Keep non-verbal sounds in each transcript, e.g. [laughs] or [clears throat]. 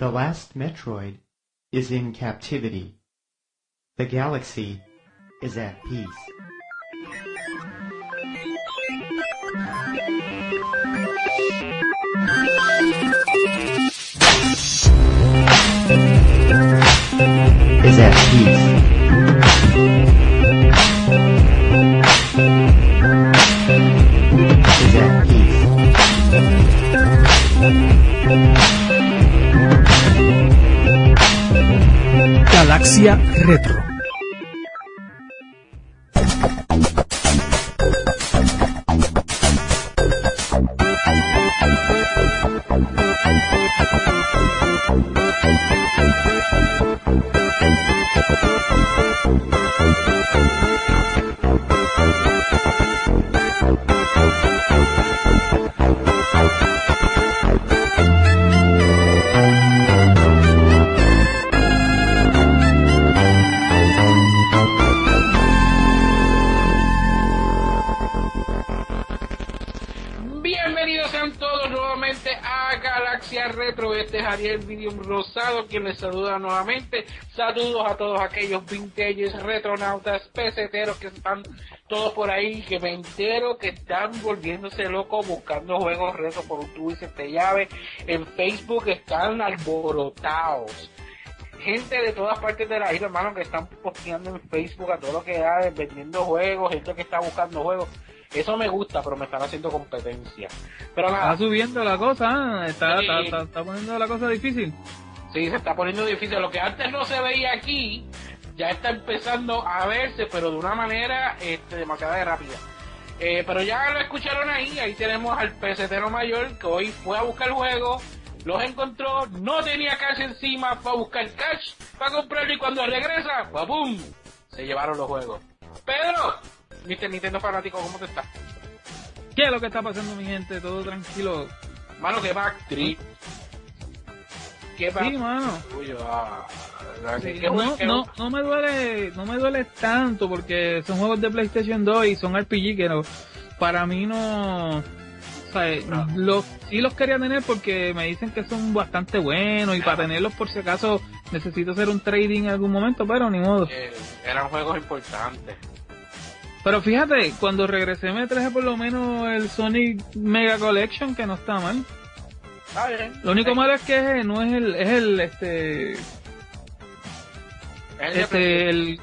The last Metroid is in captivity. The galaxy is at peace. Is at peace. Is at peace. Galaxia Retro. Quien les saluda nuevamente. Saludos a todos aquellos vintages, retronautas, peseteros que están todos por ahí. Que me entero que están volviéndose locos buscando juegos retro por un tubo y siete llave. En Facebook están alborotados. Gente de todas partes de la isla, hermano, que están posteando en Facebook a todo lo que da, vendiendo juegos, gente que está buscando juegos. Eso me gusta, pero me están haciendo competencia. Pero nada, Está subiendo la cosa, está, Sí. está, está, está poniendo la cosa difícil. Sí, se está poniendo difícil. Lo que antes no se veía aquí, ya está empezando a verse, pero de una manera este, demasiado rápida. Eh, pero ya lo escucharon ahí, ahí tenemos al pesetero mayor que hoy fue a buscar el juego, los encontró, no tenía cash encima, fue a buscar cash para comprarlo y cuando regresa, ¡pum! Se llevaron los juegos. Pedro, Mr. Nintendo fanático, ¿cómo te estás? ¿Qué es lo que está pasando, mi gente? Todo tranquilo. Mano, que backtrip. ¿Qué Sí, mano. Ah, Sí, qué bueno, no, no, no me duele, no me duele tanto porque son juegos de PlayStation 2 y son RPG que no, para mí no, o sea, No. los, sí los quería tener porque me dicen que son bastante buenos y para tenerlos por si acaso necesito hacer un trading en algún momento, pero ni modo. Eh, eran juegos importantes. Pero fíjate, cuando regresé me traje por lo menos el Sonic Mega Collection que no está mal. Bien. Lo único malo es que no es el, es el, este, ¿Es el, de este, el,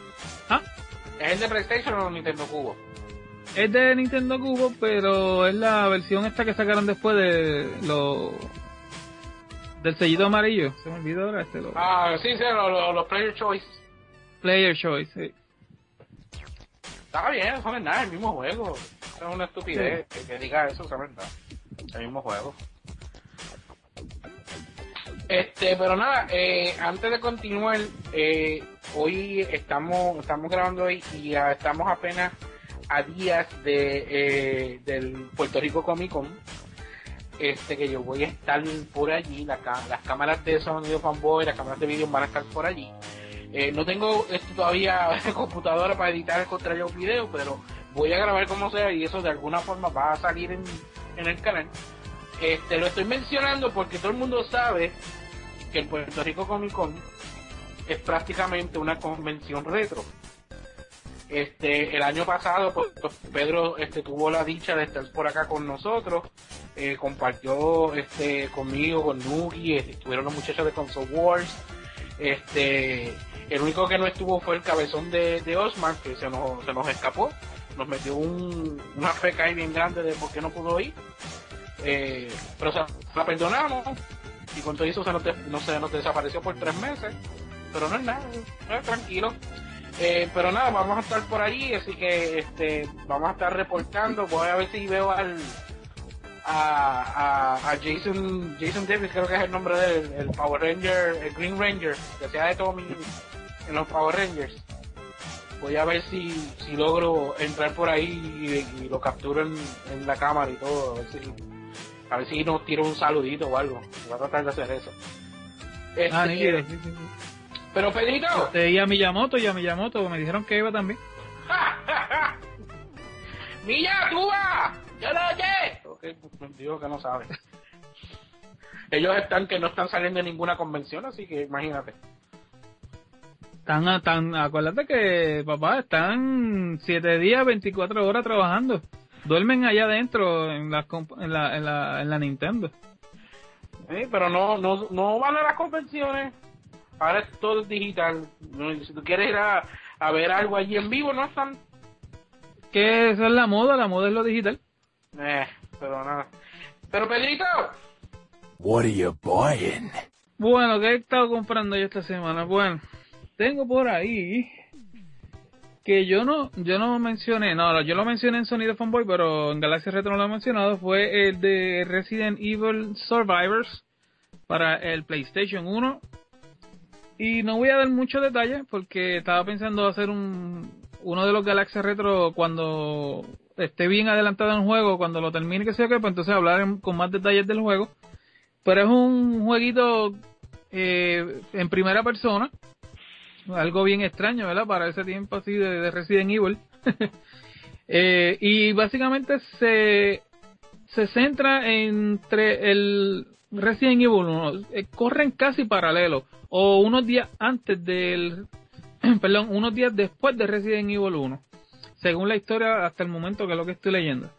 ah, ¿Es el de PlayStation o Nintendo Cubo? Es de Nintendo Cubo, pero es la versión esta que sacaron después de lo del sellito amarillo. Se me olvidó ahora este lo, Ah, sí, sí, los, Player Choice. Player Choice. sí. Está bien, eso no es nada, el mismo juego. Eso es una estupidez que, que diga eso, eso es verdad. El mismo juego. Este, pero nada, eh, antes de continuar, eh, hoy estamos, estamos grabando hoy y estamos apenas a días de eh, del Puerto Rico Comic Con. Este, que yo voy a estar por allí, las cámaras de sonido fanboy, las cámaras de vídeo van a estar por allí. No tengo este, todavía [laughs] computadora para editar el contrario video, pero voy a grabar como sea y eso de alguna forma va a salir en, en el canal. Este, lo estoy mencionando porque todo el mundo sabe que el Puerto Rico Comic Con es prácticamente una convención retro. Este, el año pasado, pues, pues, Pedro este, tuvo la dicha de estar por acá con nosotros, eh, compartió este, conmigo, con Nuki, este, estuvieron los muchachos de Console Wars, este, el único que no estuvo fue el cabezón de, de Osman, que se nos, se nos escapó, nos metió un, una feca ahí bien grande de por qué no pudo ir, eh, pero o sea, la perdonamos, y con todo eso se nos, de- no se nos desapareció por tres meses, pero no es nada, tranquilo. Eh, pero nada, vamos a estar por allí, así que este, vamos a estar reportando. Voy a ver si veo al a, a, Jason Jason Davis, creo que es el nombre del el Power Ranger, el Green Ranger, que sea de Tommy en los Power Rangers. Voy a ver si, si logro entrar por ahí y, y lo capturo en, en la cámara y todo, a ver si a ver si nos tira un saludito o algo. Voy a tratar de hacer eso. Este, Ah, nítido, sí, sí, sí. pero Pedrito, Este, y a Miyamoto, y a Miyamoto, me dijeron que iba también. [laughs] ¡Milla, tú vas! ¡Yo lo oye! Ok, digo que no sabe. [laughs] ellos están que no están saliendo de ninguna convención, así que imagínate. Están, tan, acuérdate que, papá, están 7 días, 24 horas trabajando. Duermen allá adentro en la, en la, en la, en la Nintendo. Sí, pero no, no, no van a las convenciones. Ahora es todo digital. Si tú quieres ir a, a ver algo allí en vivo, no están. Que esa es la moda, la moda es lo digital. Eh, pero nada. Pero Pedrito. What are you buying? Bueno, ¿qué he estado comprando yo esta semana? Bueno, tengo por ahí que yo no yo no mencioné, no, yo lo mencioné en Sonido Fanboy, pero en Galaxy Retro no lo he mencionado, fue el de Resident Evil Survivors para el PlayStation 1. Y no voy a dar muchos detalles porque estaba pensando hacer un uno de los Galaxy Retro cuando esté bien adelantado en el juego, cuando lo termine, que sea que, pues entonces hablar con más detalles del juego. Pero es un jueguito eh, en primera persona, algo bien extraño, ¿verdad? Para ese tiempo así de, Resident Evil. [laughs] eh, y básicamente se, se centra entre el Resident Evil 1, eh, corren casi paralelo, o unos días antes del, [clears throat] perdón, unos días después de Resident Evil 1, según la historia hasta el momento que es lo que estoy leyendo.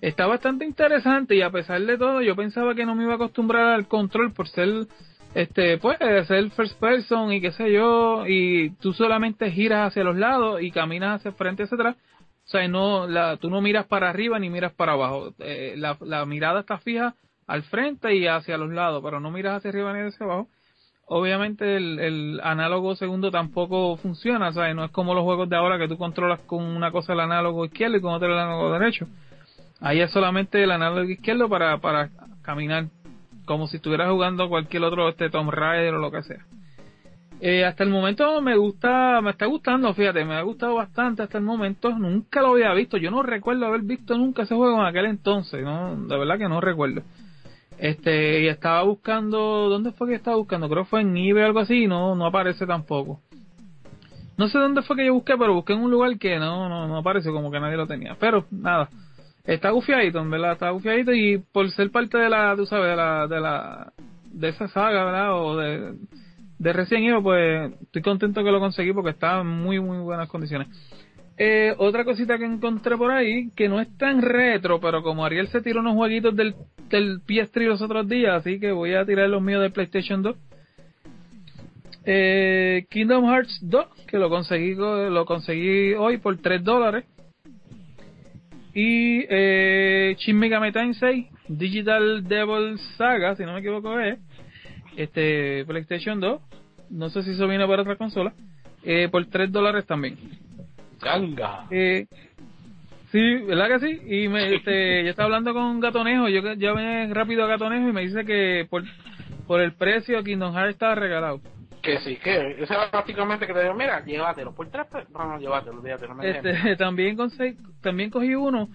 Está bastante interesante y a pesar de todo yo pensaba que no me iba a acostumbrar al control por ser este pues ser first person y qué sé yo y tú solamente giras hacia los lados y caminas hacia frente hacia atrás. O sea no la, tú no miras para arriba ni miras para abajo. Eh, la, la, mirada está fija al frente y hacia los lados pero no miras hacia arriba ni hacia abajo. Obviamente el, el análogo segundo tampoco funciona o sea no es como los juegos de ahora que tú controlas con una cosa el análogo izquierdo y con otra el análogo derecho. Ahí es solamente el análogo izquierdo para, para caminar como si estuvieras jugando cualquier otro este Tomb Raider o lo que sea. Eh, hasta el momento me gusta, me está gustando, fíjate, me ha gustado bastante hasta el momento, nunca lo había visto, yo no recuerdo haber visto nunca ese juego en aquel entonces, no, de verdad que no recuerdo. Este, y estaba buscando, ¿dónde fue que estaba buscando? Creo que fue en eBay o algo así, no, no aparece tampoco. No sé dónde fue que yo busqué, pero busqué en un lugar que no, no, no aparece como que nadie lo tenía. Pero nada, está gufiadito, verdad, está gufiadito y por ser parte de la, tú sabes, de la, de la, de esa saga, ¿verdad? O de, de Resident Evil, pues estoy contento que lo conseguí porque está en muy, muy buenas condiciones. Eh, otra cosita que encontré por ahí, que no es tan retro, pero como Ariel se tiró unos jueguitos del, del PS3 los otros días, así que voy a tirar los míos de PlayStation 2. Eh, Kingdom Hearts 2, que lo conseguí, lo conseguí hoy por 3 dólares. Y eh, Shin Megami Tensei Digital Devil Saga, si no me equivoco es, este PlayStation 2, no sé si eso viene para otra consola, eh, por 3 dólares también. Ganga. Eh, sí, ¿verdad que sí? Y me, este, yo estaba hablando con Gatonejo, yo llamé rápido a Gatonejo y me dice que por, por el precio Kingdom Hearts estaba regalado. Que sí, que ese era prácticamente que te digo, mira, llévatelo por tres No, no, llévatelo, no me este, [laughs] también, también cogí uno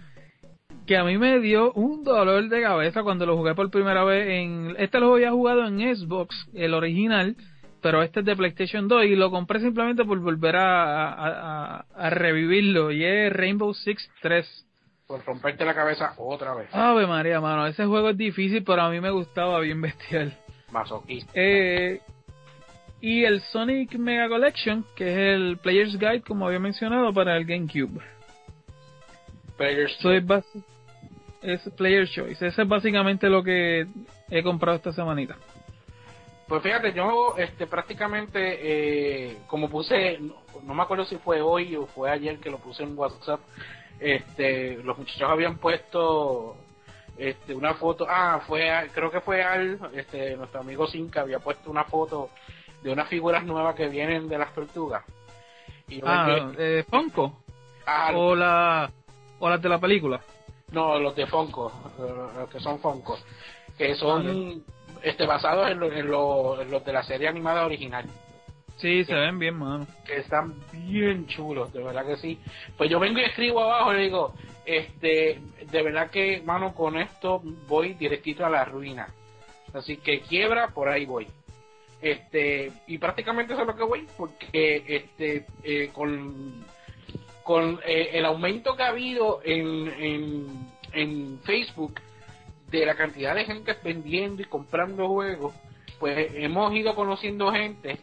que a mí me dio un dolor de cabeza cuando lo jugué por primera vez en... Este lo había jugado en Xbox, el original, pero este es de PlayStation 2 y lo compré simplemente por volver a, a, a, revivirlo y es Rainbow Six 3. Por romperte la cabeza otra vez. Ave María, mano, ese juego es difícil, pero a mí me gustaba bien bestial. Masoquista. Eh, y el Sonic Mega Collection, que es el Player's Guide, como había mencionado, para el GameCube. Player's Choice. Es Player's Choice. Ese es básicamente lo que he comprado esta semanita. Pues fíjate, yo este prácticamente, eh, como puse, no, me acuerdo si fue hoy o fue ayer que lo puse en WhatsApp, este los muchachos habían puesto este una foto, ah, fue, creo que fue Al, este, nuestro amigo Cinca había puesto una foto de unas figuras nuevas que vienen de las tortugas. Y ah, de Funko. Ah, o, la, o las de la película. No, los de Funko, los que son Funko, que son este basados en, en, los de la serie animada original. Sí, se ven bien, mano. Que están bien chulos, de verdad que sí. Pues yo vengo y escribo abajo y le digo, este, de verdad que, mano, con esto voy directito a la ruina. Así que quiebra, por ahí voy este y prácticamente eso es lo que voy porque este eh, con con eh, el aumento que ha habido en, en, en Facebook de la cantidad de gente vendiendo y comprando juegos, pues hemos ido conociendo gente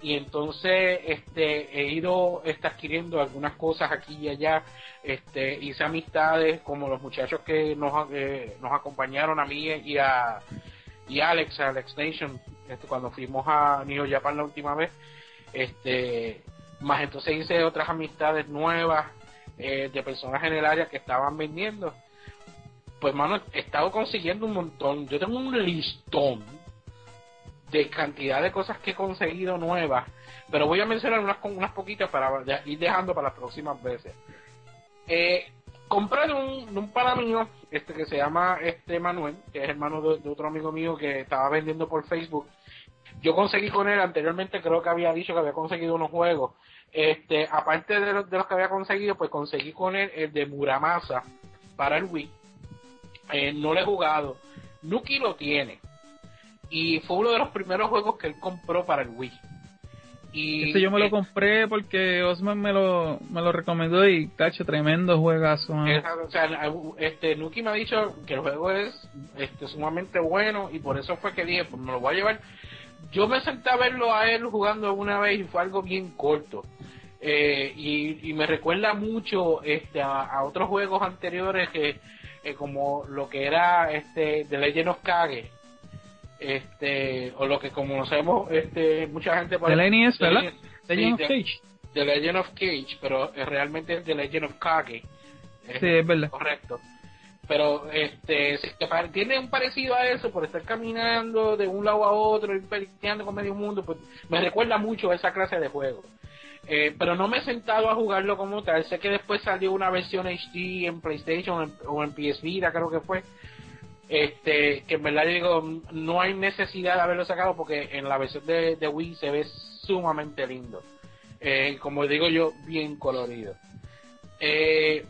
y entonces este he ido este, adquiriendo algunas cosas aquí y allá este hice amistades como los muchachos que nos eh, nos acompañaron a mí y a y Alex Alex Nation este, cuando fuimos a New Japan la última vez este más entonces hice otras amistades nuevas eh, de personas en el área que estaban vendiendo pues mano he estado consiguiendo un montón yo tengo un listón de cantidad de cosas que he conseguido nuevas, pero voy a mencionar unas, unas poquitas para ir dejando para las próximas veces. Eh, compré un, un pana mío este que se llama este Manuel, que es hermano de, otro amigo mío que estaba vendiendo por Facebook. Yo conseguí con él anteriormente, creo que había dicho que había conseguido unos juegos. Este, aparte de, los, de los que había conseguido, pues conseguí con él el de Muramasa para el Wii. Eh, no lo he jugado. Nuki lo tiene y fue uno de los primeros juegos que él compró para el Wii. Y este yo me lo compré porque Osman me lo, me lo recomendó y tacho, tremendo juegazo. o sea, este, Nuki me ha dicho que el juego es este, sumamente bueno y por eso fue que dije, pues me lo voy a llevar. Yo me senté a verlo a él jugando una vez y fue algo bien corto. Eh, y, y, me recuerda mucho este, a, otros juegos anteriores que eh, como lo que era este The Legend of Kage este o lo que como sabemos este mucha gente por The NES, ¿verdad? Legend of Cage. The Legend of Cage, pero realmente es The Legend of Kage. Sí, es verdad. Correcto. Pero este tiene un parecido a eso por estar caminando de un lado a otro y peleando con medio mundo, pues me recuerda mucho a esa clase de juego. Eh, pero no me he sentado a jugarlo como tal. Sé que después salió una versión HD en PlayStation o en PS Vita, creo que fue este que en verdad digo no hay necesidad de haberlo sacado porque en la versión de, Wii se ve sumamente lindo. Eh, como digo yo bien colorido. Eh,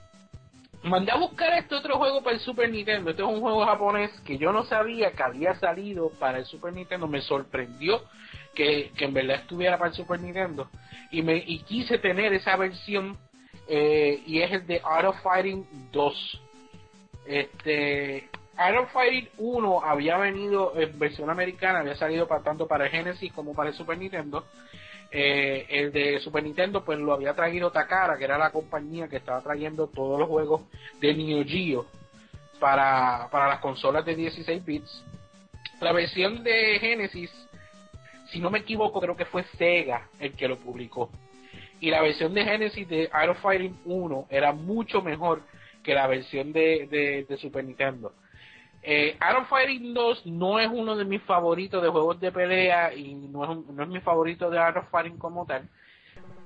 mandé a buscar este otro juego para el Super Nintendo. Este es un juego japonés que yo no sabía que había salido para el Super Nintendo. Me sorprendió que, en verdad estuviera para el Super Nintendo. Y me y quise tener esa versión eh, y es el de Art of Fighting 2 este Iron Fighting 1 había venido en versión americana, había salido para, tanto para el Genesis como para el Super Nintendo. Eh, el de Super Nintendo pues lo había traído Takara, que era la compañía que estaba trayendo todos los juegos de Neo Geo para, para las consolas de 16 bits. La versión de Genesis, si no me equivoco, creo que fue Sega el que lo publicó. Y la versión de Genesis de Iron Fighting 1 era mucho mejor que la versión de, de Super Nintendo. Eh, Iron Fighting 2 no es uno de mis favoritos de juegos de pelea y no es, no es mi favorito de Iron Fighting como tal.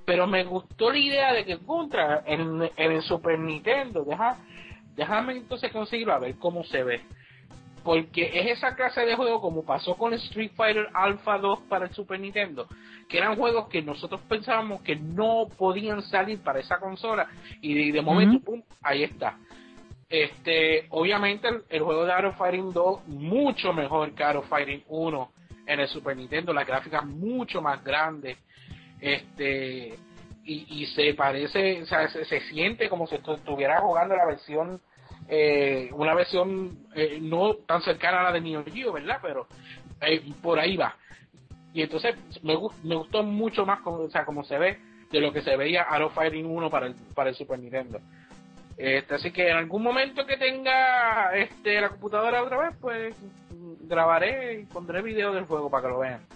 Pero me gustó la idea de que contra en, el Super Nintendo, deja, déjame entonces conseguirlo a ver cómo se ve. Porque es esa clase de juego como pasó con Street Fighter Alpha 2 para el Super Nintendo, que eran juegos que nosotros pensábamos que no podían salir para esa consola y de, momento, pum, ahí está. Este, obviamente el, juego de Art Fighting 2 mucho mejor que Art Fighting 1 en el Super Nintendo, la gráfica mucho más grande, este, y, se parece, o sea, se, siente como si estuviera jugando la versión, eh, una versión eh, no tan cercana a la de Neo Geo, ¿verdad? Pero eh, por ahí va. Y entonces me, me gustó mucho más como, o sea, como se ve de lo que se veía Art Fighting 1 para el, para el Super Nintendo. Este, así que en algún momento que tenga este, la computadora otra vez, pues grabaré y pondré video del juego para que lo vean.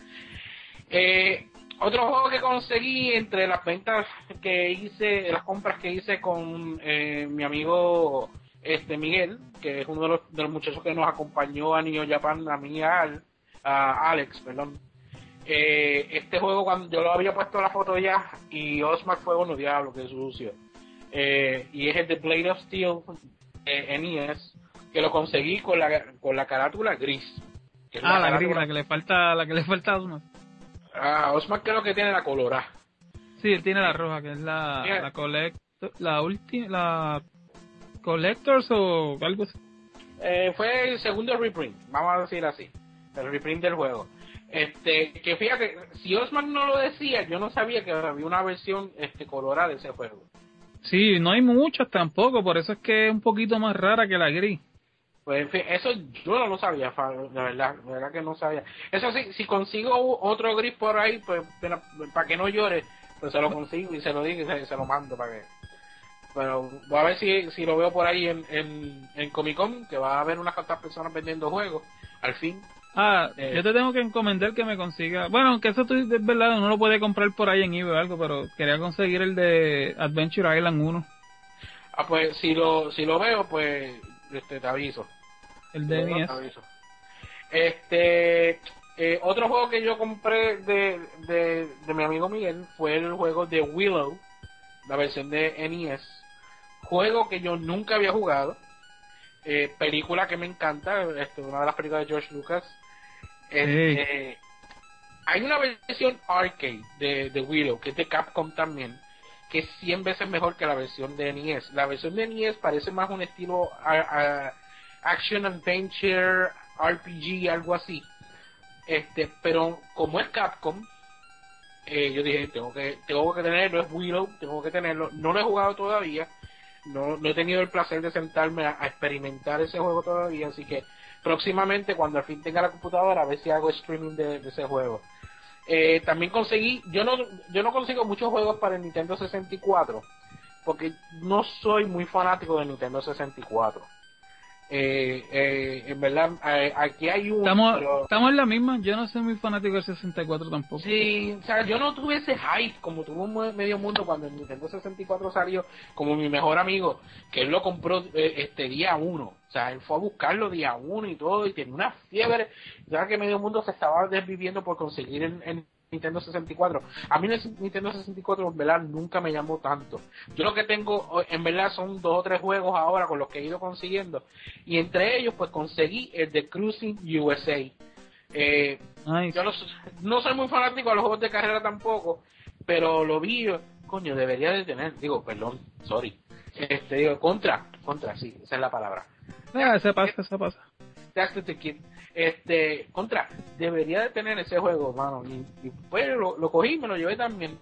Eh, otro juego que conseguí entre las ventas que hice, las compras que hice con eh, mi amigo este Miguel, que es uno de los, de los muchachos que nos acompañó a New Japan, a mí a, Alex, perdón. Eh, este juego cuando yo lo había puesto la foto ya y Osmar fue uno diablo que sucio eh, y es el de Blade of Steel eh, NES, que lo conseguí con la, con la carátula gris. ah, la, gris, la que le falta, la que le falta a Osman. Ah, Osman creo que tiene la colorada. Sí, él tiene la roja, que es la, la la última, la Collectors o algo así. Eh, fue el segundo reprint, vamos a decir así, el reprint del juego. Este, que fíjate, si Osman no lo decía, yo no sabía que había una versión este colorada de ese juego. Sí, no hay muchas tampoco, por eso es que es un poquito más rara que la gris. Pues en fin, eso yo no lo sabía, la verdad, la verdad que no sabía. Eso sí, si consigo otro gris por ahí, pues para que no llore, pues se lo consigo y se lo digo y se, se lo mando para que... Pero voy a ver si, si lo veo por ahí en, en, en Comic Con, que va a haber unas cuantas personas vendiendo juegos, al fin. Ah, Eh. yo te tengo que encomendar que me consiga. Bueno, aunque eso tú- es verdad, uno lo puede comprar por ahí en eBay o algo, pero quería conseguir el de Adventure Island 1. Ah, pues si lo, si lo veo, pues este, te aviso. El de NES. Este, eh, otro juego que yo compré de, de, de mi amigo Miguel fue el juego de Willow, la versión de NES. Juego que yo nunca había jugado. Eh, película que me encanta, este, una de las películas de George Lucas. Este, Hay una versión arcade de, de Willow, que es de Capcom también, que es 100 veces mejor que la versión de NES. La versión de NES parece más un estilo a- a- action adventure, RPG, algo así. Este, pero como es Capcom, eh, yo dije, tengo que, tengo que tenerlo, es Willow, tengo que tenerlo. No lo he jugado todavía, no, no he tenido el placer de sentarme a, a experimentar ese juego todavía, así que próximamente cuando al fin tenga la computadora a ver si hago streaming de, ese juego. Eh, también conseguí, yo no, yo no consigo muchos juegos para el Nintendo 64, porque no soy muy fanático de Nintendo 64. Eh, eh, en verdad, eh, aquí hay un... Estamos, pero- estamos en la misma. Yo no soy muy fanático del 64 tampoco. Sí, o sea, yo no tuve ese hype como tuvo medio mundo cuando el Nintendo 64 salió como mi mejor amigo, que él lo compró eh, este día uno. O sea, él fue a buscarlo día uno y todo, y tenía una fiebre. Ya que medio mundo se estaba desviviendo por conseguir el, el Nintendo 64. A mí el Nintendo 64 en verdad nunca me llamó tanto. Yo lo que tengo en verdad son dos o tres juegos ahora con los que he ido consiguiendo. Y entre ellos pues conseguí el de Cruising USA. Eh, yo no, so- no soy muy fanático a los juegos de carrera tampoco, pero lo vi, coño, debería de tener, digo, perdón, sorry, este, digo, contra, contra, sí, esa es la palabra. ah, se pasa, se pasa. That's the kid. Este, contra, debería de tener ese juego, mano, y, y pues lo, lo cogí me lo llevé también.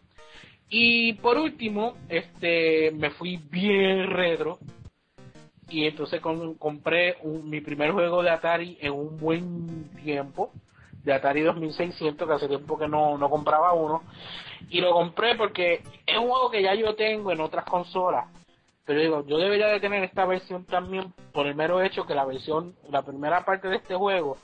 Y por último, este, me fui bien retro, y entonces con- compré mi primer juego de Atari en un buen tiempo, de Atari 2600, que hace tiempo que no, no compraba uno, y lo compré porque es un juego que ya yo tengo en otras consolas, pero digo, yo debería de tener esta versión también por el mero hecho que la versión, la primera parte de este juego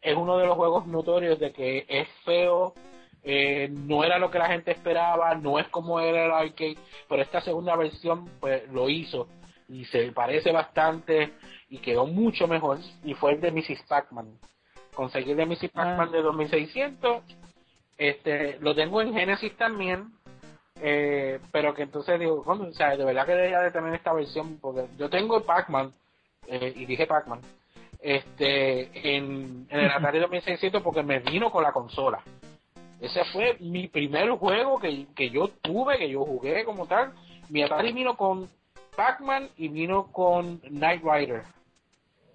es uno de los juegos notorios de que es feo, eh, no era lo que la gente esperaba, no es como era el arcade, pero esta segunda versión pues lo hizo y se parece bastante y quedó mucho mejor y fue el de Mrs. Pac-Man. Conseguí el de Mrs. Pac-Man de 2600, este, lo tengo en Genesis también, eh, pero que entonces digo, o sea, de verdad que debería de tener esta versión, porque yo tengo el Pac-Man, eh, y dije Pac-Man, este, en, en el [laughs] Atari 2600 porque me vino con la consola. Ese fue mi primer juego que, que yo tuve, que yo jugué como tal. Mi Atari vino con Pac-Man y vino con Knight Rider.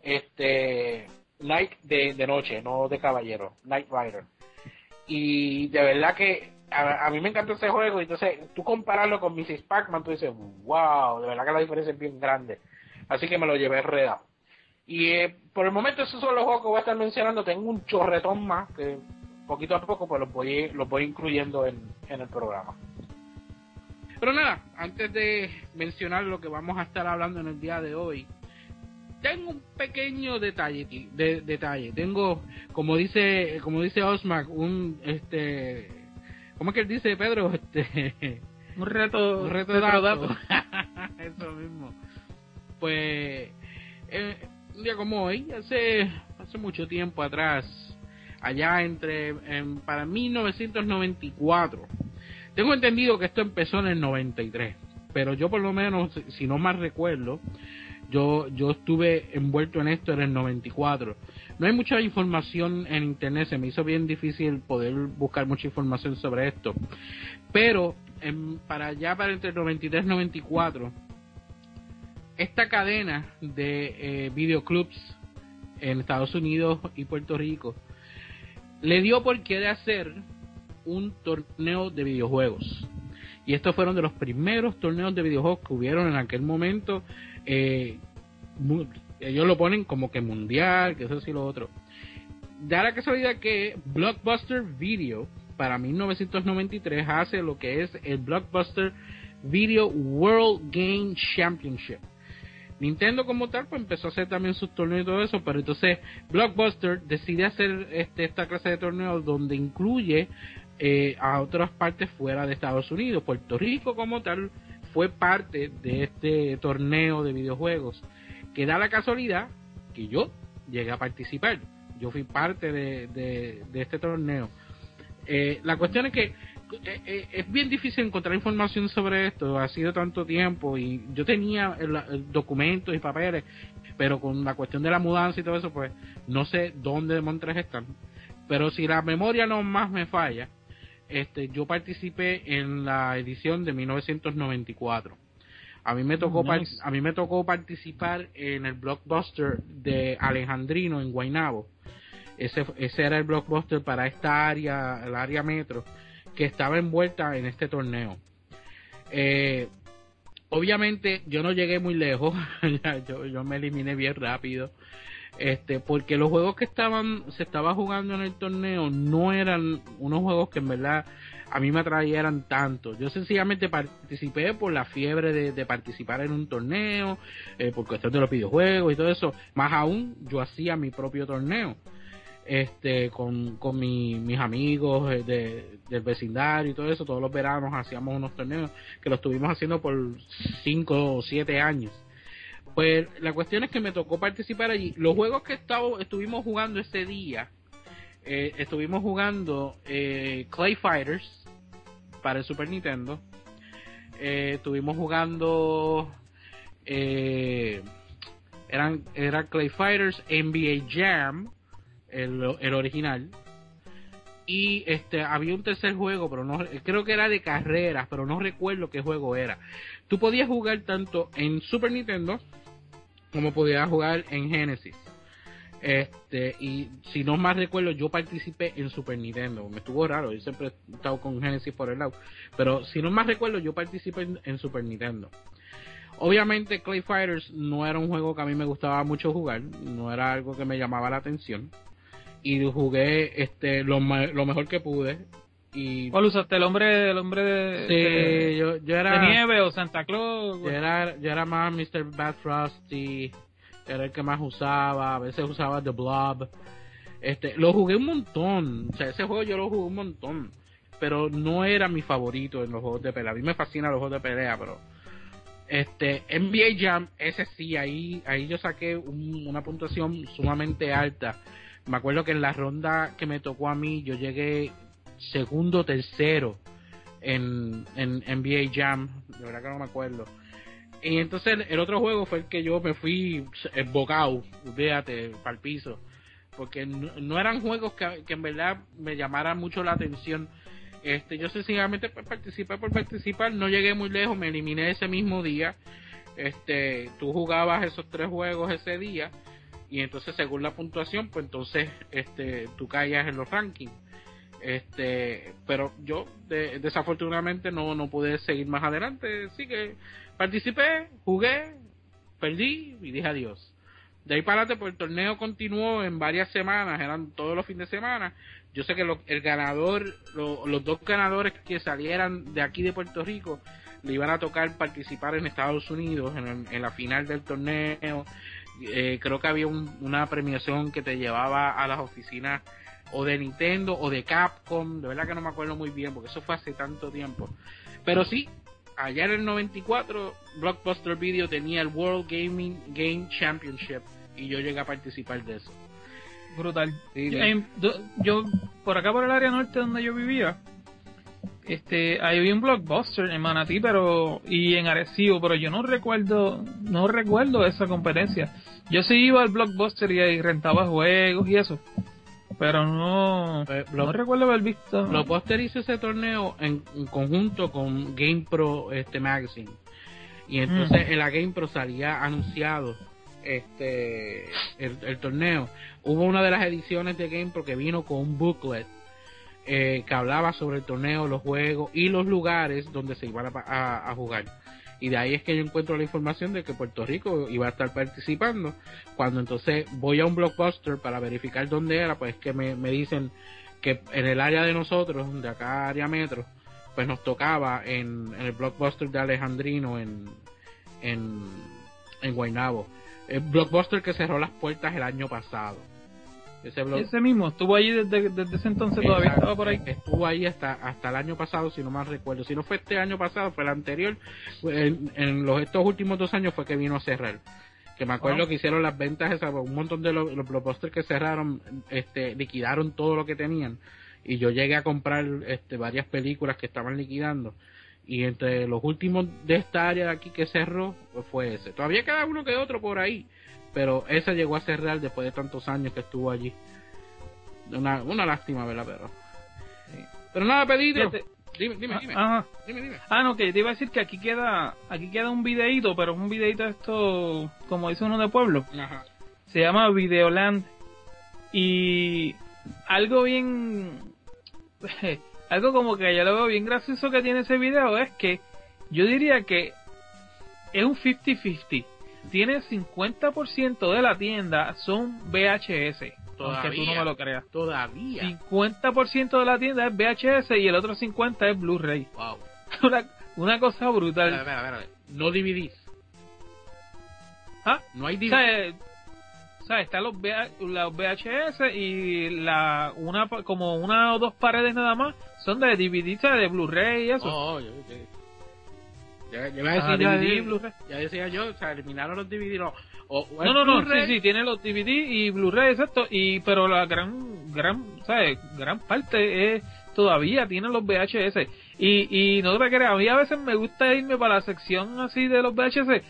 Este, Night de, de noche, no de caballero, Knight Rider. Y de verdad que a, a mí me encantó ese juego. Entonces, tú compararlo con Mrs. Pac-Man, tú dices, wow, de verdad que la diferencia es bien grande. Así que me lo llevé redado. Y eh, por el momento esos son los juegos que voy a estar mencionando. Tengo un chorretón más que poquito a poco pues los voy, los voy incluyendo en, en el programa. Pero nada, antes de mencionar lo que vamos a estar hablando en el día de hoy, tengo un pequeño detalle, de, detalle. Tengo, como dice, como dice Osmac, un este, ¿cómo es que él dice Pedro? [laughs] Este, Un reto, un reto de datos. [laughs] Eso mismo. Pues, eh, un día como hoy, hace, hace mucho tiempo atrás, allá entre, en, para 1994, tengo entendido que esto empezó en el 93, pero yo por lo menos, si- si no mal recuerdo, yo, yo estuve envuelto en esto en el 94. No hay mucha información en internet, se me hizo bien difícil poder buscar mucha información sobre esto. Pero en- para allá, para entre el 93 y 94, esta cadena de eh, videoclubs en Estados Unidos y Puerto Rico le dio por qué hacer un torneo de videojuegos. Y estos fueron de los primeros torneos de videojuegos que hubieron en aquel momento. eh, ellos lo ponen como que mundial, que eso sí lo otro. Da la casualidad que Blockbuster Video para 1993 hace lo que es el Blockbuster Video World Game Championship. Nintendo como tal pues empezó a hacer también sus torneos y todo eso, pero entonces Blockbuster decide hacer este, esta clase de torneos donde incluye eh, a otras partes fuera de Estados Unidos. Puerto Rico como tal fue parte de este torneo de videojuegos, que da la casualidad que yo llegué a participar. Yo fui parte de, de, este torneo. Eh, la cuestión es que eh, eh, es bien difícil encontrar información sobre esto, ha sido tanto tiempo y yo tenía documentos y papeles, pero con la cuestión de la mudanza y todo eso, pues no sé dónde de están. Pero si la memoria no más me falla, este, yo participé en la edición de 1994. A mí me tocó a mí me tocó participar en el blockbuster de Alejandrino en Guaynabo. Ese, ese era el blockbuster para esta área, el área metro que estaba envuelta en este torneo. Eh, obviamente yo no llegué muy lejos, [laughs] yo, me eliminé bien rápido, este, porque los juegos que estaban, se estaba jugando en el torneo no eran unos juegos que en verdad a mí me atrayeran tanto. Yo sencillamente participé por la fiebre de, participar en un torneo, eh, por cuestión de los videojuegos y todo eso. Más aún, yo hacía mi propio torneo este con, con mis amigos de, del vecindario y todo eso, todos los veranos hacíamos unos torneos que los estuvimos haciendo por 5 o 7 años. Pues la cuestión es que me tocó participar allí. Los juegos que estaba, estuvimos jugando ese día, eh, estuvimos jugando eh, Clay Fighters para el Super Nintendo. Eh, estuvimos jugando eh, eran era Clay Fighters, NBA Jam, el, original. Y este había un tercer juego, pero no creo que era de carreras, pero no recuerdo qué juego era. Tú podías jugar tanto en Super Nintendo como podías jugar en Genesis. Este, y si no más recuerdo, yo participé en Super Nintendo. Me estuvo raro, yo siempre he estado con Genesis por el lado. Pero si no más recuerdo, yo participé en Super Nintendo. Obviamente Clay Fighters no era un juego que a mí me gustaba mucho jugar, no era algo que me llamaba la atención y jugué este lo, lo mejor que pude y ¿Cuál usaste? ¿El hombre, el hombre de, yo, era, de nieve o Santa Claus? Yo era, yo era más Mr. Bad Frosty, era el que más usaba, a veces usaba The Blob. Este, lo jugué un montón, o sea, ese juego yo lo jugué un montón, pero no era mi favorito en los juegos de pelea. A mí me fascinan los juegos de pelea, pero este NBA Jam, ese sí, ahí, ahí yo saqué una puntuación sumamente alta me acuerdo que en la ronda que me tocó a mí, yo llegué segundo, tercero en, en NBA Jam, de verdad que no me acuerdo. Y entonces el otro juego fue el que yo me fui embocado, véate, para el piso. Porque no, eran juegos que, en verdad me llamaran mucho la atención. Este, yo sencillamente pues, participé por participar, no llegué muy lejos, me eliminé ese mismo día. Este, tú jugabas esos tres juegos ese día y entonces según la puntuación pues entonces este tú caías en los rankings este pero yo desafortunadamente no no pude seguir más adelante así que participé jugué perdí y dije adiós. De ahí para adelante pues el torneo continuó en varias semanas eran todos los fines de semana. Yo sé que el ganador los dos ganadores que salieran de aquí de Puerto Rico le iban a tocar participar en Estados Unidos en la final del torneo. Eh, creo que había una premiación que te llevaba a las oficinas o de Nintendo o de Capcom, de verdad que no me acuerdo muy bien porque eso fue hace tanto tiempo. Pero sí, allá en el 94 Blockbuster Video tenía el World Gaming Game Championship y yo llegué a participar de eso. Brutal. yo, por acá por el área norte donde yo vivía, este, había un blockbuster en Manatí, pero y en Arecibo, pero yo no recuerdo, no recuerdo esa competencia. Yo sí iba al blockbuster y, rentaba juegos y eso, pero no, eh, no recuerdo haber visto. Blockbuster hizo ese torneo en, conjunto con Game Pro este magazine y entonces mm. en la Game Pro salía anunciado este el, el torneo. Hubo una de las ediciones de Game Pro que vino con un booklet eh, que hablaba sobre el torneo, los juegos y los lugares donde se iban a, jugar. Y de ahí es que yo encuentro la información de que Puerto Rico iba a estar participando. Cuando entonces voy a un blockbuster para verificar dónde era, pues que me, me dicen que en el área de nosotros, de acá área metro, pues nos tocaba en, en el blockbuster de Alejandrino en, en, en Guaynabo. El blockbuster que cerró las puertas el año pasado. Ese, mismo, estuvo allí desde, desde ese entonces, todavía estaba por ahí. Estuvo ahí hasta hasta el año pasado, si no mal recuerdo. Si no fue este año pasado, fue el anterior. En, en los estos últimos dos años fue que vino a cerrar. Que me acuerdo que hicieron las ventas, esas, un montón de los, los blockbusters que cerraron, este, liquidaron todo lo que tenían. Y yo llegué a comprar este, varias películas que estaban liquidando. Y entre los últimos de esta área de aquí que cerró, pues fue ese. Todavía queda uno que otro por ahí. Pero ese llegó a cerrar después de tantos años que estuvo allí. Una, una lástima, ¿verdad? Pero, pero nada, Pedro. Fíjate. Dime, dime, Ah, dime. Ajá. Dime, dime. Ah, no, que te iba a decir que aquí queda, aquí queda un videíto, pero es un videíto esto, como dice uno de pueblo. Ajá. Se llama Videoland. Y algo bien, [laughs] algo como que yo lo veo bien gracioso que tiene ese video es que yo diría que es un 50-50. Tiene 50% de la tienda son VHS. Aunque tú no Todavía. me lo creas. Todavía. 50% de la tienda es VHS y el otro 50% es Blu-ray. Wow. [laughs] Una, una cosa brutal. Espera, espera, espera. No dividís. ¿Ah? No hay O DVD. sea, eh, o sea, están los, los VHS y la una pa- como una o dos paredes nada más son de DVD, o sea, de Blu-ray y eso. Oh, yo, yo, ya, ya a ya, DVD, Blu-ray. ya decía yo, o sea, eliminaron los DVD. No, o, o no, no, no, sí, sí, tiene los DVD y Blu-ray, exacto, y pero la gran, gran, ¿sabes? Gran parte es todavía tienen los VHS y, y no te creas, a mí a veces me gusta irme para la sección así de los VHS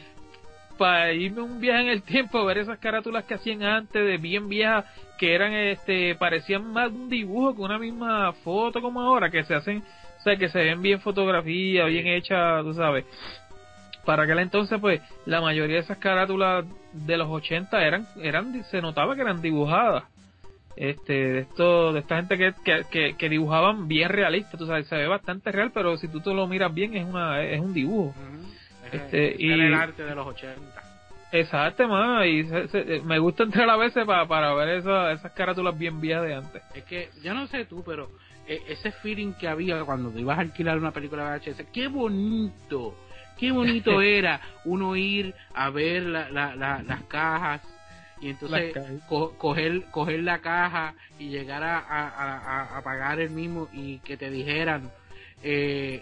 para irme un viaje en el [laughs] tiempo, ver esas carátulas que hacían antes de bien viejas que eran este parecían más un dibujo que una misma foto como ahora que se hacen, o sea, que se ven bien fotografía, bien hecha, tú sabes. Para aquel entonces, pues, la mayoría de esas carátulas de los 80 eran, eran, se notaba que eran dibujadas. Este, de esto, de esta gente que, que, que, que dibujaban bien realista, tú sabes, se ve bastante real, pero si tú te lo miras bien es una, es un dibujo. Ujú. Este, Ese y- era el arte de los 80. Exacto, mano, y se- se- me gusta entrar a veces para, para ver esa- esas carátulas bien viejas de antes. Es que, yo no sé tú, pero ese feeling que había cuando te ibas a alquilar una película VHS, qué bonito, qué bonito [laughs] era uno ir a ver la, la, la- las cajas y entonces co- coger, coger la caja y llegar a, a, a- a pagar el mismo y que te dijeran, eh,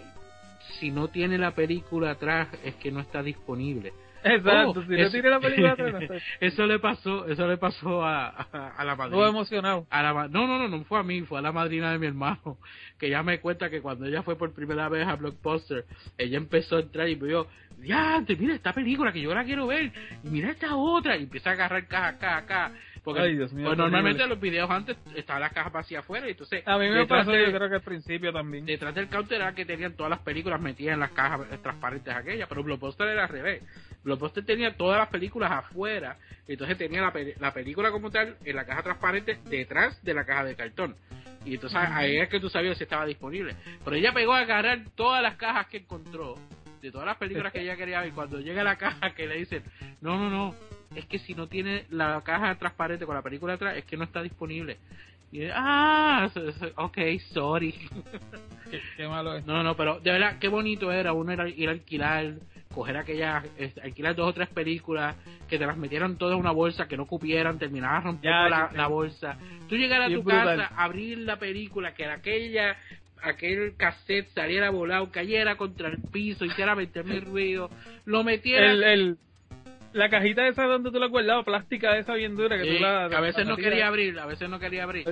si no tiene la película atrás es que no está disponible. Exacto, Oh, si no eso- tiene la película atrás, [laughs] no sé. Eso le pasó, eso le pasó a, a, a la madrina. Estuvo emocionado. A la no, no, no, no fue a mí, fue a la madrina de mi hermano, [laughs] que ya me cuenta que cuando ella fue por primera vez a Blockbuster, ella empezó a entrar y me dijo, ya, mira esta película que yo la quiero ver, y mira esta otra, y empieza a agarrar caja, caja, caja, porque Ay, Dios mío, pues normalmente los videos antes estaban las cajas vacías afuera, y entonces A mí me pasó, de- yo creo que al principio también. detrás del counter era que tenían todas las películas metidas en las cajas transparentes aquellas, pero Blockbuster era al revés. Blockbuster tenía todas las películas afuera, entonces tenía la, pe- la película como tal en la caja transparente detrás de la caja de cartón. Y entonces ahí es que tú sabías si estaba disponible. Pero ella pegó a agarrar todas las cajas que encontró, de todas las películas que ella quería ver, y cuando llega la caja que le dicen, no, no, no, es que si no tiene la caja transparente con la película atrás, es que no está disponible. Y ah, ok, sorry. Qué, qué malo es. No, no, pero de verdad, qué bonito era uno ir a alquilar, coger aquellas, alquilar dos o tres películas, que te las metieran todas en una bolsa, que no cupieran, terminabas rompiendo Ya, la, bolsa. Tú llegar a tu brutal. casa, abrir la película, que aquella, aquel cassette saliera volado, cayera contra el piso, hiciera 20 mil ruidos, lo metiera... El, el, la cajita esa donde tú la guardabas, plástica esa bien dura que Sí, tú la... a veces la no quería abrir, a veces no quería abrir.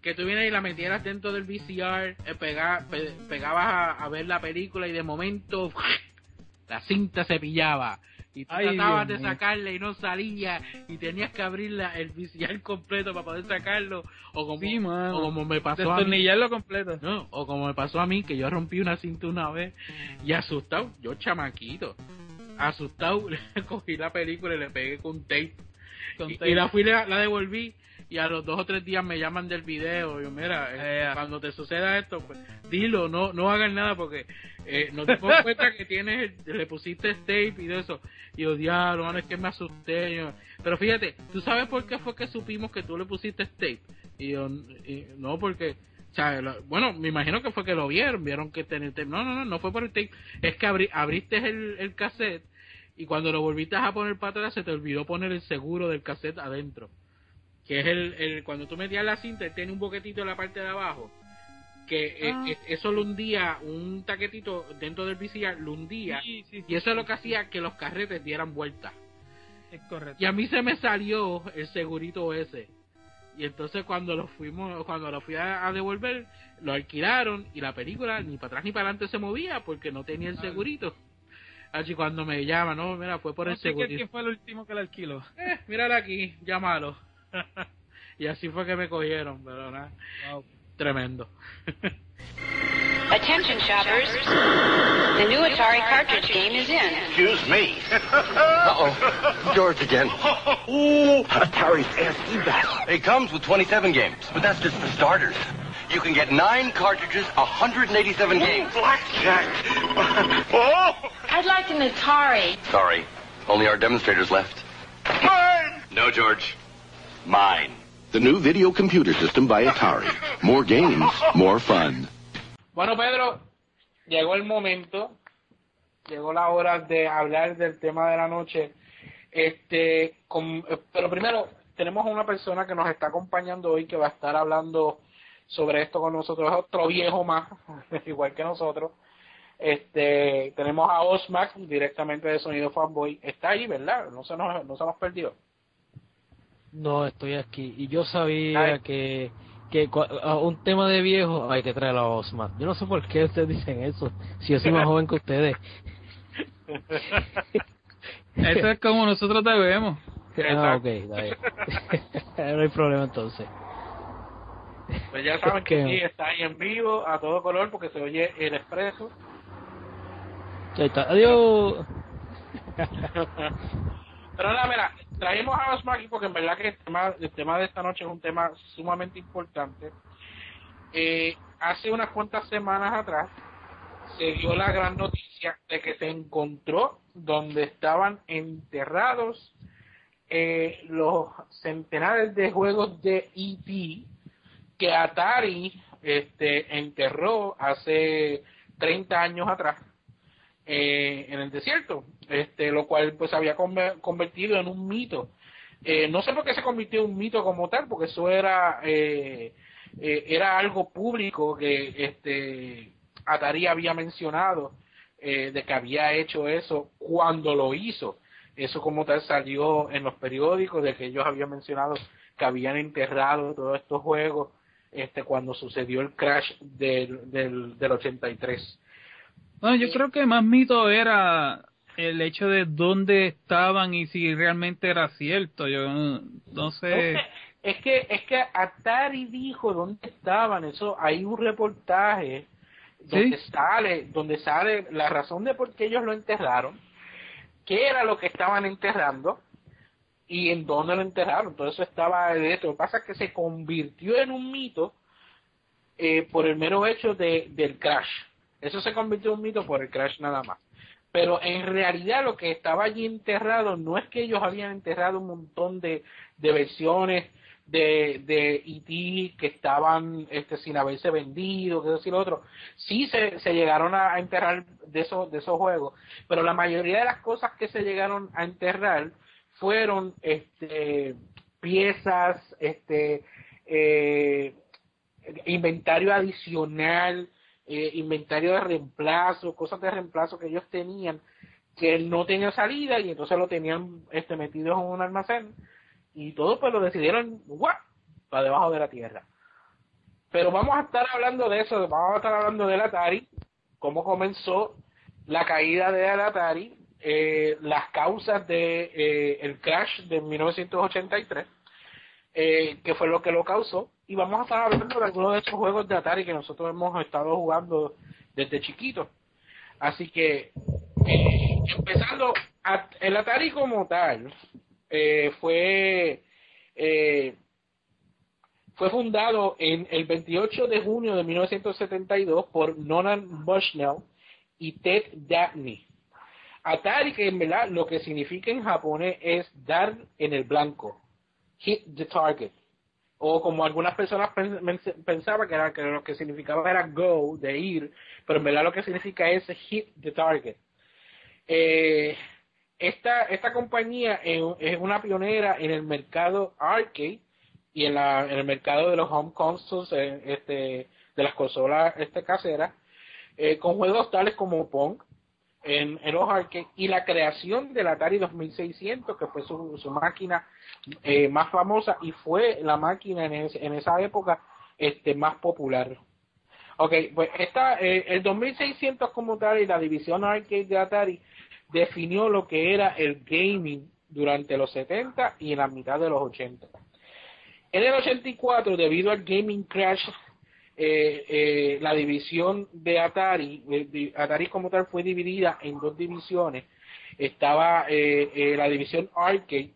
que tú vienes y la metieras dentro del VCR, eh, pega- pe- pegabas a, a ver la película y de momento [laughs] la cinta se pillaba. Y tú Ay, tratabas Dios de sacarla y no salía y tenías que abrir la- el VCR completo para poder sacarlo. O como, Sí, mano. o como me pasó a mí. Completo. No, o como me pasó a mí, que yo rompí una cinta una vez y asustado, yo chamaquito, asustado, [laughs] cogí la película y le pegué con tape Con y, tape. y la fui la, la devolví y a los dos o tres días me llaman del video. Y yo, mira, eh, cuando te suceda esto, pues dilo, no no hagan nada porque eh, nos dimos cuenta que tienes, le pusiste tape y de eso. Y yo, diablo, es que me asusté. pero fíjate, ¿tú sabes por qué fue que supimos que tú le pusiste tape? Y yo, no, porque bueno, me imagino que fue que lo vieron, vieron que tenía tape. No, no, no, no fue por el tape. Es que abriste el, el cassette y cuando lo volviste a poner para atrás se te olvidó poner el seguro del cassette adentro. Que es el, el cuando tú metías la cinta, tiene un boquetito en la parte de abajo. Que ah. eso lo hundía, un taquetito dentro del VCR lo hundía. y eso es lo que hacía que los carretes dieran vuelta. Es correcto. Y a mí se me salió el segurito ese y entonces cuando lo fuimos, cuando lo fui a, devolver, lo alquilaron y la película ni para atrás ni para adelante se movía porque no tenía el segurito. Así cuando me llama, no, mira, fue por el segurito. ¿Quién fue el último que lo alquiló? Eh, mírala aquí, llámalo. [laughs] y así fue que me cogieron, pero nada. Tremendo. Attention shoppers. The new Atari cartridge game is in. Excuse me. [laughs] Uh-oh. George again. [laughs] Ooh, Atari's ASCII battle. It comes with 27 games, but that's just for starters. You can get nine cartridges, 187 games. Blackjack. oh! I'd like an Atari. Sorry. Only our demonstrators left. Mine! No, George. Mine. The new video computer system by Atari. More games, more fun. Bueno, Pedro, llegó el momento, llegó la hora de hablar del tema de la noche. Este, pero primero tenemos una persona que nos está acompañando hoy que va a estar hablando sobre esto con nosotros, es otro viejo más, [laughs] igual que nosotros. Este, tenemos a Osmac directamente de Sonido Fanboy. Está ahí, ¿verdad? No se nos, no se nos perdió. No, estoy aquí. Y yo sabía que que un tema de viejo hay que traer a Osma. Yo no sé por qué ustedes dicen eso, si yo soy más joven que ustedes. [laughs] eso es como nosotros te vemos. Ah, ok, [laughs] no hay problema entonces. Pues ya saben [laughs] que sí, está ahí en vivo, a todo color, porque se oye el expreso. Ya está, adiós. Pero nada, mira, traemos a los aquí porque en verdad que el tema, el tema de esta noche es un tema sumamente importante. Eh, hace unas cuantas semanas atrás se dio la gran noticia de que se encontró donde estaban enterrados eh, los centenares de juegos de E.T. que Atari este, enterró hace 30 años atrás eh, en el desierto, este, lo cual pues había convertido en un mito. Eh, no sé por qué se convirtió en un mito como tal, porque eso era eh, era algo público que este Atari había mencionado de que había hecho eso cuando lo hizo. Eso como tal salió en los periódicos de que ellos habían mencionado que habían enterrado todos estos juegos este cuando sucedió el crash del, del, del 83. Bueno, yo creo que más mito era el hecho de dónde estaban y si realmente era cierto. Yo no, sé. Es que es que Atari dijo dónde estaban. Eso hay un reportaje donde sale donde sale la razón de por qué ellos lo enterraron, qué era lo que estaban enterrando y en dónde lo enterraron. Todo eso estaba de esto. Lo que pasa es que se convirtió en un mito eh, por el mero hecho de, del crash eso se convirtió en un mito por el crash nada más. Pero en realidad lo que estaba allí enterrado no es que ellos habían enterrado un montón de, versiones de, de E.T. que estaban este, sin haberse vendido, que y lo otro. Sí se, se llegaron a, enterrar de esos, de esos juegos, pero la mayoría de las cosas que se llegaron a enterrar fueron este, piezas, este, eh, inventario adicional eh, inventario de reemplazo, cosas de reemplazo que ellos tenían que no tenía salida y entonces lo tenían este metidos en un almacén y todo pues lo decidieron ¡guau! para debajo de la tierra. Pero vamos a estar hablando de eso, vamos a estar hablando del Atari, cómo comenzó la caída del Atari, eh, las causas de eh, el crash de 1983, eh, que fue lo que lo causó, y vamos a estar hablando de algunos de estos juegos de Atari que nosotros hemos estado jugando desde chiquitos. Así que, eh, empezando, el Atari como tal, eh, fue, eh, fue fundado en el 28 de junio de 1972 por Nolan Bushnell y Ted Dabney. Atari, que en verdad lo que significa en japonés es dar en el blanco, hit the target. O como algunas personas pensaban que, era, que lo que significaba era go, de ir, pero en verdad lo que significa es hit the target. Eh, esta, esta compañía es una pionera en el mercado arcade y en, la, en el mercado de los home consoles, eh, este, de las consolas este, caseras, eh, con juegos tales como Pong en, en los arcades y la creación del Atari 2600, que fue su, máquina eh, más famosa y fue la máquina en, en esa época este, más popular. Ok, pues esta, eh, el 2600 como tal y la división arcade de Atari definió lo que era el gaming durante los 70 y en la mitad de los 80. En el 84, debido al gaming crash, eh, eh, la división de Atari, eh, Atari como tal fue dividida en dos divisiones. Estaba la división arcade,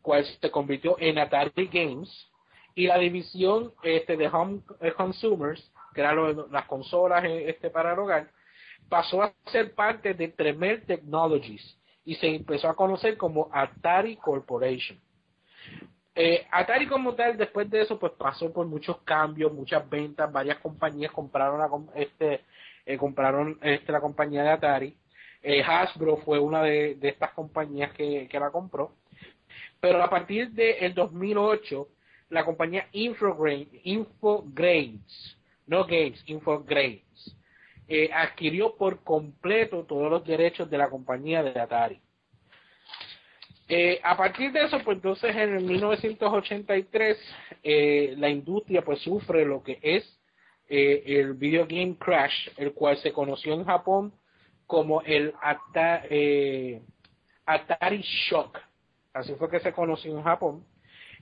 cual se convirtió en Atari Games, y la división este, de home consumers, que eran las consolas este, para el hogar, pasó a ser parte de Tremel Technologies y se empezó a conocer como Atari Corporation. Eh, Atari como tal, después de eso, pues pasó por muchos cambios, muchas ventas, varias compañías compraron la, este, eh, compraron este, la compañía de Atari. Eh, Hasbro fue una de, estas compañías que, la compró. Pero a partir del 2008, la compañía Infogrames, Infogrames no Games, Infogrames, eh, adquirió por completo todos los derechos de la compañía de Atari. Eh, a partir de eso, pues entonces en el 1983 eh, la industria pues sufre lo que es el video game crash, el cual se conoció en Japón como el Atari, Atari Shock. Así fue que se conoció en Japón.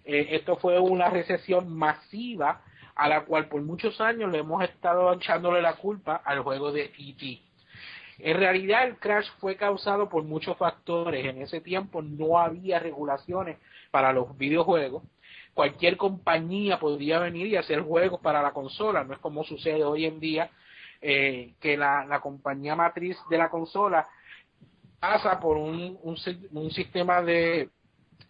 esto fue una recesión masiva a la cual por muchos años le hemos estado echándole la culpa al juego de E.T. En realidad el crash fue causado por muchos factores. En ese tiempo no había regulaciones para los videojuegos. Cualquier compañía podría venir y hacer juegos para la consola. No es como sucede hoy en día eh, que la, compañía matriz de la consola pasa por un, un, sistema de,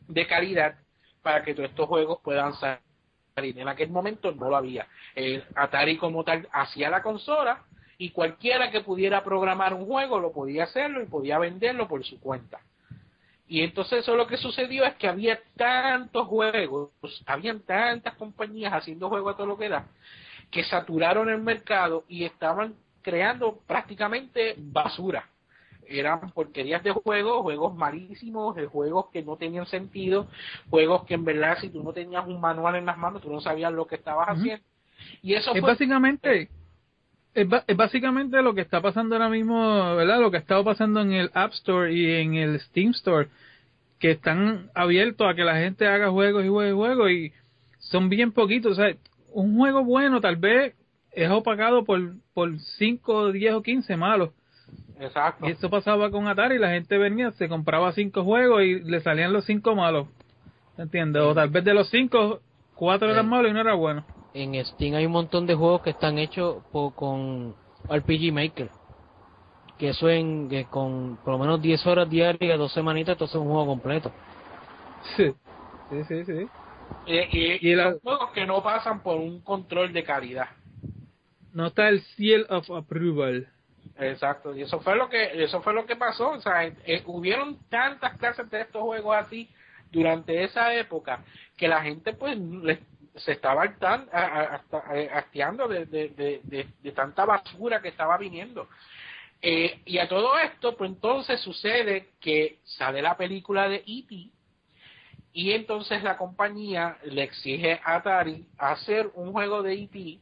de calidad para que todos estos juegos puedan salir en aquel momento no lo había. Atari como tal hacía la consola y cualquiera que pudiera programar un juego lo podía hacerlo y podía venderlo por su cuenta. Y entonces eso lo que sucedió es que había tantos juegos, habían tantas compañías haciendo juegos a todo lo que era, que saturaron el mercado y estaban creando prácticamente basura eran porquerías de juegos, juegos malísimos, de juegos que no tenían sentido, juegos que en verdad si tú no tenías un manual en las manos, tú no sabías lo que estabas haciendo. Y eso es básicamente es, básicamente lo que está pasando ahora mismo, ¿verdad? Lo que ha estado pasando en el App Store y en el Steam Store, que están abiertos a que la gente haga juegos y juegos y juegos y son bien poquitos, o sea, un juego bueno tal vez es opacado por por 5, 10 o 15 malos Exacto. Y eso pasaba con Atari, la gente venía, se compraba cinco juegos y le salían los cinco malos. ¿Entiendes? O tal vez de los cinco, cuatro eran malos y no era bueno. En Steam hay un montón de juegos que están hechos con RPG Maker. Que eso en, que con por lo menos 10 horas diarias, dos semanitas, entonces es un juego completo. Sí, sí, sí. sí. Y, y, los juegos que no pasan por un control de calidad. No está el seal of approval. Exacto, y eso fue lo que eso fue lo que pasó, o sea, eh, hubieron tantas clases de estos juegos así durante esa época que la gente pues se estaba eh, hastiando de, de, tanta basura que estaba viniendo. Eh, y a todo esto, pues entonces sucede que sale la película de E.T. y entonces la compañía le exige a Atari hacer un juego de E.T.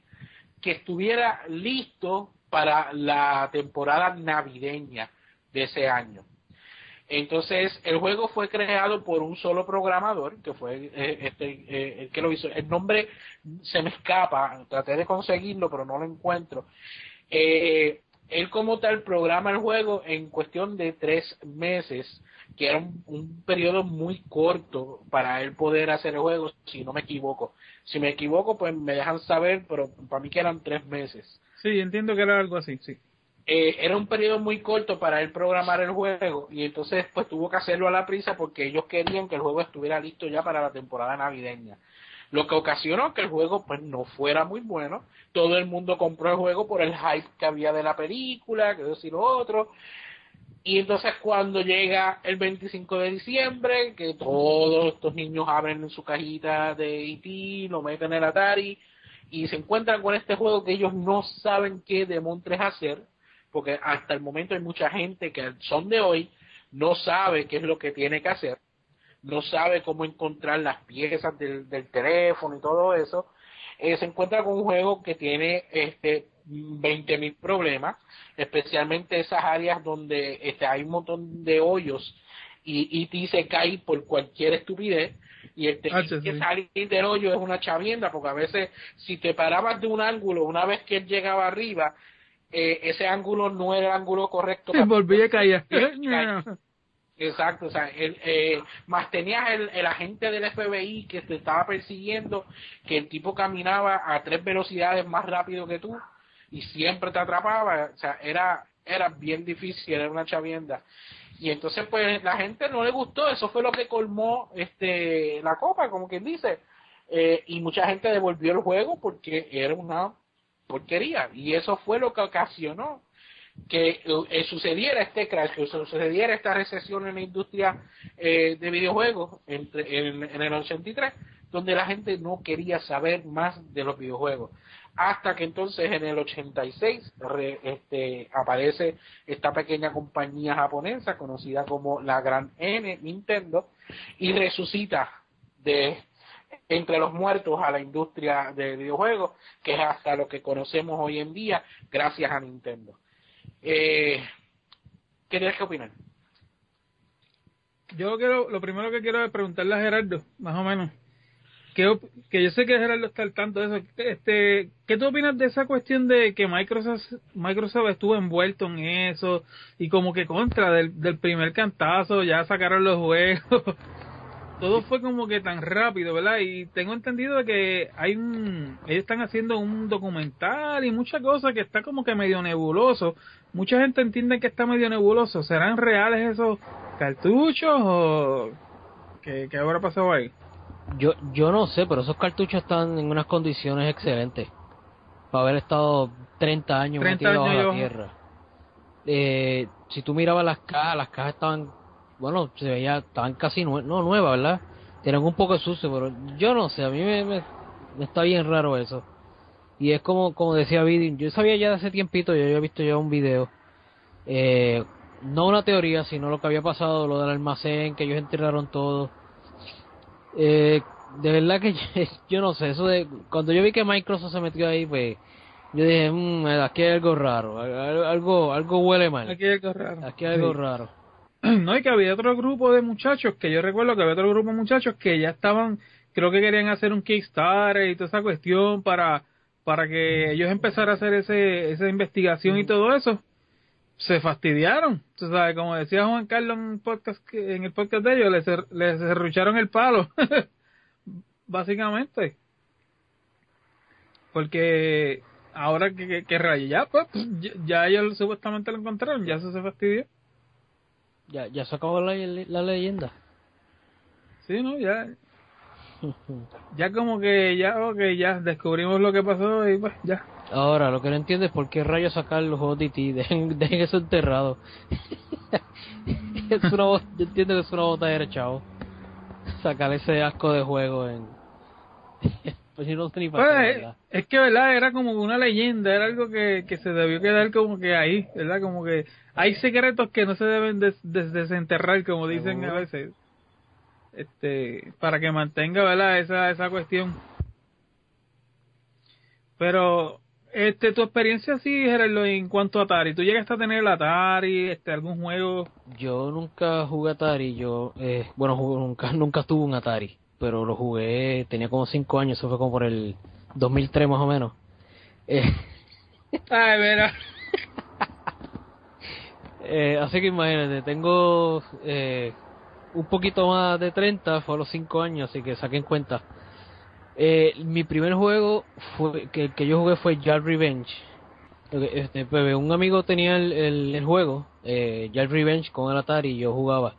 que estuviera listo para la temporada navideña de ese año. Entonces, el juego fue creado por un solo programador, que fue eh, este, eh, el que lo hizo. El nombre se me escapa, traté de conseguirlo, pero no lo encuentro. Eh, él como tal programa el juego en cuestión de tres meses, que era un, periodo muy corto para él poder hacer el juego, si no me equivoco. Si me equivoco, pues me dejan saber, pero para mí que eran tres meses. Sí, entiendo que era algo así, sí. Eh, era un periodo muy corto para él programar el juego y entonces pues tuvo que hacerlo a la prisa porque ellos querían que el juego estuviera listo ya para la temporada navideña lo que ocasionó que el juego pues no fuera muy bueno todo el mundo compró el juego por el hype que había de la película que decir otro y entonces cuando llega el 25 de diciembre que todos estos niños abren su cajita de E.T. lo meten en Atari y se encuentran con este juego que ellos no saben qué demontres hacer porque hasta el momento hay mucha gente que son de hoy no sabe qué es lo que tiene que hacer, no sabe cómo encontrar las piezas del, teléfono y todo eso, eh, se encuentra con un juego que tiene este 20 mil problemas, especialmente esas áreas donde este, hay un montón de hoyos y, y se cae por cualquier estupidez y el ah, que salir del hoyo es una chavienda porque a veces si te parabas de un ángulo una vez que él llegaba arriba eh, ese ángulo no era el ángulo correcto. Y volví a caer. Exacto, o sea, el, eh, más tenías el, el, agente del FBI que te estaba persiguiendo, que el tipo caminaba a tres velocidades más rápido que tú y siempre te atrapaba, o sea, era, era bien difícil, era una chavienda. Y entonces, pues, la gente no le gustó, eso fue lo que colmó este la copa, como quien dice. Eh, y mucha gente devolvió el juego porque era una porquería. Y eso fue lo que ocasionó que eh, sucediera este crash, que sucediera esta recesión en la industria eh, de videojuegos entre, en, el 83, donde la gente no quería saber más de los videojuegos. Hasta que entonces en el 86 este, aparece esta pequeña compañía japonesa conocida como la Gran N, Nintendo, y resucita de entre los muertos a la industria de videojuegos, que es hasta lo que conocemos hoy en día, gracias a Nintendo. Eh, ¿Qué tienes que opinar? Yo quiero, lo primero que quiero es preguntarle a Gerardo, más o menos, que, que yo sé que Gerardo está al tanto de eso, este, ¿qué tú opinas de esa cuestión de que Microsoft, Microsoft estuvo envuelto en eso y como que contra del, del primer cantazo ya sacaron los juegos? [laughs] todo fue como que tan rápido, ¿verdad? Y tengo entendido que hay un, ellos están haciendo un documental y muchas cosas que está como que medio nebuloso. Mucha gente entiende que está medio nebuloso. ¿Serán reales esos cartuchos o qué, qué habrá pasado ahí? Yo, yo no sé, pero esos cartuchos están en unas condiciones excelentes. Para haber estado 30 años metidos en la tierra. Eh, si tú mirabas las cajas, las cajas estaban bueno, se veía, estaban casi no nuevas, ¿verdad? Tienen un poco de sucio, pero yo no sé, a mí me, está bien raro eso. Y es como, como decía Vidin, yo sabía ya de hace tiempito, yo había visto ya un video, eh, no una teoría, sino lo que había pasado, lo del almacén, que ellos enterraron todo. Eh, de verdad que [laughs] yo, no sé, eso de, cuando yo vi que Microsoft se metió ahí, pues, yo dije, mmm, aquí hay algo raro, algo, algo huele mal. Aquí hay algo raro. Aquí hay algo raro. [clears throat] no, y que había otro grupo de muchachos, que yo recuerdo que había otro grupo de muchachos que ya estaban, creo que querían hacer un Kickstarter y toda esa cuestión para, para que ellos empezaran a hacer ese, esa investigación y todo eso. Se fastidiaron, tú sabes, como decía Juan Carlos en, podcast, en el podcast de ellos, les, les cerrucharon el palo, [laughs] básicamente. Porque ahora que, que, ya, pues, ya ellos supuestamente lo encontraron, ya se, se fastidió. Ya, ya se acabó la, la leyenda. Sí, ¿no? Ya. [laughs] ya como que ya, ok, ya descubrimos lo que pasó y pues ya. Ahora, lo que no entiendo es por qué rayos sacar los ODT, dejen, [laughs] dejen eso enterrado. [laughs] es una, yo entiendo que es una botadera, chavo. Sacar ese asco de juego en... pues no ni pues, es que, ¿verdad? Era como una leyenda, era algo que, que se debió quedar como que ahí, ¿verdad? Como que hay secretos que no se deben desenterrar, como dicen a veces, este, para que mantenga, ¿verdad? Esa, esa cuestión. Pero, este, tu experiencia sí, Gerardo, en cuanto a Atari, ¿tú llegaste a tener el Atari, este, algún juego? Yo nunca jugué Atari, yo, eh, bueno, nunca, nunca tuve un Atari, pero lo jugué, tenía como 5 años, eso fue como por el 2003 más o menos. Eh. [laughs] Ay, mira. Eh, así que imagínate, tengo eh, un poquito más de 30, fue a los 5 años, así que saquen cuenta. Eh, mi primer juego fue que, que yo jugué fue Jar Revenge. Este, pues, un amigo tenía el, el, juego, eh, Jar Revenge con el Atari y yo jugaba.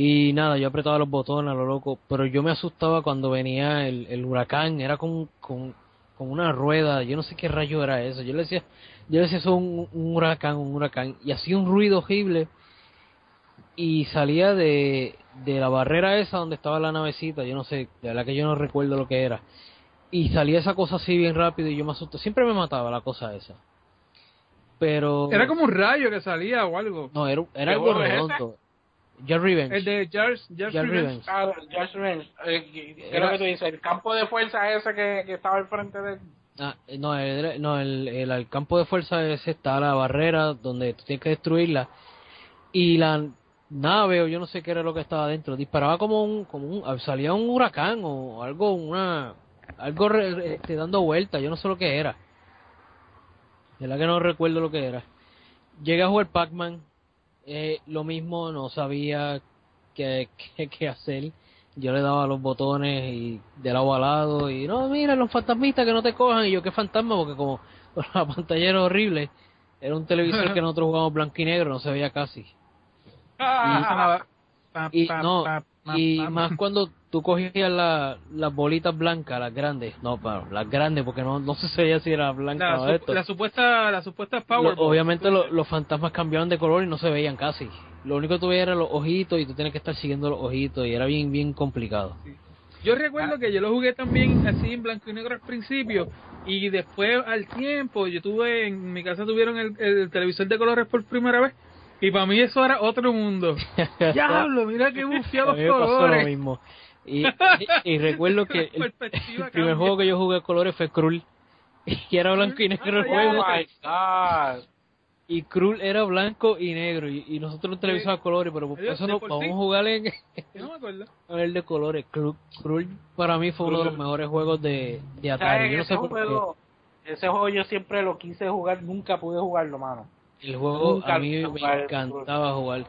Y nada, yo apretaba los botones a lo loco, pero yo me asustaba cuando venía el, el huracán, era con, con, con, una rueda, yo no sé qué rayo era eso. Yo le decía, yo le decía eso un, un huracán, un huracán, y hacía un ruido horrible y salía de, de la barrera esa donde estaba la navecita, yo no sé, de verdad que yo no recuerdo lo que era. Y salía esa cosa así bien rápido y yo me asusté. Siempre me mataba la cosa esa. Pero... Era como un rayo que salía o algo. No, era, era algo redondo. Jar Revenge. El de Revenge. Ah, Jar Revenge. Eh, era, que tú dices? El campo de fuerza ese que, que estaba al frente de... Ah, no, el, no el, el, campo de fuerza ese está la barrera donde tú tienes que destruirla. Y la nave o yo no sé qué era lo que estaba dentro disparaba como un como un salía un huracán o algo una algo este, dando vueltas yo no sé lo que era de la que no recuerdo lo que era llegué a jugar Pac-Man eh, lo mismo no sabía qué, qué, hacer. Yo le daba los botones y de lado a lado y no mira los fantasmitas que no te cojan y yo qué fantasma porque como [laughs] la pantalla era horrible era un televisor que [laughs] nosotros jugábamos blanco y negro no se veía casi. Y, no, y más cuando tú cogías las bolitas blancas, las grandes, no, pero las grandes, porque no, no [laughs] se sabía si era blanca la, o esto. La supuesta, la supuesta Power. obviamente los fantasmas cambiaban de color y no se veían casi. Lo único que tuviera eran los ojitos y tú tienes que estar siguiendo los ojitos y era bien, bien complicado. Yo recuerdo que yo lo jugué también así en blanco y negro al principio y después al tiempo yo tuve en mi casa tuvieron el televisor de colores por primera vez y para mí eso era otro mundo. [laughs] Diablo, mira qué bufiados colores. Lo mismo. Y, y, recuerdo que el, primer juego que yo jugué a colores fue Krull. Y era blanco y negro el juego. Oh my God. Y Krull era blanco y negro. Y, nosotros no televisor a colores, pero por eso no vamos a jugar en, [laughs] no me acuerdo. [laughs] el de colores. Krull, para mí fue uno de los mejores juegos de, de Atari. Yo no sé por juego, Ese juego yo siempre lo quise jugar, nunca pude jugarlo, mano. El juego a mí me encantaba jugar.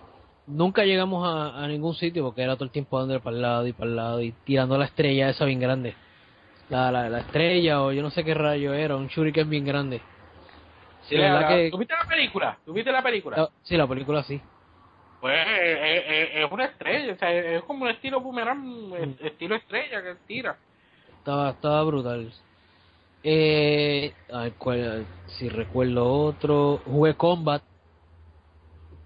Nunca llegamos a, ningún sitio porque era todo el tiempo dando para el lado y para el lado y tirando la estrella esa bien grande. La, la, estrella o yo no sé qué rayo era, un shuriken bien grande. Sí, la, que... ¿Tuviste la película? ¿Tuviste la película? sí, la película sí. Pues es, una estrella, o sea, es como un estilo boomerang, mm. estilo estrella que tira. Estaba, estaba brutal. Eh, si recuerdo otro, jugué Combat.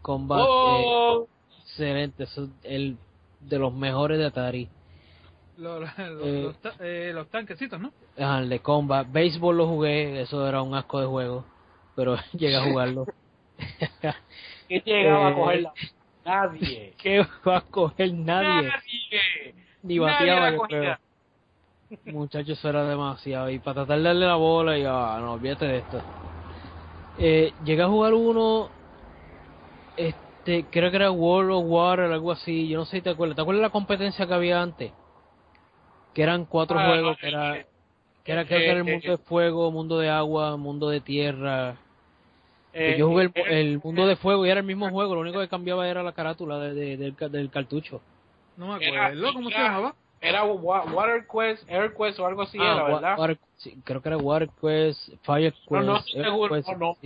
Combat, oh. eh, excelente, es el de los mejores de Atari. [laughs] Los, eh, eh, los, tanquecitos, ¿no? el de Combat. Béisbol lo jugué, eso era un asco de juego, pero [laughs] llegué a jugarlo. [laughs] ¿Qué llegaba a cogerla? Nadie. ¿Qué va a coger nadie? Nadie. Ni bateaba, yo creo. Muchachos, eso era demasiado. Y para tratar de darle la bola, y ah, no, olvídate de esto. Eh, llegué a jugar uno, este, creo que era World of Water, algo así. Yo no sé si te acuerdas. ¿Te acuerdas de la competencia que había antes? Que eran cuatro ah, juegos, que era, que era, que era el mundo de fuego, mundo de agua, mundo de tierra. Eh, yo jugué el, eh, el, mundo de fuego y era el mismo juego, lo único que cambiaba era la carátula de, del, del cartucho. No me acuerdo, ¿cómo se llamaba? Era Water Quest, Air Quest o algo así, ah, era, ¿verdad? creo que era Water Quest, Fire Quest. No, no estoy seguro, no,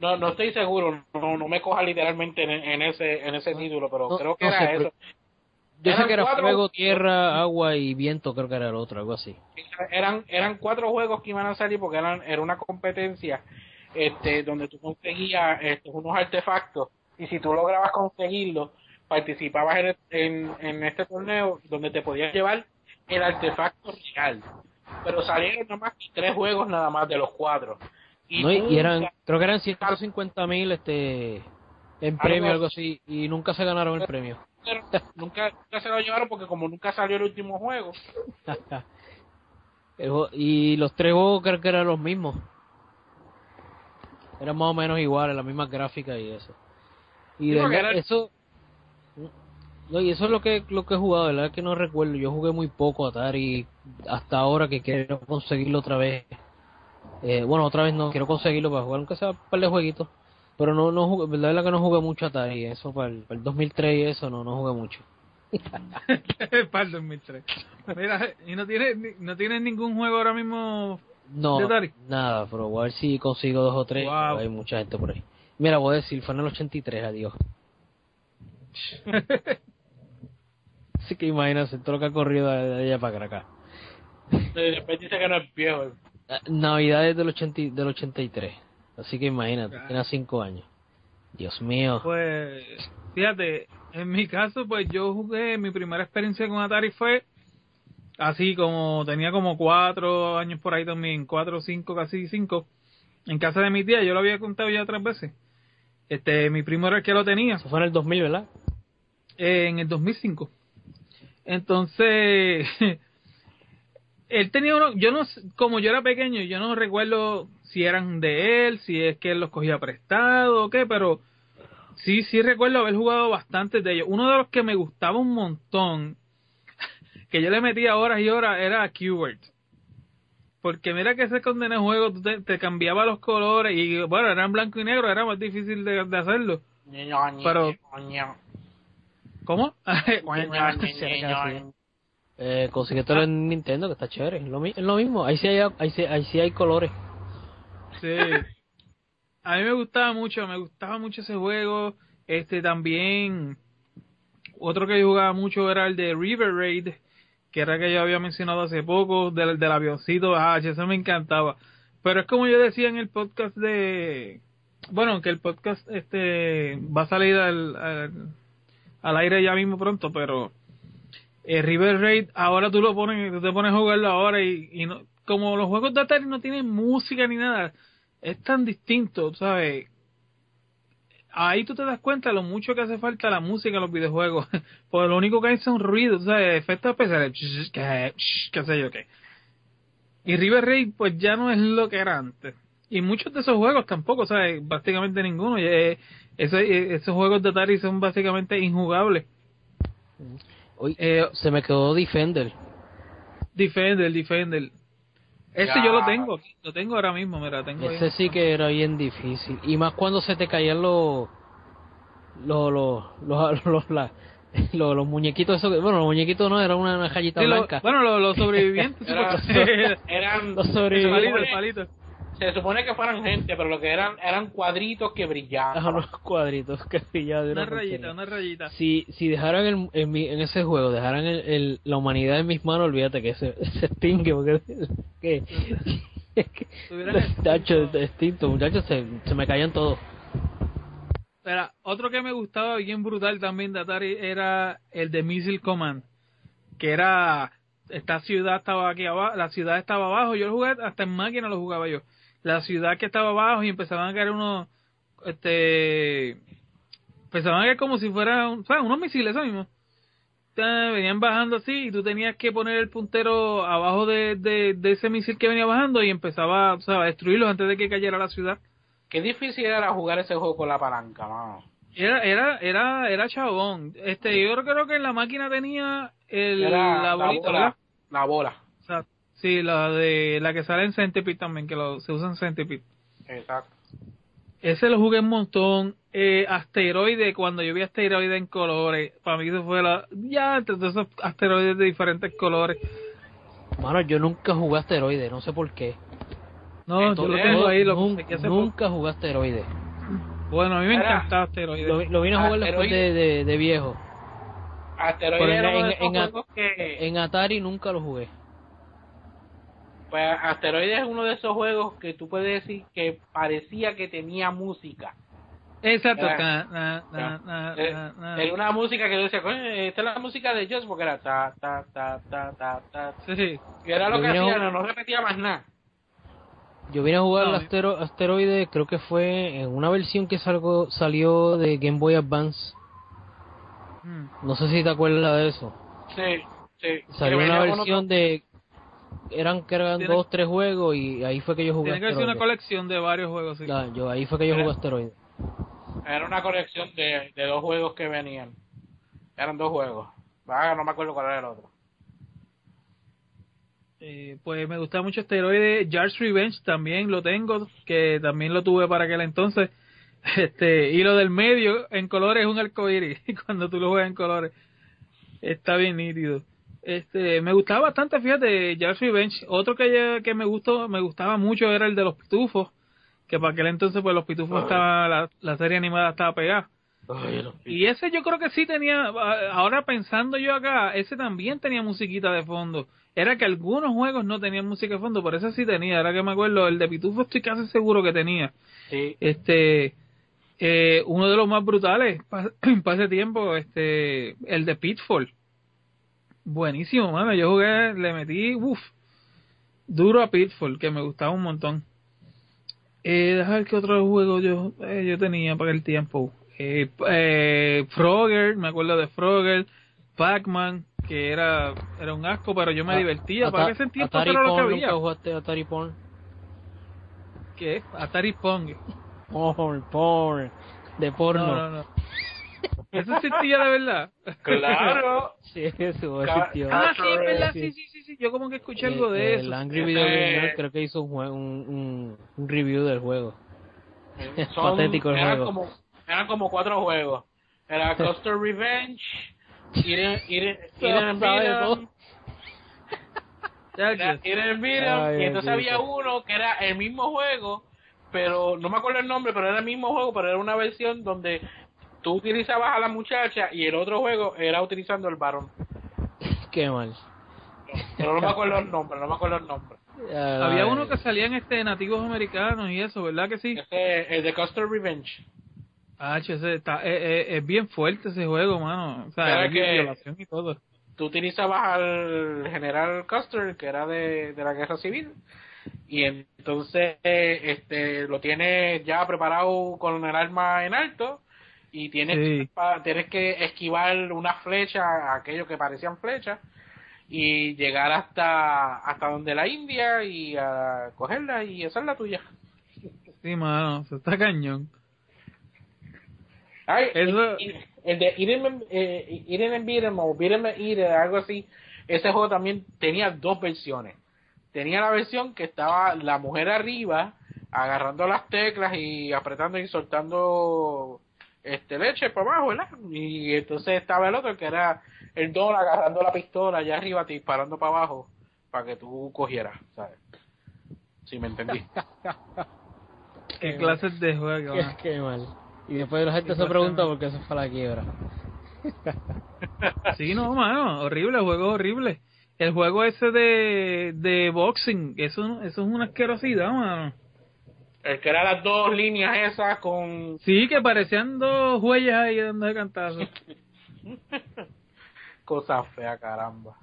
no, no, estoy seguro, no, no me coja literalmente en, ese en ese título, pero creo que era eso. Yo sé que era fuego, tierra, agua y viento, creo que era el otro, algo así. Eran eran cuatro juegos que iban a salir porque eran era una competencia este donde tú conseguías este, unos artefactos y si tú lograbas conseguirlos participabas en, en, este torneo donde te podías llevar el artefacto real. Pero salieron nada más tres juegos nada más de los cuatro. Y, eran, creo que eran 150 mil este, en premio, algo así, y nunca se ganaron el premio. nunca, se lo llevaron porque como nunca salió el último [laughs] juego. y los tres juegos creo que eran los mismos. Eran más o menos iguales, la misma gráfica y eso. Y de eso, no, y eso es lo que lo que he jugado, verdad que no recuerdo. Yo jugué muy poco Atari hasta ahora que quiero conseguirlo otra vez. Eh, bueno, otra vez no, quiero conseguirlo para jugar aunque sea un par de jueguitos. Pero no, no jugué, la verdad que no jugué mucho Atari, eso para el, para el 2003 y eso no, no jugué mucho. [laughs] para el 2003. Mira, ¿y no tienes, no tienes ningún juego ahora mismo no, nada, pero voy a ver si consigo dos o tres. Hay mucha gente por ahí. Mira, voy a decir, fue en el 83, adiós. [laughs] [laughs] Así que imagínate todo lo que ha corrido de allá para acá. Después dice que no es viejo. Ah, Navidades del, 80, del 83. Así que imagínate, tiene 5 años. Dios mío. Pues, fíjate, en mi caso, pues yo jugué, mi primera experiencia con Atari fue así como tenía como cuatro años por ahí también, cuatro, cinco, casi cinco, en casa de mi tía, yo lo había contado ya tres veces. Este, mi primo era el que lo tenía. Eso fue en el 2000, ¿verdad? Eh, en el 2005. Entonces, [laughs] él tenía uno, yo no, como yo era pequeño, yo no recuerdo si eran de él, si es que él los cogía prestado o qué, pero sí, sí recuerdo haber jugado bastantes de ellos. Uno de los que me gustaba un montón [laughs] que yo le metía horas y horas era a Qbert. Porque mira que ese condenado juego te, cambiaba los colores y bueno, eran blanco y negro, era más difícil de, hacerlo. Pero ¿Cómo? eh, todo en Nintendo, que está chévere. Es lo, mismo, ahí sí, hay, ahí, sí, ahí sí hay colores. Sí. A mí me gustaba mucho, me gustaba mucho ese juego. Este también, otro que yo jugaba mucho era el de River Raid, que era que yo había mencionado hace poco, del, del avioncito H, eso me encantaba. Pero es como yo decía en el podcast de, bueno, que el podcast este va a salir al, al, aire ya mismo pronto, pero el River Raid ahora tú lo pones, tú te pones a jugarlo ahora y, y no, como los juegos de Atari no tienen música ni nada, es tan distinto, ¿sabes? ahí tú te das cuenta lo mucho que hace falta la música en los videojuegos. [laughs] Porque lo único que hay son ruidos, ¿sabes? Efectos especiales. [laughs] Qué sé yo qué. Y River Raid, pues ya no es lo que era antes. Y muchos de esos juegos tampoco, ¿sabes? Prácticamente ninguno. Eh, esos, juegos de Atari son básicamente injugables. Hoy eh, se me quedó Defender. Defender, Defender. Ese yo lo tengo, lo tengo ahora mismo, mira, tengo Ese sí que era bien difícil. Y más cuando se te caían los los los los, [laughs] los, los, muñequitos esos, bueno, los muñequitos no, era una, una blanca. bueno, los, [laughs] sobrevivientes. [laughs] eran los sobrevivientes. palitos se supone que fueran gente, pero lo que eran eran cuadritos que brillaban. Unos cuadritos que brillaban. Una, rayita, una rayita. Si, si dejaran el, en, en, ese juego, dejaran el, el, la humanidad en mis manos, olvídate que se, [laughs] se extingue, porque que, [laughs] muchachos, extinto, muchachos, se, se me caían todos. Pero otro que me gustaba bien brutal también de Atari era el de Missile Command, que era esta ciudad estaba aquí abajo, la ciudad estaba abajo, yo lo jugué hasta en máquina lo jugaba yo la ciudad que estaba abajo y empezaban a caer unos, este, empezaban a caer como si fueran, ¿sabes? Unos misiles, eso mismo. Venían bajando así y tú tenías que poner el puntero abajo de, de, ese misil que venía bajando y empezaba, o a destruirlos antes de que cayera la ciudad. Qué difícil era jugar ese juego con la palanca, mano. Era, era, era, era chabón. Este, yo creo que en la máquina tenía el, la, bolita, bola, la bola. Sí, la de la que sale en Centipede también, que lo, se usa en Centipede. Exacto. Ese lo jugué un montón. Eh, asteroide, cuando yo vi asteroide en colores, para mí eso fue la. Ya, entre esos asteroides de diferentes colores. Mano, yo nunca jugué asteroide, no sé por qué. No, yo lo tengo ahí. Lo nunca, nunca jugué asteroide. Bueno, a mí me encantaba asteroide. Lo, vine a jugar después de, de, viejo. Asteroide en, en Atari nunca lo jugué. Pues Asteroides es uno de esos juegos que tú puedes decir que parecía que tenía música. Exacto. Era, una música que yo decía, esta es la música de Just porque era ta, ta, ta, ta, ta, ta. Sí, sí. Y era lo que hacía, no, repetía más nada. Yo vine a jugar el astero, Asteroide, creo que fue en una versión que salgo, salió de Game Boy Advance. Hmm. No sé si te acuerdas de eso. Sí, sí. Salió una versión de eran que eran dos tres juegos y ahí fue que yo jugué tiene que ser una colección de varios juegos sí. yo ahí fue que yo jugué asteroide era una colección de, de dos juegos que venían. Eran dos juegos. Ah, no me acuerdo cuál era el otro. Eh, pues me gusta mucho asteroide. Jar's Revenge también lo tengo que también lo tuve para aquel entonces. [laughs] Este, y lo del medio en colores es un arcoíris [laughs] cuando tú lo juegas en colores. Está bien nítido. Este, me gustaba bastante, fíjate, Jaws Revenge. Otro que, que me gustó, me gustaba mucho era el de los pitufos, que para aquel entonces pues los pitufos estaba, la, la, serie animada estaba pegada. y ese yo creo que sí tenía, ahora pensando yo acá, ese también tenía musiquita de fondo. Era que algunos juegos no tenían música de fondo, pero ese sí tenía, ahora que me acuerdo, el de pitufo estoy casi seguro que tenía. Sí. Este, eh, uno de los más brutales para [clears throat] ese tiempo, este, el de Pitfall buenísimo, mano. Yo jugué, le metí, uff, duro a Pitfall, que me gustaba un montón. Eh, dejar ver qué otro juego yo, eh, yo tenía para el tiempo. Eh, eh, Frogger, me acuerdo de Frogger, Pac-Man, que era, era un asco, pero yo me divertía. ¿Para qué sentía Atari era lo que había? jugaste Atari Porn? ¿Qué? Atari Pong. [laughs] Porn, porn, de porno. No, no, no. ¿Eso existía de verdad? Claro. [laughs] sí, eso existió. Ah, sí, verdad, sí, sí, sí, sí. Yo como que escuché algo de eso. El Angry Video Game creo que hizo un, un, un, review del juego. [laughs] Son, Patético el eran juego. Como, eran como cuatro juegos. Era [laughs] Coaster Revenge, Eden Beat'em, Eden Beat'em, y entonces había uno que era el mismo juego, pero no me acuerdo el nombre, pero era el mismo juego, pero era una versión donde tú utilizabas a la muchacha y el otro juego era utilizando el varón. Qué mal. pero no me acuerdo el nombre, no me acuerdo el nombre. Había uno que salían este nativos americanos y eso, ¿verdad que sí? Ese, el de Custer Revenge. Ah, ese está, es, es, es, bien fuerte ese juego, mano. O sea, que violación y todo. Tú utilizabas al general Custer, que era de, de la guerra civil, y entonces este lo tienes ya preparado con el arma en alto, y tienes, Sí. que, tienes que esquivar una flecha, aquello que parecían flechas, y llegar hasta hasta donde la India y a cogerla y esa es la tuya. Sí, mano, eso está cañón. Ay, Eso- el, el de Eden eh, Beat'em o algo así, ese juego también tenía dos versiones. Tenía la versión que estaba la mujer arriba agarrando las teclas y apretando y soltando este leche para abajo, ¿verdad? Y entonces estaba el otro que era el don agarrando la pistola allá arriba disparando para abajo para que tú cogieras, ¿sabes? Si me entendí. [laughs] ¿Qué clases de juego? Qué, mal. Y después la gente se pregunta por qué se fue a la quiebra. [laughs] Sí, no, mano, horrible, el juego es horrible. El juego ese de, de boxing, eso, eso es una asquerosidad, mano. El que era las dos líneas esas con Sí, que parecían dos huellas ahí dando de cantazo. [laughs] cosas feas, caramba.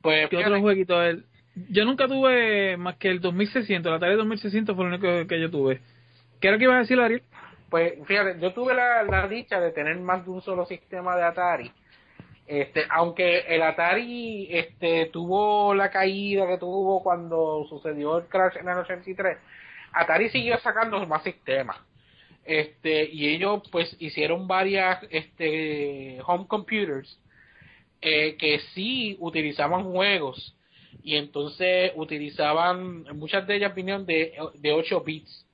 Pues ¿Qué fíjate, otro jueguito? El, yo nunca tuve más que el 2600, la Atari 2600 fue lo único que yo tuve. ¿Qué era que iba a decir, Ariel? pues fíjate, yo tuve la, la dicha de tener más de un solo sistema de Atari. Este, aunque el Atari este tuvo la caída que tuvo cuando sucedió el crash en el 83, Atari siguió sacando más sistemas. Este, y ellos pues hicieron varias este home computers eh, que sí utilizaban juegos y entonces utilizaban muchas de ellas vinieron de, de 8 bits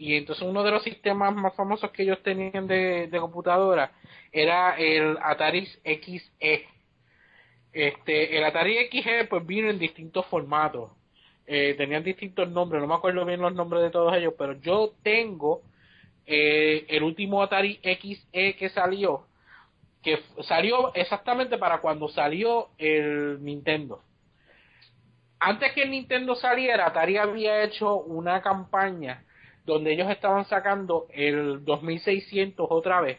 y entonces uno de los sistemas más famosos que ellos tenían de, computadora era el Atari XE. Este, el Atari XE pues vino en distintos formatos. Eh, tenían distintos nombres, no me acuerdo bien los nombres de todos ellos, pero yo tengo eh, el último Atari XE que salió, que salió exactamente para cuando salió el Nintendo. Antes que el Nintendo saliera, Atari había hecho una campaña donde ellos estaban sacando el 2600 otra vez.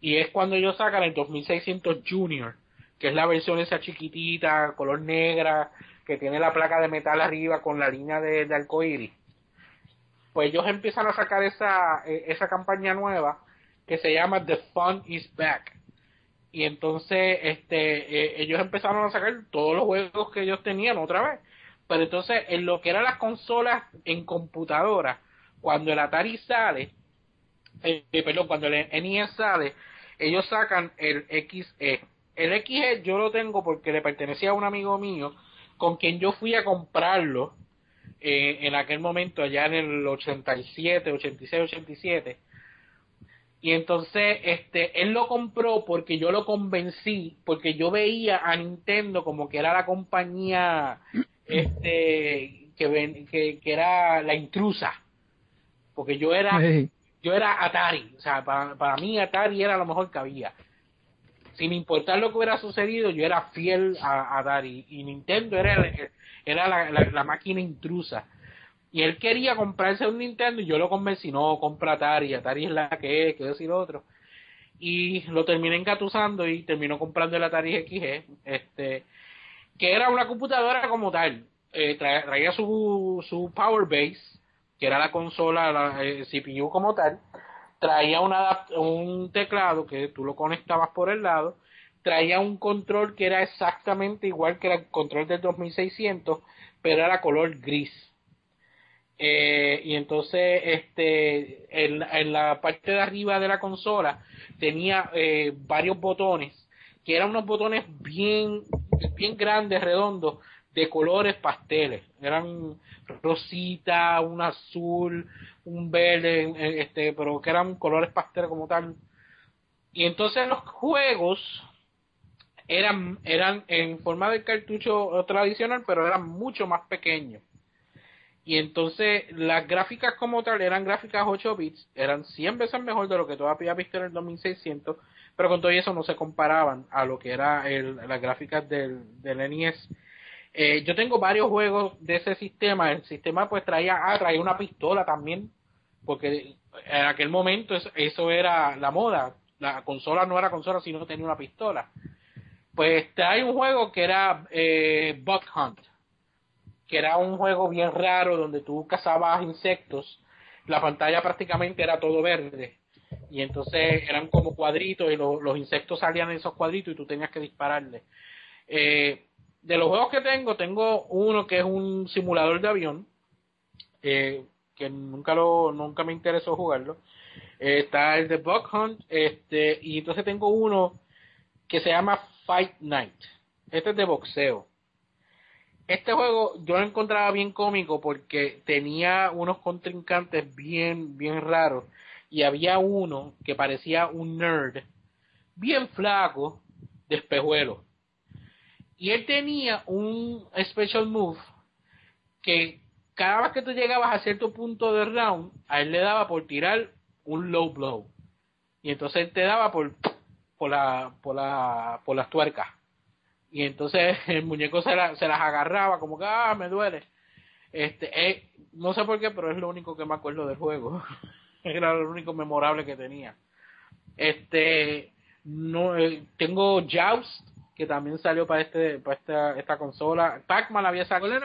Y es cuando ellos sacan el 2600 Junior, que es la versión esa chiquitita, color negra, que tiene la placa de metal arriba con la línea de, de arcoíris. Pues ellos empiezan a sacar esa, eh, esa campaña nueva que se llama The Fun is Back. Y entonces este eh, ellos empezaron a sacar todos los juegos que ellos tenían otra vez. Pero entonces en lo que eran las consolas en computadora, cuando el Atari sale, eh, eh, perdón, cuando el NES sale, ellos sacan el XE. El XE yo lo tengo porque le pertenecía a un amigo mío con quien yo fui a comprarlo eh, en aquel momento, allá en el 87, 86, 87. Y entonces, este, él lo compró porque yo lo convencí, porque yo veía a Nintendo como que era la compañía, este, que, que, que era la intrusa. Porque yo era, yo era Atari. O sea, para, para mí Atari era lo mejor que había sin importar lo que hubiera sucedido, yo era fiel a, Atari y Nintendo era, era la, máquina intrusa. Y él quería comprarse un Nintendo y yo lo convencí, no, compra Atari, Atari es la que es, que decir otro. Y lo terminé engatusando y terminó comprando el Atari XG, este, que era una computadora como tal. Eh, traía, su, su Power Base, que era la consola, la eh, CPU como tal, traía un teclado que tú lo conectabas por el lado, traía un control que era exactamente igual que el control del 2600, pero era color gris. Eh, y entonces este en, la parte de arriba de la consola tenía eh, varios botones que eran unos botones bien bien grandes redondos de colores pasteles eran rosita un azul un verde, este, pero que eran colores pastel como tal. Y entonces los juegos eran, eran en forma de cartucho tradicional, pero eran mucho más pequeños. Y entonces las gráficas como tal eran gráficas 8 bits, eran 100 veces mejor de lo que todavía visto en el 2600, pero con todo eso no se comparaban a lo que era el, las gráficas del, del NES. Eh, yo tengo varios juegos de ese sistema. El sistema pues traía, ah, traía una pistola también porque en aquel momento eso, era la moda. La consola no era consola si no tenía una pistola. Pues hay un juego que era eh, Hunt, que era un juego bien raro donde tú cazabas insectos. La pantalla prácticamente era todo verde. Y entonces eran como cuadritos y los insectos salían en esos cuadritos y tú tenías que dispararle. Eh, de los juegos que tengo, tengo uno que es un simulador de avión. Eh, que nunca lo nunca me interesó jugarlo. Eh, está el de Bug Hunt, este, y entonces tengo uno que se llama Fight Night. Este es de boxeo. Este juego yo lo encontraba bien cómico porque tenía unos contrincantes bien, bien raros. Y había uno que parecía un nerd, bien flaco, de espejuelo. Y él tenía un special move que cada vez que tú llegabas a cierto punto de round, a él le daba por tirar un low blow. Y entonces él te daba por, por, la, por, la, por las tuercas. Y entonces [laughs] el muñeco se, se las agarraba como que, ah, me duele. Este, eh, no sé por qué, pero es lo único que me acuerdo del juego. [laughs] Era lo único memorable que tenía. Este, no, eh, tengo Joust, que también salió para este, para esta, esta consola. Pac-Man había salido.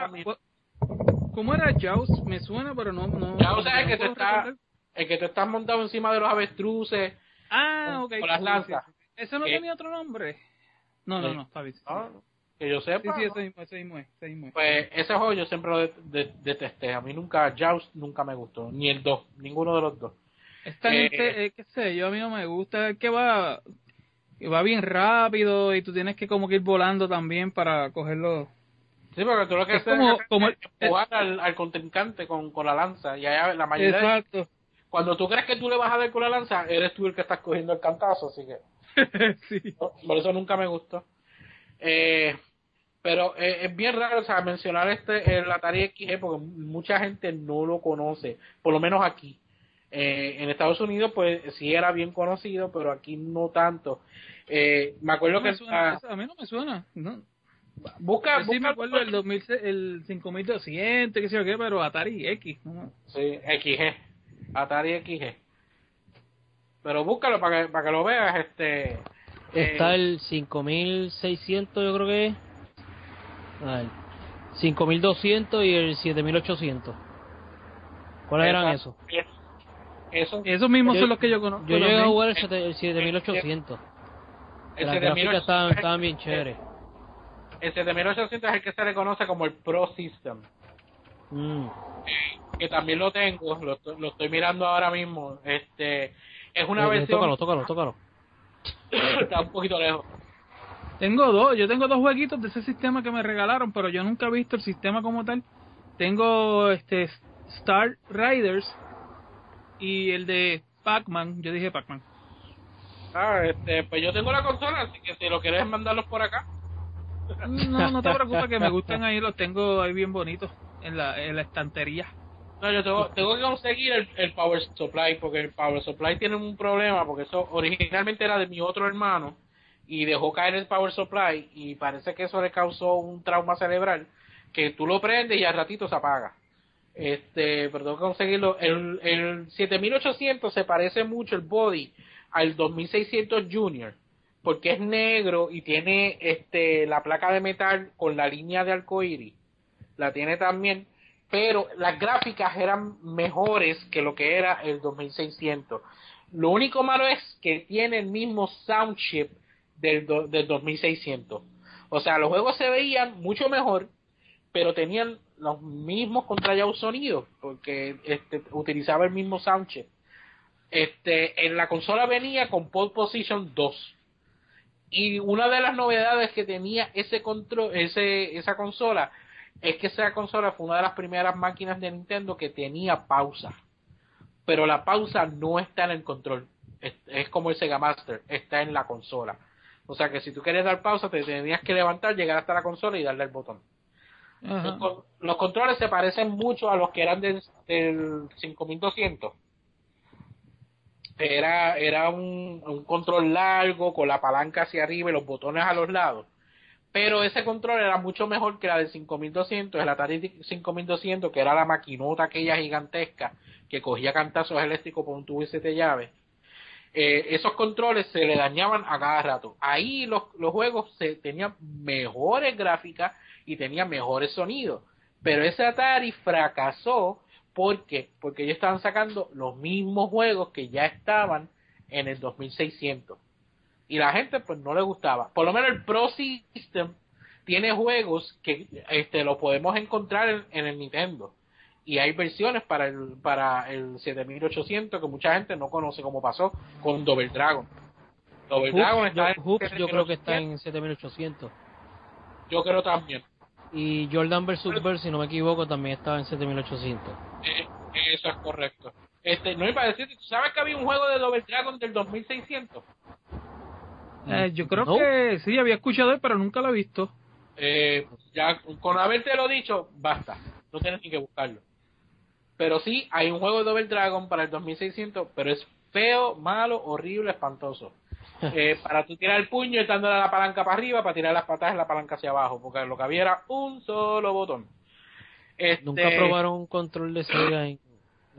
¿Cómo era Jaws? Me suena, pero no. no Jaws es el que, te está, el que te estás montado encima de los avestruces. Ah, ok. Con las lanzas. ¿Eso no tenía otro nombre? No, no, no, está bien. que yo sepa. Sí, sí, ese mismo, ese mismo, ese mismo. Pues ese juego yo siempre lo detesté. A mí nunca, Jaws nunca me gustó. Ni el 2, ninguno de los dos. Esta eh, gente, eh, qué sé yo, a mí no me gusta. Que va, va bien rápido y tú tienes que como que ir volando también para cogerlo Sí, porque tú lo que haces es, como, jugar al, al, contrincante con, con, la lanza. Y allá la mayoría Exacto. cuando tú crees que tú le vas a dar con la lanza, eres tú el que estás cogiendo el cantazo, así que... [laughs] sí. Por eso nunca me gustó. Eh, pero eh, es bien raro, o sea, mencionar este el Atari XG porque mucha gente no lo conoce, por lo menos aquí. Eh, en Estados Unidos, pues sí era bien conocido, pero aquí no tanto. Eh, me acuerdo que. a mí no me suena. No. Busca, sí me acuerdo del 2000, el 5200, qué sé yo qué, pero Atari X. Sí, XG. Atari XG. Pero búscalo para que, para que lo veas. este Está eh, el 5600, yo creo que es. ver 5200 y el 7800. ¿Cuáles eran esos? Eso, esos mismos son los que yo conozco. Yo llegué a jugar el, el 7800. Las gráficas estaban, estaban bien chéveres el 7800 es el que se le conoce como el Pro System. Mm. Que también lo tengo, lo, lo, estoy mirando ahora mismo. Este es una versión. Tócalo, tócalo, tócalo. [coughs] Está un poquito lejos. Tengo dos, yo tengo dos jueguitos de ese sistema que me regalaron, pero yo nunca he visto el sistema como tal. tengo este Star Riders y el de Pac-Man. Yo dije Pac-Man. Ah, este, pues yo tengo la consola, así que si lo quieres mandarlos por acá. No, no te [laughs] preocupes que me gustan ahí, los tengo ahí bien bonitos en la, en la estantería. No, yo tengo, tengo que conseguir el, el, Power Supply, porque el Power Supply tiene un problema, porque eso originalmente era de mi otro hermano, y dejó caer el Power Supply, y parece que eso le causó un trauma cerebral, que tú lo prendes y al ratito se apaga. Este, que conseguirlo. El, el 7800 se parece mucho el body al 2600 Junior, porque es negro y tiene este la placa de metal con la línea de arcoíris. La tiene también, pero las gráficas eran mejores que lo que era el 2600. Lo único malo es que tiene el mismo sound chip del, del 2600. O sea, los juegos se veían mucho mejor, pero tenían los mismos contrallados sonidos, porque este, utilizaba el mismo sound chip. Este, en la consola venía con Pole Position 2. Y una de las novedades que tenía ese control, ese, esa consola es que esa consola fue una de las primeras máquinas de Nintendo que tenía pausa. Pero la pausa no está en el control. Es, es como el Sega Master, está en la consola. O sea que si tú quieres dar pausa, te tenías que levantar, llegar hasta la consola y darle el botón. Los, los, controles se parecen mucho a los que eran del, del 5200. Era, era un, un, control largo con la palanca hacia arriba y los botones a los lados. Pero ese control era mucho mejor que la del 5200, el Atari 5200, que era la maquinota aquella gigantesca que cogía cantazos eléctricos por un tubo y siete llaves. Eh, esos controles se le dañaban a cada rato. Ahí los, los juegos se, tenían mejores gráficas y tenía mejores sonidos. Pero ese Atari fracasó porque porque ellos estaban sacando los mismos juegos que ya estaban en el 2600 y la gente pues no le gustaba. Por lo menos el Pro System tiene juegos que este lo podemos encontrar en, en el Nintendo y hay versiones para el para el 7800 que mucha gente no conoce como pasó con Double Dragon. Double Hoops, Dragon está yo, en yo creo que está en 7800. Yo creo también. Y Jordan vs. Bird, si no me equivoco, también estaba en 7800. Eh, eso es correcto. Este, no iba a decir, ¿sabes que había un juego de Double Dragon del 2600? Eh, yo creo que sí, había escuchado, pero nunca lo he visto. Eh, ya con haberte lo dicho, basta. No tienes ni que buscarlo. Pero sí, hay un juego de Double Dragon para el 2600, pero es feo, malo, horrible, espantoso. [laughs] Eh, para tú tirar el puño y dándole la palanca para arriba, para tirar las patas la palanca hacia abajo, porque lo que había era un solo botón. Este... ¿Nunca probaron un control de Sega en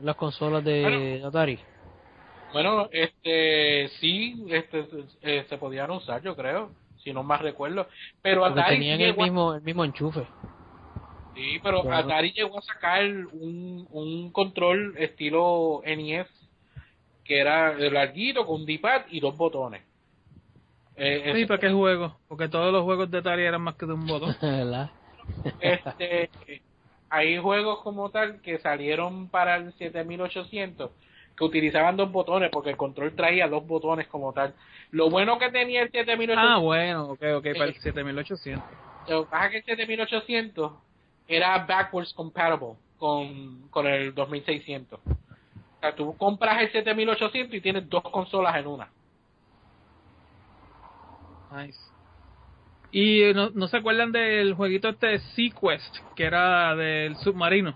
las consolas de Atari? Bueno, este sí, este eh, se podían usar, yo creo, si no más recuerdo. Pero Porque Atari tenían el mismo el mismo enchufe. Sí, pero. Atari llegó a sacar un, un control estilo NES que era larguito con un D-pad y dos botones. Eh, sí, ¿para qué juego? Porque todos los juegos de Atari eran más que de un botón. [laughs] este, hay juegos como tal que salieron para el 7800 que utilizaban dos botones porque el control traía dos botones como tal. Lo bueno que tenía el 7800. Ah, bueno, ok, ok, para el 7800. Lo que pasa es que el 7800 era backwards compatible con, con el 2600. O sea, tú compras el 7800 y tienes dos consolas en una. Nice. Y no, no se acuerdan del jueguito este Sequest, que era del submarino.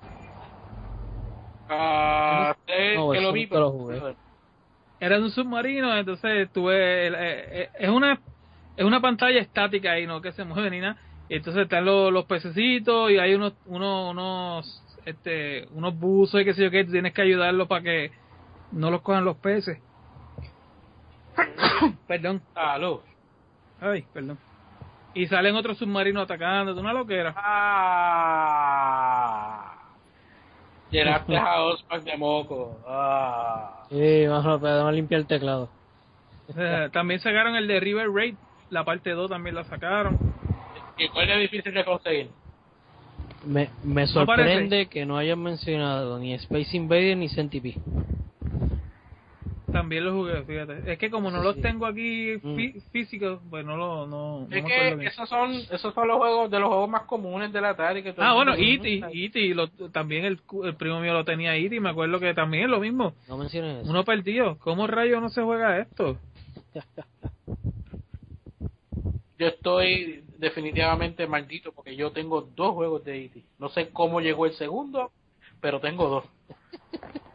Uh, no, que lo vi, pero... lo Era de un submarino, entonces tuve. Eh, eh, es una es una pantalla estática ahí, no que se mueve ni nada. Entonces están los, los pececitos y hay unos unos unos este unos buzos y qué sé yo que tienes que ayudarlos para que no los cojan los peces. [coughs] perdón. Aló. Ay, perdón. Y salen otros submarinos atacando, una loquera. Ah. Llenaste a Ospac de moco. Ah. Sí, vamos a limpiar el teclado. Eh, también sacaron el de River Raid, la parte 2 también la sacaron. ¿Y cuál es difícil de conseguir? Me, me sorprende ¿No que no hayan mencionado ni Space Invader ni Centipede. También lo jugué, fíjate. Es que como no los tengo aquí mm. físicos, pues no lo... No, es que esos son, esos son los juegos de los juegos más comunes de la Atari. Que ah, bueno, E.T. E también el, el, primo mío lo tenía E.T. Me acuerdo que también es lo mismo. No menciones eso. Uno perdido. ¿Cómo rayo no se juega esto? [laughs] yo estoy definitivamente maldito porque yo tengo dos juegos de E.T. No sé cómo llegó el segundo, pero tengo dos.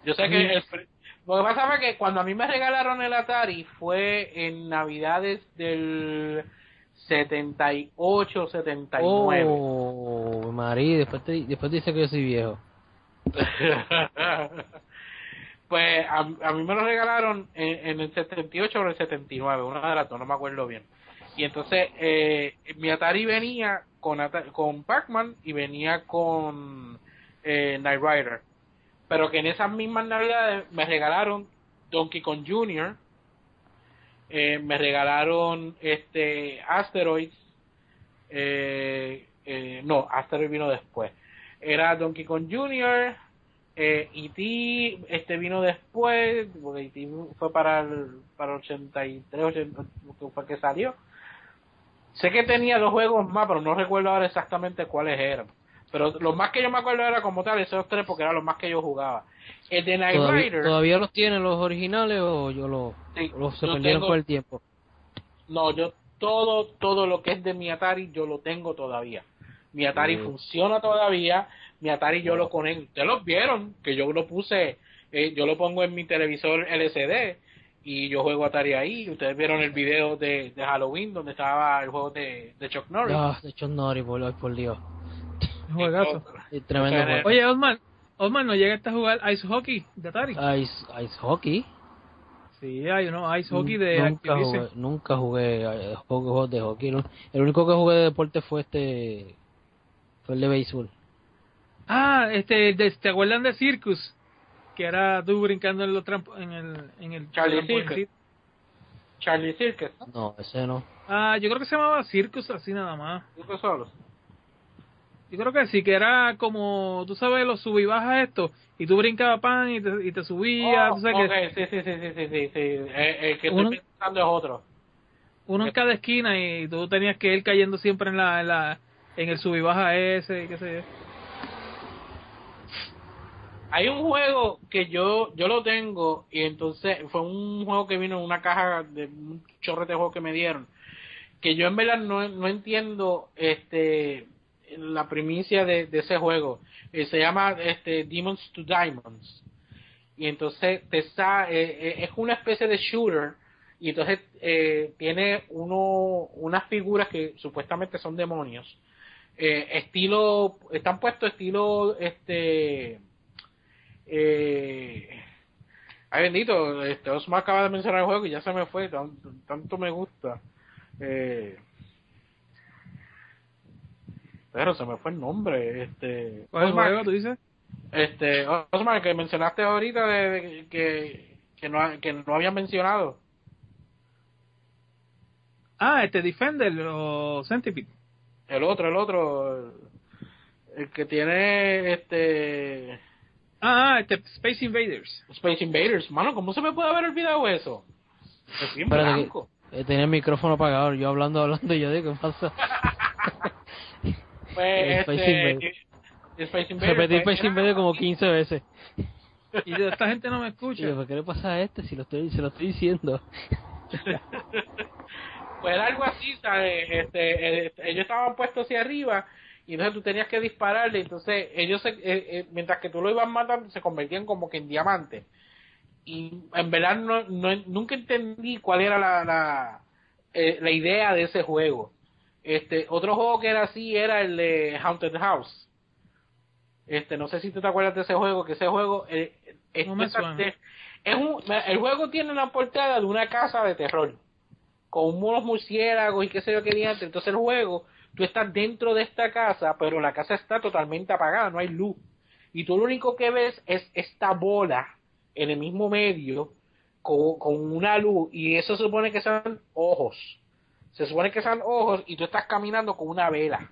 Yo sé que el, lo que pasa fue que cuando a mí me regalaron el Atari fue en Navidades del 78, 79. Oh, María, después, después dice que yo soy viejo. [laughs] pues a, mí me lo regalaron en, el 78 o el 79, una de las dos, no me acuerdo bien. Y entonces eh, mi Atari venía con, con Pac-Man y venía con eh, Night Rider. Pero que en esas mismas navidades me regalaron Donkey Kong Jr., eh, me regalaron este Asteroids, eh, eh, no, Asteroids vino después. Era Donkey Kong Jr., eh, E.T. este vino después, porque E.T. fue para el, para el 83, 80, que fue que salió. Sé que tenía dos juegos más, pero no recuerdo ahora exactamente cuáles eran. Pero lo más que yo me acuerdo era como tal esos tres porque eran los más que yo jugaba. El de Night ¿Todavía, Rider. ¿Todavía los tienen los originales o yo los, los se perdieron por el tiempo? No, yo todo, todo lo que es de mi Atari yo lo tengo todavía. Mi Atari funciona todavía. Mi Atari yo lo conecto. Ustedes los vieron que yo lo puse, eh, yo lo pongo en mi televisor LCD y yo juego Atari ahí. Ustedes vieron el video de, de Halloween donde estaba el juego de, de Chuck Norris. Ah, de Chuck Norris, por, por Dios. Juegazo. tremendo Oye, Osman, Osman, ¿no llegaste a jugar Ice Hockey de Atari? Ice, ice Hockey. Sí, hay uno, Ice Hockey de nunca Jugué, nunca jugué eh, juegos de hockey. El único que jugué de deporte fue este. Fue el de béisbol. Ah, este, ¿te acuerdan de Circus? Que era tú brincando en, los en el. En el Charlie Circus. Charlie Circus. No, ese no. Ah, yo creo que se llamaba Circus así nada más. Circus solos. Yo creo que sí, que era como, tú sabes, los sub y bajas esto, y tú brincabas pan y te, y te subías. Oh, okay. sí, sí, sí, sí, sí, sí, sí. Eh, el que uno, estoy pensando es otro. Uno en cada esquina y tú tenías que ir cayendo siempre en la, en, la, en el sub y baja ese, qué sé yo. Hay un juego que yo yo lo tengo y entonces fue un juego que vino en una caja de un chorrete de juegos que me dieron que yo en verdad no, no entiendo este la primicia de, ese juego. Eh, se llama este, Demons to Diamonds. Y entonces está, eh, eh, es una especie de shooter. Y entonces tiene uno, unas figuras que supuestamente son demonios. estilo, están puestos estilo, este, ay bendito, este Osmar acaba de mencionar el juego y ya se me fue, tanto, tanto me gusta. Eh, pero se me fue el nombre. Este, ¿Cuál juego tú dices? Este, Osman, que mencionaste ahorita de, que, que, no, que no habían mencionado. Ah, este Defender o Centipede. El otro, el otro. El que tiene este. Ah, este Space Invaders. Space Invaders, mano, ¿cómo se me puede haber olvidado eso? Es bien blanco. Eh, tenía el micrófono apagado, yo hablando, hablando, y yo digo, ¿qué pasa? [laughs] Pues, este, Space Invaders. Repetí Space Invaders como 15 veces. Y esta gente no me escucha. ¿Por qué le pasa a este si lo estoy, se lo estoy diciendo? [laughs] pues algo así, ¿sabes? Este, este, ellos estaban puestos hacia arriba y entonces tú tenías que dispararle. Entonces ellos, se, eh, eh, mientras que tú lo ibas matando, se convertían como que en diamantes. Y en verdad no, no, nunca entendí cuál era la, la, eh, la idea de ese juego. Este, otro juego que era así era el de Haunted House. Este, no sé si tú te acuerdas de ese juego, que ese juego eh, es, un, el juego tiene una portada de una casa de terror con unos murciélagos y qué sé yo qué diante. Entonces el juego, tú estás dentro de esta casa, pero la casa está totalmente apagada, no hay luz. Y tú lo único que ves es esta bola en el mismo medio con, con una luz y eso se supone que son ojos se supone que son ojos y tú estás caminando con una vela.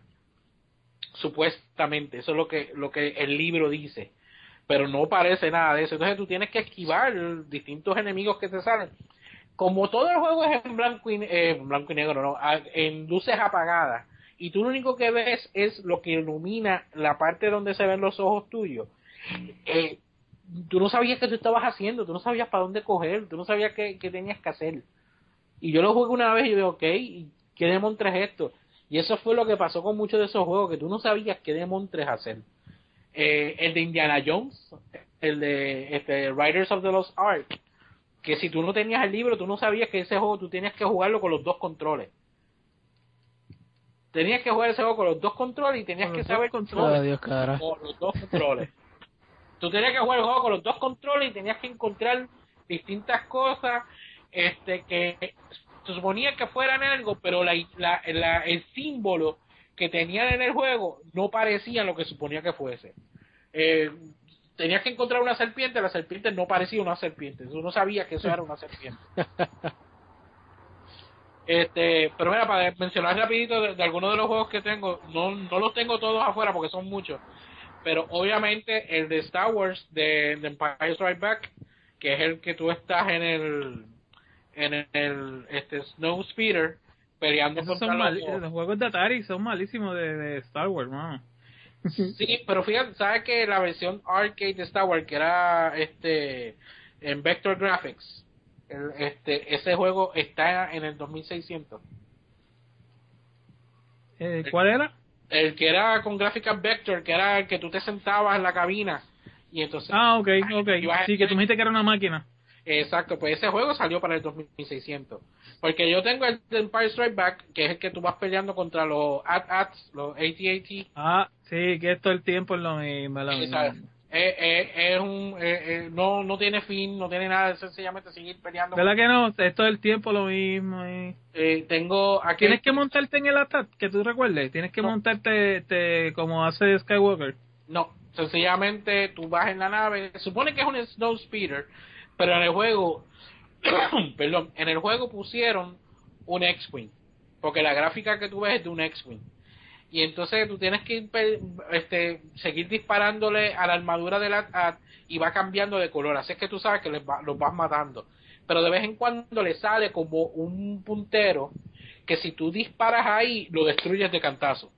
Supuestamente, eso es lo que, lo que el libro dice. pero no parece nada de eso. Entonces tú tienes que esquivar distintos enemigos que te salen. Como todo el juego es en blanco y, eh, blanco y negro, no, en luces apagadas, y tú lo único que ves es lo que ilumina la parte donde se ven los ojos tuyos. Eh, tú no sabías qué tú estabas haciendo, tú no sabías para dónde coger, tú no sabías qué, tenías que hacer. Y yo lo jugué una vez y yo digo, ok, ¿qué demontres esto? Y eso fue lo que pasó con muchos de esos juegos, que tú no sabías qué demontres hacer. Eh, el de Indiana Jones, el de este, Riders of the Lost Ark, que si tú no tenías el libro, tú no sabías que ese juego tú tenías que jugarlo con los dos controles. Tenías que jugar ese juego con los dos controles y tenías que saber controles. con los dos controles. tú tenías que jugar el juego con los dos controles y tenías que encontrar distintas cosas este que se suponía que fueran algo, pero la, la, el símbolo que tenían en el juego no parecía lo que suponía que fuese. Eh, tenías que encontrar una serpiente, la serpiente no parecía una serpiente, tú no sabías que eso era una serpiente. [laughs] este, pero mira, para mencionar rapidito de, algunos de los juegos que tengo, no, no los tengo todos afuera porque son muchos, pero obviamente el de Star Wars de, Empire Strikes Back, que es el que tú estás en el en el este Snow Speeder peleando contra los, los juegos de Atari son malísimos de, Star Wars, ¿no? [laughs] Sí, pero fíjate, ¿sabes que la versión arcade de Star Wars, que era este en Vector Graphics, este ese juego está en el 2600? Eh, ¿Cuál era? El que era con gráficas Vector, que era el que tú te sentabas en la cabina y entonces... Ah, ok, ok. Sí, que tú dijiste que era una máquina. Exacto, pues ese juego salió para el 2600. Porque yo tengo el Empire Strike Back, que es el que tú vas peleando contra los AT-ATs, los AT-AT. Ah, sí, que es todo el tiempo lo mismo. Lo mismo. Eh, eh, es un, eh, no, no tiene fin, no tiene nada, es sencillamente seguir peleando. ¿Verdad que no? Es todo el tiempo lo mismo. tengo aquí Tienes que montarte en el AT-AT, que tú recuerdes. Tienes que montarte este, como hace Skywalker. No, sencillamente tú vas en la nave. Supone que es un Snow Speeder pero en el juego, [coughs] perdón, en el juego pusieron un X-Wing, porque la gráfica que tú ves es de un X-Wing. Y entonces tú tienes que este, seguir disparándole a la armadura de la y va cambiando de color. Así es que tú sabes que les los vas matando. Pero de vez en cuando le sale como un puntero que si tú disparas ahí lo destruyes de cantazo.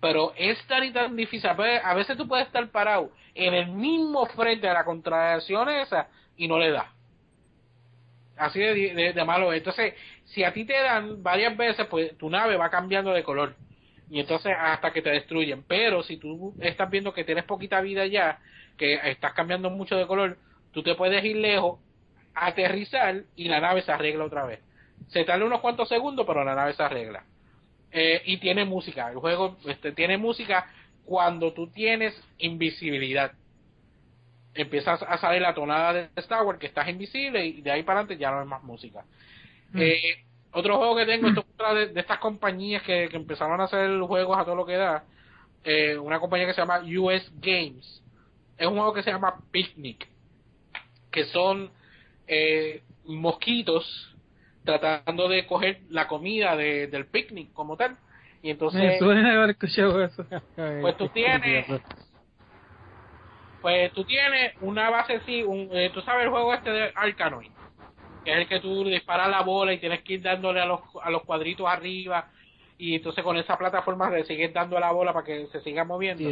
Pero es tan y tan difícil. A veces tú puedes estar parado en el mismo frente de la contracción esa y no le da. Así de, de, malo. Entonces, si a ti te dan varias veces, pues tu nave va cambiando de color. Y entonces hasta que te destruyen. Pero si tú estás viendo que tienes poquita vida ya, que estás cambiando mucho de color, tú te puedes ir lejos, aterrizar y la nave se arregla otra vez. Se tarda unos cuantos segundos, pero la nave se arregla. Eh, y tiene música. El juego este, tiene música cuando tú tienes invisibilidad empiezas a salir la tonada de Star Wars que estás invisible y de ahí para adelante ya no hay más música. Mm. Eh, otro juego que tengo, esto de, de estas compañías que, empezaron a hacer juegos a todo lo que da, eh, una compañía que se llama US Games, es un juego que se llama Picnic, que son eh, mosquitos tratando de coger la comida de, del picnic como tal. Y entonces, [laughs] pues tú tienes pues tú tienes una base así, un, eh, tú sabes el juego este de Arcanoid, que es el que tú disparas la bola y tienes que ir dándole a los, a los cuadritos arriba y entonces con esa plataforma le sigues dando la bola para que se siga moviendo.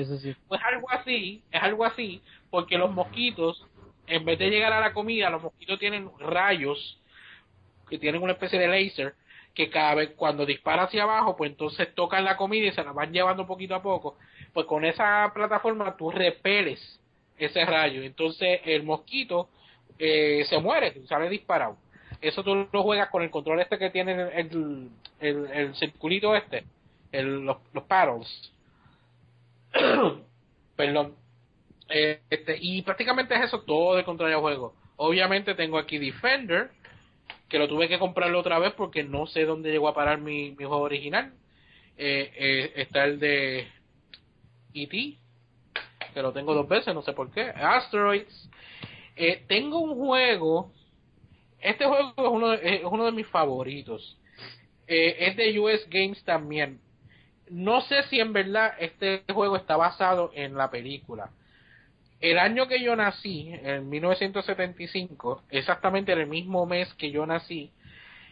Pues algo así, es algo así, porque los mosquitos, en vez de llegar a la comida, los mosquitos tienen rayos que tienen una especie de láser que cada vez cuando dispara hacia abajo, pues entonces tocan la comida y se la van llevando poquito a poco. Pues con esa plataforma tú repeles ese rayo. Entonces el mosquito eh, se muere, sale disparado. Eso tú lo juegas con el control este que tiene el, el, el, circulito este, el, los, los paddles. [coughs] Perdón. Eh, este, y prácticamente es eso todo de control de juego. Obviamente tengo aquí Defender, que lo tuve que comprarlo otra vez porque no sé dónde llegó a parar mi, mi juego original. Eh, está el de E.T., que lo tengo dos veces, no sé por qué. Asteroids. Eh, tengo un juego. Este juego es uno de, uno de mis favoritos. Eh, es de US Games también. No sé si en verdad este juego está basado en la película. el año que yo nací, en 1975, exactamente en el mismo mes que yo nací,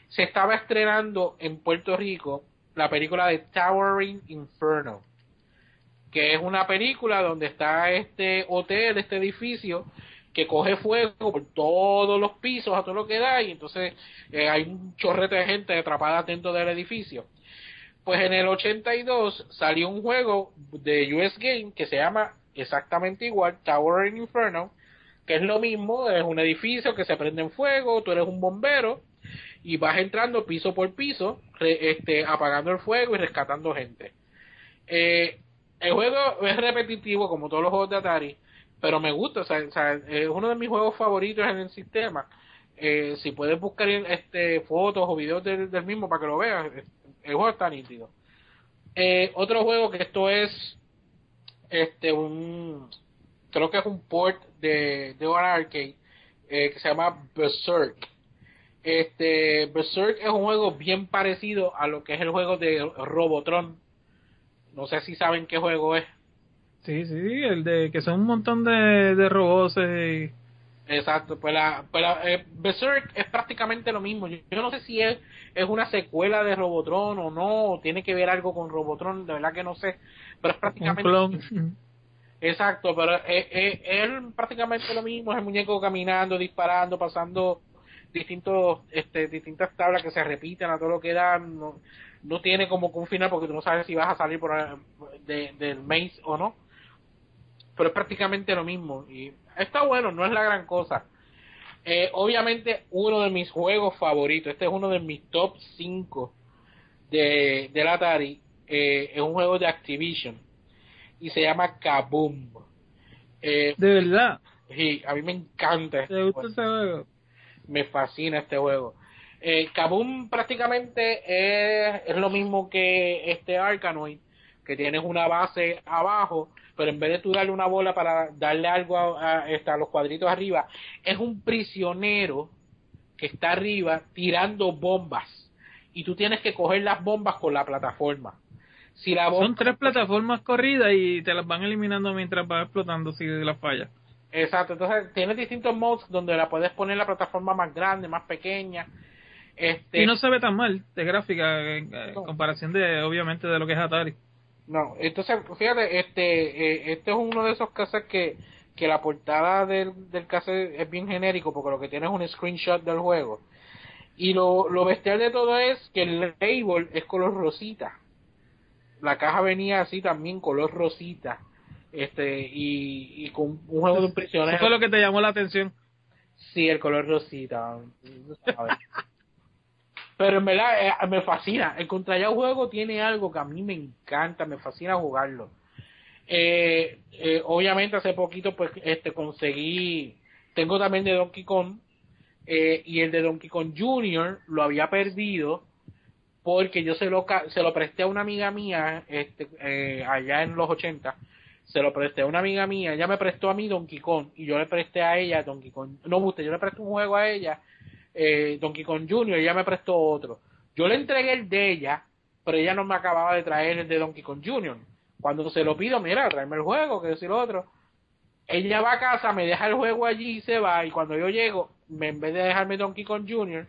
se estaba estrenando en Puerto Rico la película de Towering Inferno, que es una película donde está este hotel, este edificio, que coge fuego por todos los pisos, a todo lo que da, y entonces eh, hay un chorrete de gente atrapada dentro del edificio. Pues en el 82 salió un juego de US Game que se llama exactamente igual, Tower in Inferno, que es lo mismo, es un edificio que se prende en fuego, tú eres un bombero y vas entrando piso por piso, este, apagando el fuego y rescatando gente. Eh, el juego es repetitivo como todos los juegos de Atari, pero me gusta, o sea, es uno de mis juegos favoritos en el sistema. Eh, si puedes buscar este fotos o videos del, mismo para que lo veas, el juego está nítido. Eh, otro juego que esto es este un creo que es un port de, de One Arcade eh, que se llama Berserk. Este Berserk es un juego bien parecido a lo que es el juego de Robotron. No sé si saben qué juego es. Sí, sí, el de que son un montón de, de robots. Eh. Exacto, pues la, pues eh, Berserk es prácticamente lo mismo. Yo, no sé si es, es una secuela de Robotron o no, o tiene que ver algo con Robotron, de verdad que no sé, pero es prácticamente... Exacto, pero es, es, prácticamente lo mismo, es el muñeco caminando, disparando, pasando distintos este distintas tablas que se repiten a todo lo que dan, no, no tiene como que un final porque tú no sabes si vas a salir por de, del maze o no pero es prácticamente lo mismo. Y está bueno, no es la gran cosa. Eh, obviamente, uno de mis juegos favoritos, este es uno de mis top 5 de, del Atari, eh, es un juego de Activision y se llama Kaboom. Eh, ¿De verdad? Sí, a mí me encanta este ¿Te gusta juego. ese juego? Me fascina este juego. Eh, Kaboom prácticamente es, es lo mismo que este Arkanoid, que tienes una base abajo pero en vez de tú darle una bola para darle algo a, a, los cuadritos arriba, es un prisionero que está arriba tirando bombas y tú tienes que coger las bombas con la plataforma. Si la Son tres plataformas corridas y te las van eliminando mientras va explotando si las fallas. Exacto, entonces tienes distintos mods donde la puedes poner la plataforma más grande, más pequeña. Este... Y no se ve tan mal de gráfica en, comparación de, obviamente, de lo que es Atari. No, entonces, fíjate, este, eh, este es uno de esos casos que, que la portada del, del cassette es bien genérico porque lo que tiene es un screenshot del juego. Y lo, lo bestial de todo es que el label es color rosita. La caja venía así también, color rosita. Este, y, y con un juego de un prisionero. ¿Eso fue lo que te llamó la atención? Sí, el color rosita. [laughs] Pero en verdad eh, me fascina. El Contra ya juego tiene algo que a mí me encanta, me fascina jugarlo. Eh, eh, obviamente hace poquito pues este conseguí, tengo también de Donkey Kong y el de Donkey Kong Junior lo había perdido porque yo se lo se lo presté a una amiga mía este allá en los 80 se lo presté a una amiga mía ella me prestó a mí Donkey Kong y yo le presté a ella Donkey Kong no guste yo le presté un juego a ella eh, Donkey Kong Jr. ella me prestó otro. Yo le entregué el de ella, pero ella no me acababa de traer el de Donkey Kong Jr. Cuando se lo pido, mira, tráeme el juego, que decir lo otro. Ella va a casa, me deja el juego allí y se va, y cuando yo llego, me, en vez de dejarme Donkey Kong Jr.,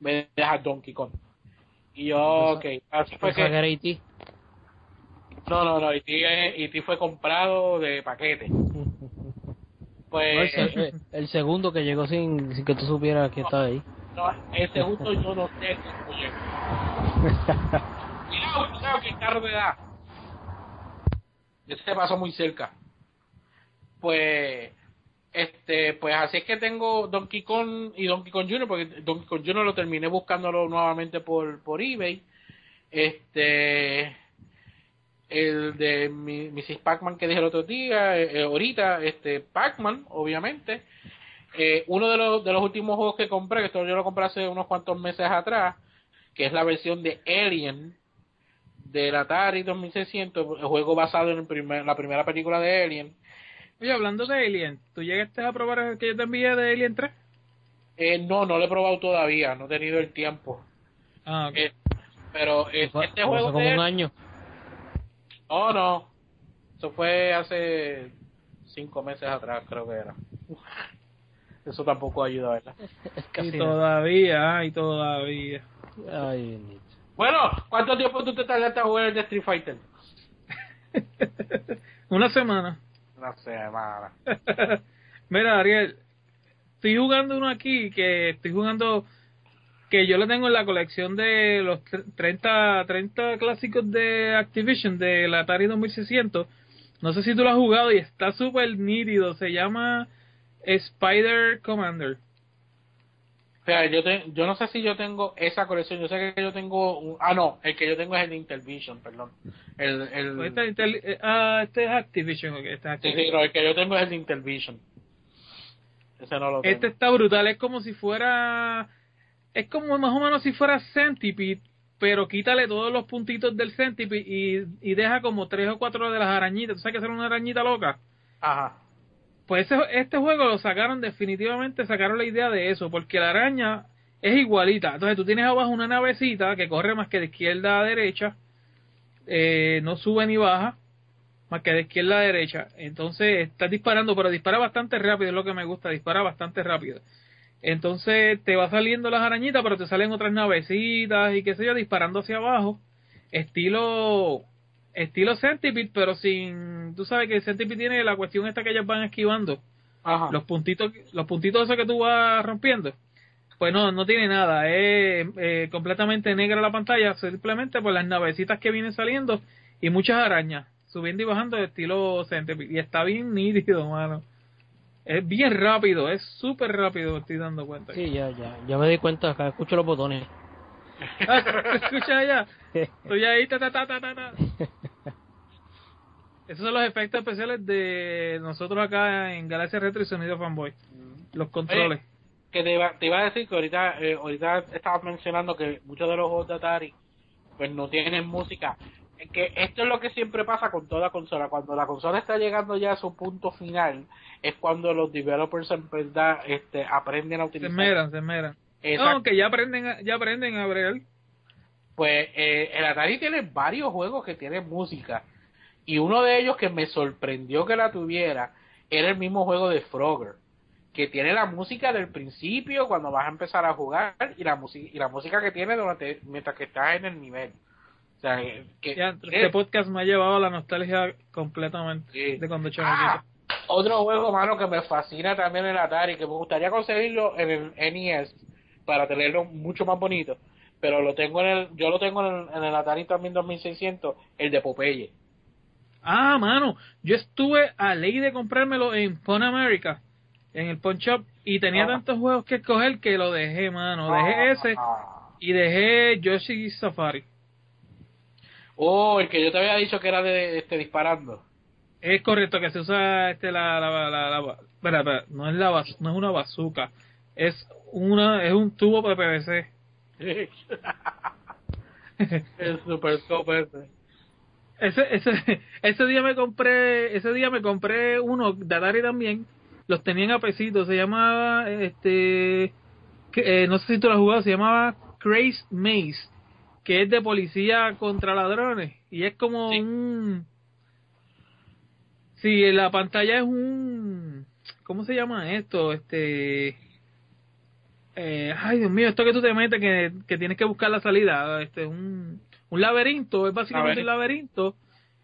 me deja Donkey Kong. Y yo, ok, así fue que... No, no, no, E.T. fue comprado de paquete. [laughs] Pues, el, segundo que llegó sin, sin que tú supieras que estaba ahí. No, el segundo yo no sé llegó. Mira, ¿sabes qué carro de edad? Ese pasó muy cerca. Pues, este, pues así es que tengo Donkey Kong y Donkey Kong Jr. porque Donkey Kong Jr. lo terminé buscándolo nuevamente por, por eBay. Este, el de Mrs. Pac-Man que dije el otro día, eh, eh, ahorita, este, Pac-Man, obviamente. Eh, uno de los, de los últimos juegos que compré, que esto yo lo compré hace unos cuantos meses atrás, que es la versión de Alien del Atari 2600, el juego basado en el primer, la primera película de Alien. Oye, hablando de Alien, ¿tú llegaste a probar el que yo te envié de Alien 3? Eh, no, no lo he probado todavía, no he tenido el tiempo. Ah, okay. pero este juego... como un año. Oh, no. Eso fue hace cinco meses atrás, creo que era. [laughs] Eso tampoco ayuda, ¿verdad? [laughs] y todavía, y todavía. Ay, bueno, ¿cuánto tiempo tú te tardaste a jugar el de Street Fighter? [laughs] Una semana. Una semana. Mira, Ariel, estoy jugando uno aquí que estoy jugando que yo lo tengo en la colección de los 30, 30 clásicos de Activision de la Atari 2600. No sé si tú lo has jugado y está súper nítido. Se llama Spider Commander. O sea, yo, yo no sé si yo tengo esa colección. Yo sé que yo tengo. Un, ah, no, el que yo tengo es el Intervision, perdón. El, el, este, eh, ah, este es Activision. Este Sí, sí, no, el que yo tengo es el Intervision. Ese no lo tengo. Este está brutal. Es como si fuera es como más o menos si fuera Centipede, pero quítale todos los puntitos del Centipede y, y deja como tres o cuatro de las arañitas. ¿Tú sabes que hacer una arañita loca? Ajá. Pues este juego lo sacaron definitivamente, sacaron la idea de eso, porque la araña es igualita. Entonces tú tienes abajo una navecita que corre más que de izquierda a derecha, eh, no sube ni baja, más que de izquierda a derecha. Entonces estás disparando, pero dispara bastante rápido, es lo que me gusta, dispara bastante rápido. Entonces te va saliendo las arañitas, pero te salen otras navecitas y qué sé yo, disparando hacia abajo. Estilo estilo Centipede, pero sin. Tú sabes que Centipede tiene la cuestión esta que ellas van esquivando. Ajá. Los puntitos, los puntitos esos que tú vas rompiendo. Pues no, no tiene nada. Es eh, completamente negra la pantalla, simplemente por las navecitas que vienen saliendo y muchas arañas subiendo y bajando de estilo Centipede. Y está bien nítido, mano. Es bien rápido, es súper rápido, me estoy dando cuenta. Sí, ya, ya, ya me di cuenta, acá escucho los botones. [laughs] ah, escucha ya. [laughs] Estoy ahí, ta, ta, ta, ta, ta. Esos son los efectos especiales de nosotros acá en Galaxia Retro y Sonido Fanboy. Los controles. que te iba, te iba, a decir que ahorita, eh, ahorita estabas mencionando que muchos de los juegos de Atari pues no tienen música que esto es lo que siempre pasa con toda consola. Cuando la consola está llegando ya a su punto final, es cuando los developers en verdad este, aprenden a utilizar. Se meran, se meran. No, que ya aprenden, a, ya aprenden a ver. Pues eh, el Atari tiene varios juegos que tienen música. Y uno de ellos que me sorprendió que la tuviera era el mismo juego de Frogger. Que tiene la música del principio cuando vas a empezar a jugar y la, música y la música que tiene durante mientras que estás en el nivel. O sea, que, este podcast me ha llevado a la nostalgia completamente de cuando ah, Otro juego, mano, que me fascina también en el Atari, que me gustaría conseguirlo en el NES para tenerlo mucho más bonito, pero lo tengo en el, yo lo tengo en el, en el Atari también 2600, el de Popeye. Ah, mano, yo estuve a ley de comprármelo en Pon America, en el Pon Shop, y tenía ah. tantos juegos que escoger que lo dejé, mano. Dejé ah. ese y dejé Yoshi Safari. Oh, el que yo te había dicho que era de este disparando. Es correcto que se usa este la la la, la, espera, no es la no es una bazooka, es una es un tubo de PVC. [laughs] el super scope ese. Ese, ese día me compré, ese día me compré uno de Atari también, los tenían a pesitos, se llamaba, este, eh, no sé si tú lo has jugado, se llamaba Craze Maze que es de policía contra ladrones. Y es como un sí la pantalla es un cómo se llama esto este eh, ay Dios mío esto que tú te metes que, que tienes que buscar la salida. Este un un laberinto es básicamente un laberinto.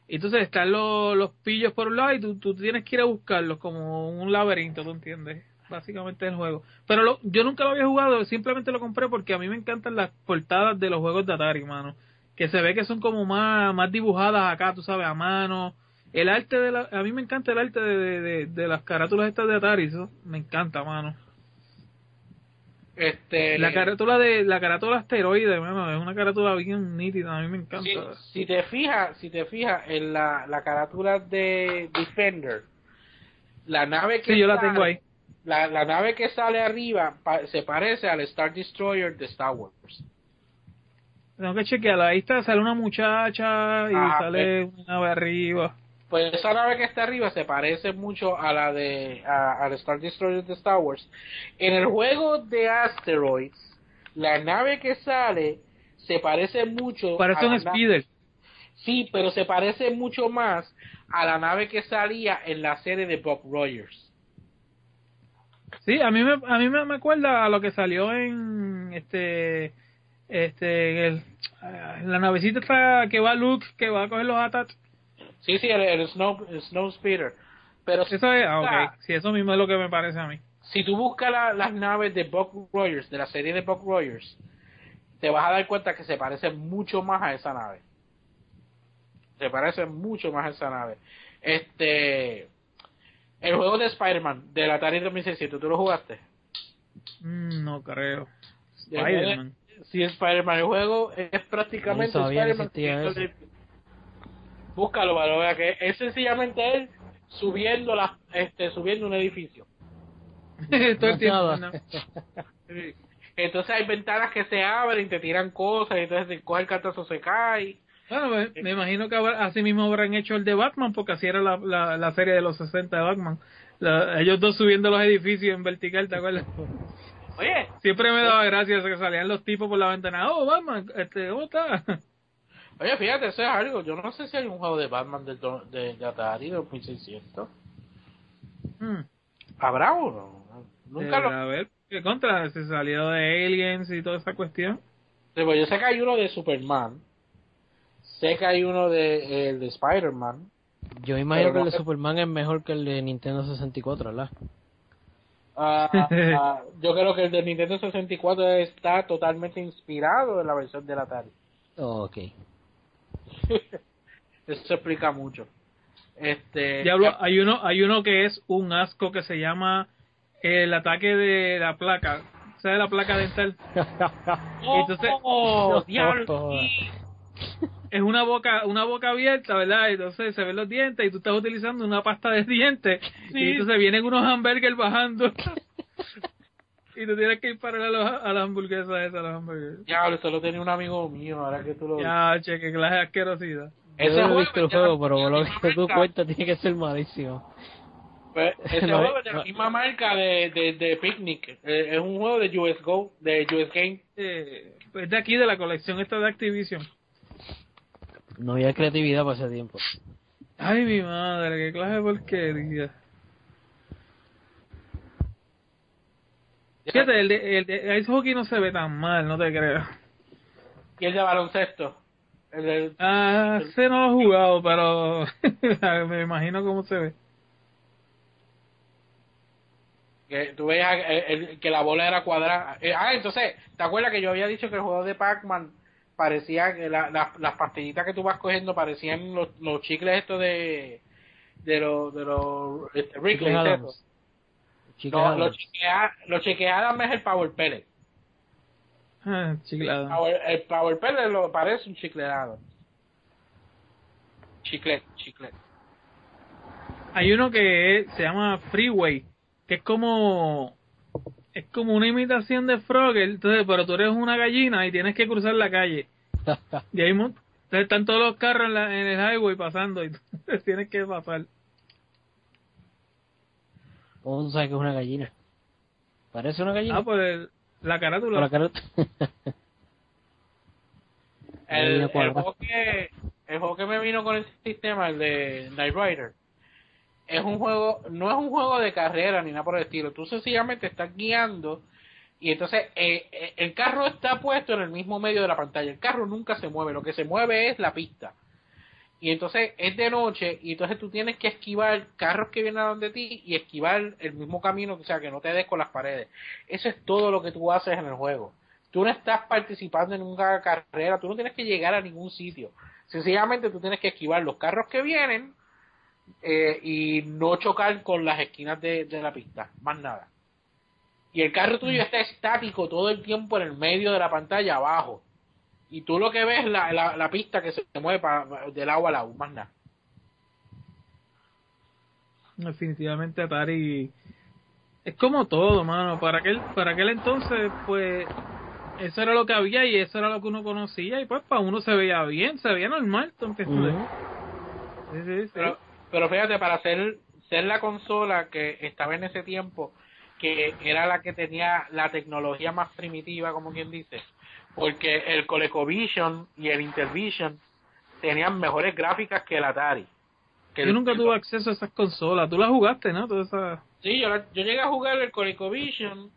y entonces están los, los pillos por un lado y tú, tú tienes que ir a buscarlos como un laberinto tú entiendes básicamente el juego. Pero yo nunca lo había jugado, simplemente lo compré porque a mí me encantan las portadas de los juegos de Atari, mano. Que se ve que son como más, más dibujadas acá, tú sabes, a mano. El arte de la, a mí me encanta el arte de, de, las carátulas estas de Atari, eso me encanta, mano. Este, la carátula de la carátula asteroide, mano, es una carátula bien nítida, a mí me encanta. Si, te fijas, si te fijas en la, la carátula de Defender, la nave que Sí, yo la tengo ahí la, la nave que sale arriba se parece al Star Destroyer de Star Wars. Tengo que chequearla. Ahí está, sale una muchacha y ah, sale pues. una nave arriba. Pues esa nave que está arriba se parece mucho a la de al Star Destroyer de Star Wars. En el juego de Asteroids, la nave que sale se parece mucho. Parece un speeder. Sí, pero se parece mucho más a la nave que salía en la serie de Bob Rogers. Sí, a mí me, a mí me, acuerda a lo que salió en este este el, la navecita está que va Luke que va a coger los atats. Sí, sí, el, Snow Snow Speeder. Pero eso es, ah, okay. sí, eso mismo es lo que me parece a mí. Si tú buscas las naves de Buck Rogers, de la serie de Buck Rogers, te vas a dar cuenta que se parece mucho más a esa nave. Se parece mucho más a esa nave. Este, el juego de Spider-Man de la Atari 2600, ¿tú lo jugaste? Mm, no creo. Spider-Man. Sí, Spider-Man. El juego es prácticamente Spider-Man. Búscalo, para que es sencillamente él subiendo la, este, subiendo un edificio. [laughs] Todo el tiempo, Entonces hay ventanas que se abren y te tiran cosas y entonces si coge el cartazo se cae. Bueno, me, imagino que así mismo habrán hecho el de Batman porque así era la, la, serie de los 60 de Batman. ellos dos subiendo los edificios en vertical, ¿te acuerdas? [laughs] Oye. Siempre me daba gracia que salían los tipos por la ventana. Oh, Batman, este, ¿cómo está? [laughs] Oye, fíjate, eso es algo. Yo no sé si hay un juego de Batman de, de, de Atari de 2600. Hmm. ¿Habrá uno? Nunca lo... A ver, ¿qué contra? Se salió de Aliens y toda esa cuestión. Sí, pues yo sé que hay uno de Superman. Sé que hay uno de, el de Spider-Man. Yo imagino que el de Superman es mejor que el de Nintendo 64, ¿verdad? Ah, ah, yo creo que el de Nintendo 64 está totalmente inspirado en la versión del Atari. Oh, ok. [laughs] Eso explica mucho. Este, Diablo, hay uno, hay uno que es un asco que se llama el ataque de la placa, o sea, de la placa dental. [laughs] Entonces, oh, [laughs] diablo, es una boca, una boca abierta, ¿verdad? Entonces se ven los dientes y tú estás utilizando una pasta de [laughs] dientes y entonces vienen unos hamburgues bajando. [laughs] y tú tienes que ir para a, los, a las hamburguesas esas, a los hamburguesas. Ya, eso lo tenía un amigo mío, ahora que tú lo Ya, che, que clase de asquerosidad. Ese Yo no he visto el juego, pero lo que tú cuentas tiene que ser malísimo. Pues, [laughs] ese juego es de la misma marca de, de, de Picnic. Eh, es un juego de US Go, de US Game. Eh, es de aquí, de la colección esta de Activision. No había creatividad para ese tiempo. Ay, mi madre, qué clase de porquería. Fíjate, el de, el de Ice Hockey no se ve tan mal, no te creo. ¿Y el de baloncesto? El de... Ah, ese no lo he jugado, pero [laughs] me imagino cómo se ve. Que tú veías que la bola era cuadrada. Eh, ah, entonces, ¿te acuerdas que yo había dicho que el juego de Pac-Man parecía que la, las pastillitas que tú vas cogiendo parecían los, los chicles estos de de los de los este, no, los chequeadas es el Power Pellet. Ah, el Power, el Power Pellet lo parece un chicleado. Chicle, chicle. Hay uno que se llama Freeway, que es como es como una imitación de Frogger, entonces, pero tú eres una gallina y tienes que cruzar la calle. [laughs] y ahí entonces están todos los carros en, la, en el highway pasando y [laughs] tú tienes que pasar. ¿Cómo tú sabes que es una gallina? ¿Parece una gallina? Ah, pues la carátula. La carátula. el, el, juego que, el juego que me vino con el sistema, el de Night Rider, es un juego, no es un juego de carrera ni nada por el estilo. Tú sencillamente estás guiando y entonces eh, eh, el carro está puesto en el mismo medio de la pantalla. El carro nunca se mueve, lo que se mueve es la pista y entonces es de noche y entonces tú tienes que esquivar carros que vienen a donde ti y esquivar el mismo camino, o sea, que no te des con las paredes. Eso es todo lo que tú haces en el juego. Tú no estás participando en una carrera, tú no tienes que llegar a ningún sitio. Sencillamente tú tienes que esquivar los carros que vienen eh, y no chocar con las esquinas de, de la pista, más nada. Y el carro tuyo mm. está estático todo el tiempo en el medio de la pantalla abajo y tú lo que ves es la, la, pista que se mueve para, del agua al agua, más nada. Definitivamente Atari es como todo, mano. Para aquel, para aquel entonces, pues, eso era lo que había y eso era lo que uno conocía y pues para uno se veía bien, se veía normal. Entonces, Pero, pero fíjate, para ser, ser la consola que estaba en ese tiempo, que era la que tenía la tecnología más primitiva, como quien dice, porque el ColecoVision y el Intervision tenían mejores gráficas que el Atari. yo nunca tuve acceso a esas consolas. Tú las jugaste, ¿no? Sí, yo, yo llegué a jugar el ColecoVision.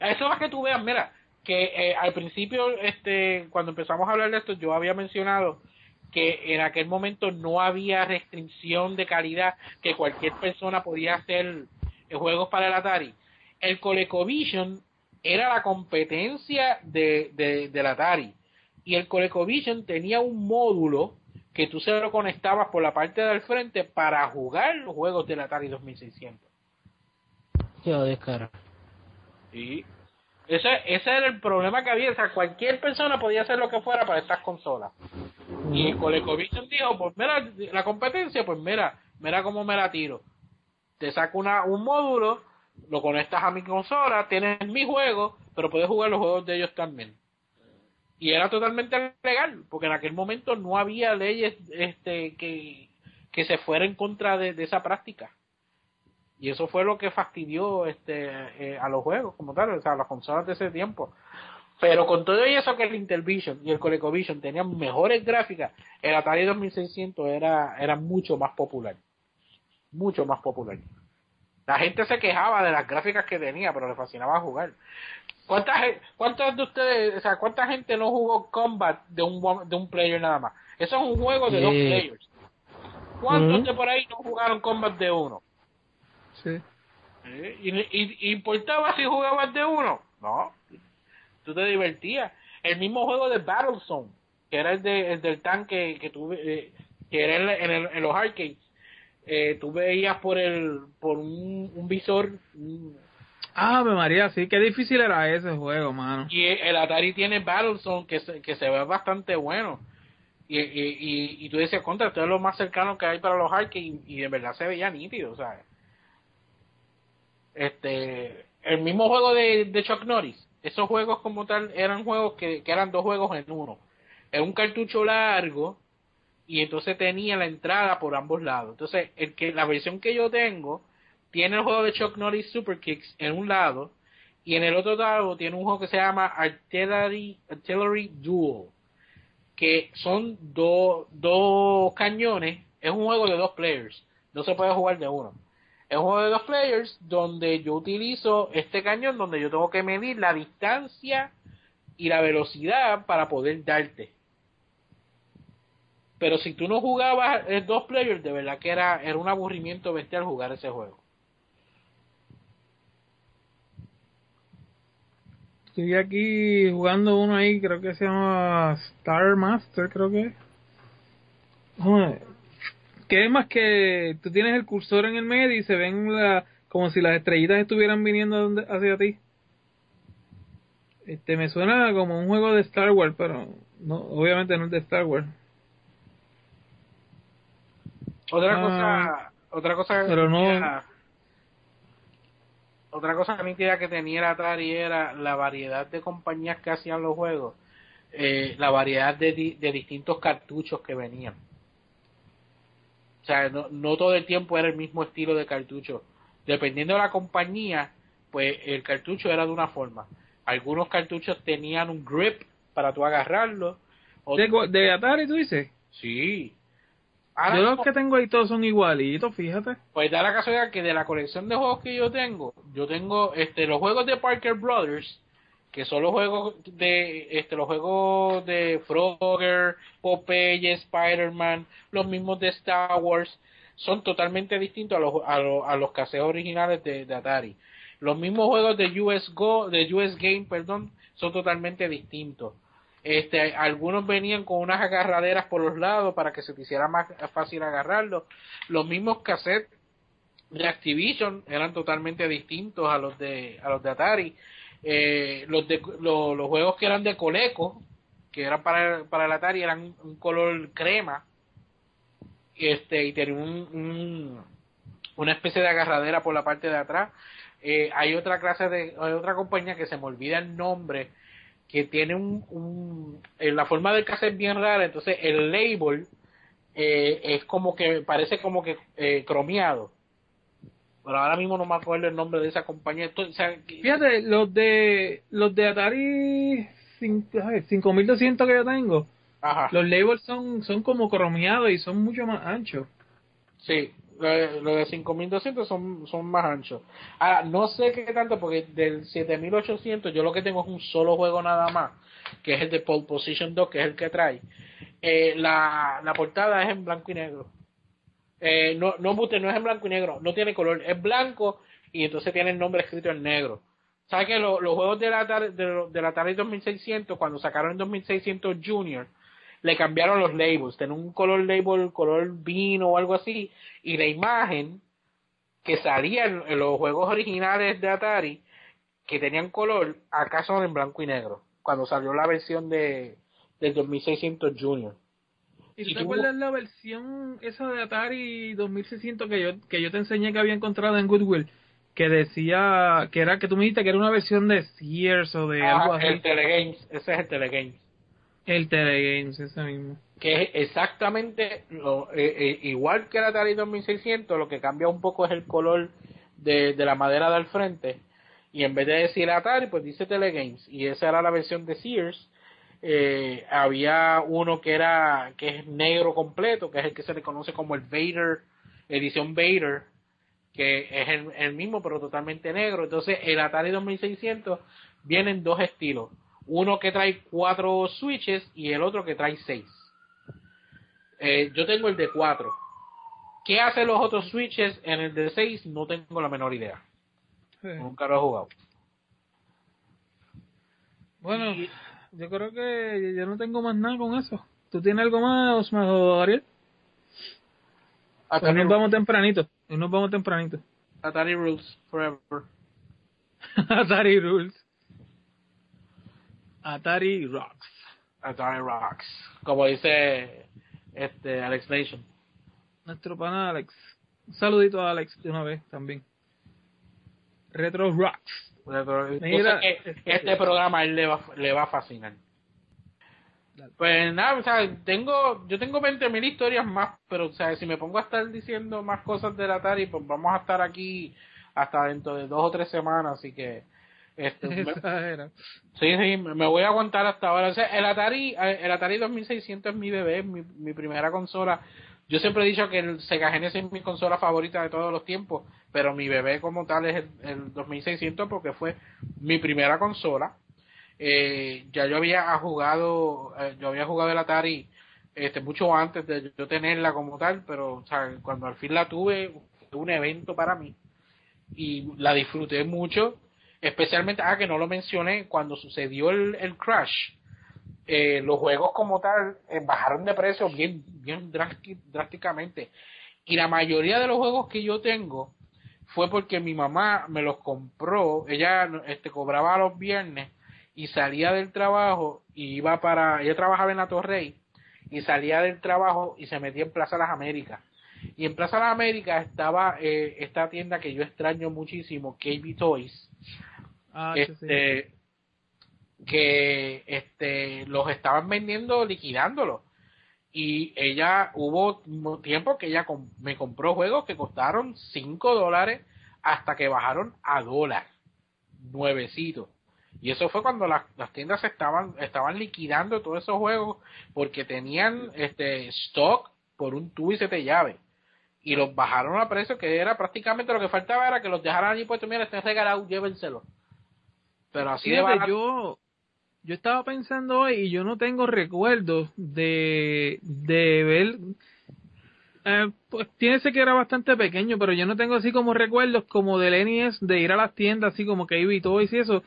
Eso es que tú veas, mira, que eh, al principio, este, cuando empezamos a hablar de esto, yo había mencionado que en aquel momento no había restricción de calidad, que cualquier persona podía hacer juegos para el Atari. El ColecoVision era la competencia de, de, del Atari. Y el ColecoVision tenía un módulo que tú se lo conectabas por la parte del frente para jugar los juegos del Atari 2600. Yo descaro. Y ese, ese era el problema que había. O sea, cualquier persona podía hacer lo que fuera para estas consolas. Y ColecoVision dijo, pues mira, la competencia, pues mira, mira cómo me la tiro. Te saco una, un módulo, lo conectas a mi consola, tienes mi juego, pero puedes jugar los juegos de ellos también. Y era totalmente legal, porque en aquel momento no había leyes este, que, que se fuera en contra de, esa práctica. Y eso fue lo que fastidió este, eh, a los juegos como tal, o sea, a las consolas de ese tiempo. Pero con todo eso que el Intellivision y el ColecoVision tenían mejores gráficas, el Atari 2600 era, era mucho más popular. Mucho más popular. La gente se quejaba de las gráficas que tenía, pero le fascinaba jugar. ¿Cuántas, ¿Cuántos de ustedes, o sea, cuánta gente no jugó Combat de un, de un player nada más? Eso es un juego de dos players. ¿Cuántos de por ahí no jugaron Combat de uno? Sí. ¿Y, y, importaba si jugabas de uno? No. Tú te divertías. El mismo juego de Battlezone, que era el, de, el del tanque que tuve, eh, que era en, en, los arcades eh, tú veías por el por un, un visor Ah, María, sí, qué difícil era ese juego, mano. Y el Atari tiene Battlezone que se, que se ve bastante bueno. Y, y, y, tú decías, contra, esto es lo más cercano que hay para los arcades y, de verdad se veía nítido, ¿sabes? Este, el mismo juego de, de Chuck Norris, esos juegos como tal eran juegos que, eran dos juegos en uno. Es un cartucho largo y entonces tenía la entrada por ambos lados. Entonces, el que la versión que yo tengo tiene el juego de Chuck Norris Super Kicks en un lado y en el otro lado tiene un juego que se llama Artillery, Artillery Duel, que son dos cañones. Es un juego de dos players, no se puede jugar de uno. Es un juego de dos players donde yo utilizo este cañón donde yo tengo que medir la distancia y la velocidad para poder darte. Pero si tú no jugabas el dos players, de verdad que era, era un aburrimiento bestial jugar ese juego. Estoy aquí jugando uno ahí, creo que se llama Star Master, creo que. ¿Qué es más que tú tienes el cursor en el medio y se ven la, como si las estrellitas estuvieran viniendo hacia ti? Este me suena como un juego de Star Wars, pero no, obviamente no es de Star Wars. Otra ah, cosa, otra cosa pero no, otra cosa que tenía la Atari era la variedad de compañías que hacían los juegos, eh, la variedad de, de distintos cartuchos que venían. O sea, no, no todo el tiempo era el mismo estilo de cartucho. Dependiendo de la compañía, pues el cartucho era de una forma. Algunos cartuchos tenían un grip para tú agarrarlo. ¿De, ¿De Atari tú dices? Sí, yo los que tengo ahí todos son igualitos, fíjate. Pues da la casualidad que de la colección de juegos que yo tengo, yo tengo este los juegos de Parker Brothers, que son los juegos de este los juegos de Frogger, Popeye, Spider-Man, los mismos de Star Wars, son totalmente distintos a los a los, a los caseos originales de, de Atari. Los mismos juegos de US Go, de US Game, perdón, son totalmente distintos. Este, algunos venían con unas agarraderas por los lados para que se te hiciera más fácil agarrarlo. Los mismos cassettes de Activision eran totalmente distintos a los de a los de Atari. Eh, los, de, los juegos que eran de Coleco, que eran para, para el Atari, eran un color crema. Este, y tenían un, una especie de agarradera por la parte de atrás. Eh, hay otra clase de, hay otra compañía que se me olvida el nombre, que tiene un, un en la forma del cassette bien rara, entonces el label eh, es como que parece como que eh, cromeado. Pero ahora mismo no me acuerdo el nombre de esa compañía. Fíjate, los de los de Atari 5200 que yo tengo Los labels son, son como cromeados y son mucho más anchos. Sí, los de 5200 son, son más anchos. Ahora, no sé qué tanto, porque del 7800 yo lo que tengo es un solo juego nada más, que es el de Pole Position 2, que es el que trae. Eh, la, la portada es en blanco y negro. Eh, no, no, no es en blanco y negro, no tiene color, es blanco y entonces tiene el nombre escrito en negro. ¿Sabes que los juegos de la, de, de la Atari 2600, cuando sacaron el 2600 Junior, le cambiaron los labels, tenían un color label, color vino o algo así, y la imagen que salía en, los juegos originales de Atari, que tenían color, acá son en blanco y negro, cuando salió la versión de del 2600 Junior. ¿Y te acuerdas la versión esa de Atari 2600 que yo, que yo te enseñé que había encontrado en Goodwill? que decía que era que tú me dijiste que era una versión de Sears o de algo así. El Telegames, ese es el Telegames. El Telegames, ese mismo. Que es exactamente lo, eh, eh, igual que el Atari 2600, lo que cambia un poco es el color de, de la madera del frente. Y en vez de decir Atari, pues dice Telegames. Y esa era la versión de Sears. Eh, había uno que era que es negro completo, que es el que se le conoce como el Vader, edición Vader, que es el, mismo pero totalmente negro. Entonces el Atari 2600 viene en dos estilos. Uno que trae cuatro switches y el otro que trae seis. Eh, yo tengo el de cuatro. ¿Qué hacen los otros switches en el de seis? No tengo la menor idea. Nunca lo he jugado. Bueno, yo creo que yo no tengo más nada con eso. ¿Tú tienes algo más, Osma Ariel? Pues nos vamos tempranito. Nos vamos tempranito. Atari Rules Forever. [laughs] Atari Rules. Atari Rocks. Atari Rocks. Como dice este Alex Nation. Nuestro pana Alex. Un saludito a Alex de una vez también. Retro Rocks. Mira, este programa él le va, le va a fascinar. Pues nada, o sea, tengo, yo tengo 20.000 historias más, pero o sea, si me pongo a estar diciendo más cosas del Atari, pues vamos a estar aquí hasta dentro de dos o tres semanas, así que este, [laughs] sí, sí, me voy a aguantar hasta ahora. O sea, el Atari, el Atari 2600 es mi bebé, mi, mi primera consola. Yo siempre he dicho que el Sega Genesis es mi consola favorita de todos los tiempos, pero mi bebé como tal es el, el 2600 porque fue mi primera consola. Eh, ya yo había jugado, eh, yo había jugado el Atari este, mucho antes de yo tenerla como tal, pero o sea, cuando al fin la tuve, fue un evento para mí y la disfruté mucho, especialmente, ah, que no lo mencioné, cuando sucedió el, el crash, eh, los juegos como tal eh, bajaron de precio bien, bien drásticamente. Y la mayoría de los juegos que yo tengo fue porque mi mamá me los compró, ella este, cobraba los viernes y salía del trabajo y iba para, ella trabajaba en la Torrey y salía del trabajo y se metía en Plaza Las Américas. Y en Plaza Las Américas estaba eh, esta tienda que yo extraño muchísimo, KB Toys. Ah, este, que este los estaban vendiendo liquidándolo y ella hubo tiempo que ella me compró juegos que costaron 5 dólares hasta que bajaron a dólar nuevecito y eso fue cuando las, tiendas estaban, estaban liquidando todos esos juegos porque tenían este stock por un tubo y siete llave. Y los bajaron a precio que era prácticamente lo que faltaba era que los dejaran allí puestos, mira, estén regalados, llévenselo. Pero así de barato. Yo, yo estaba pensando hoy y yo no tengo recuerdos de, de ver eh, pues tiene que era bastante pequeño, pero yo no tengo así como recuerdos como del NES de ir a las tiendas así como que iba y todo y eso,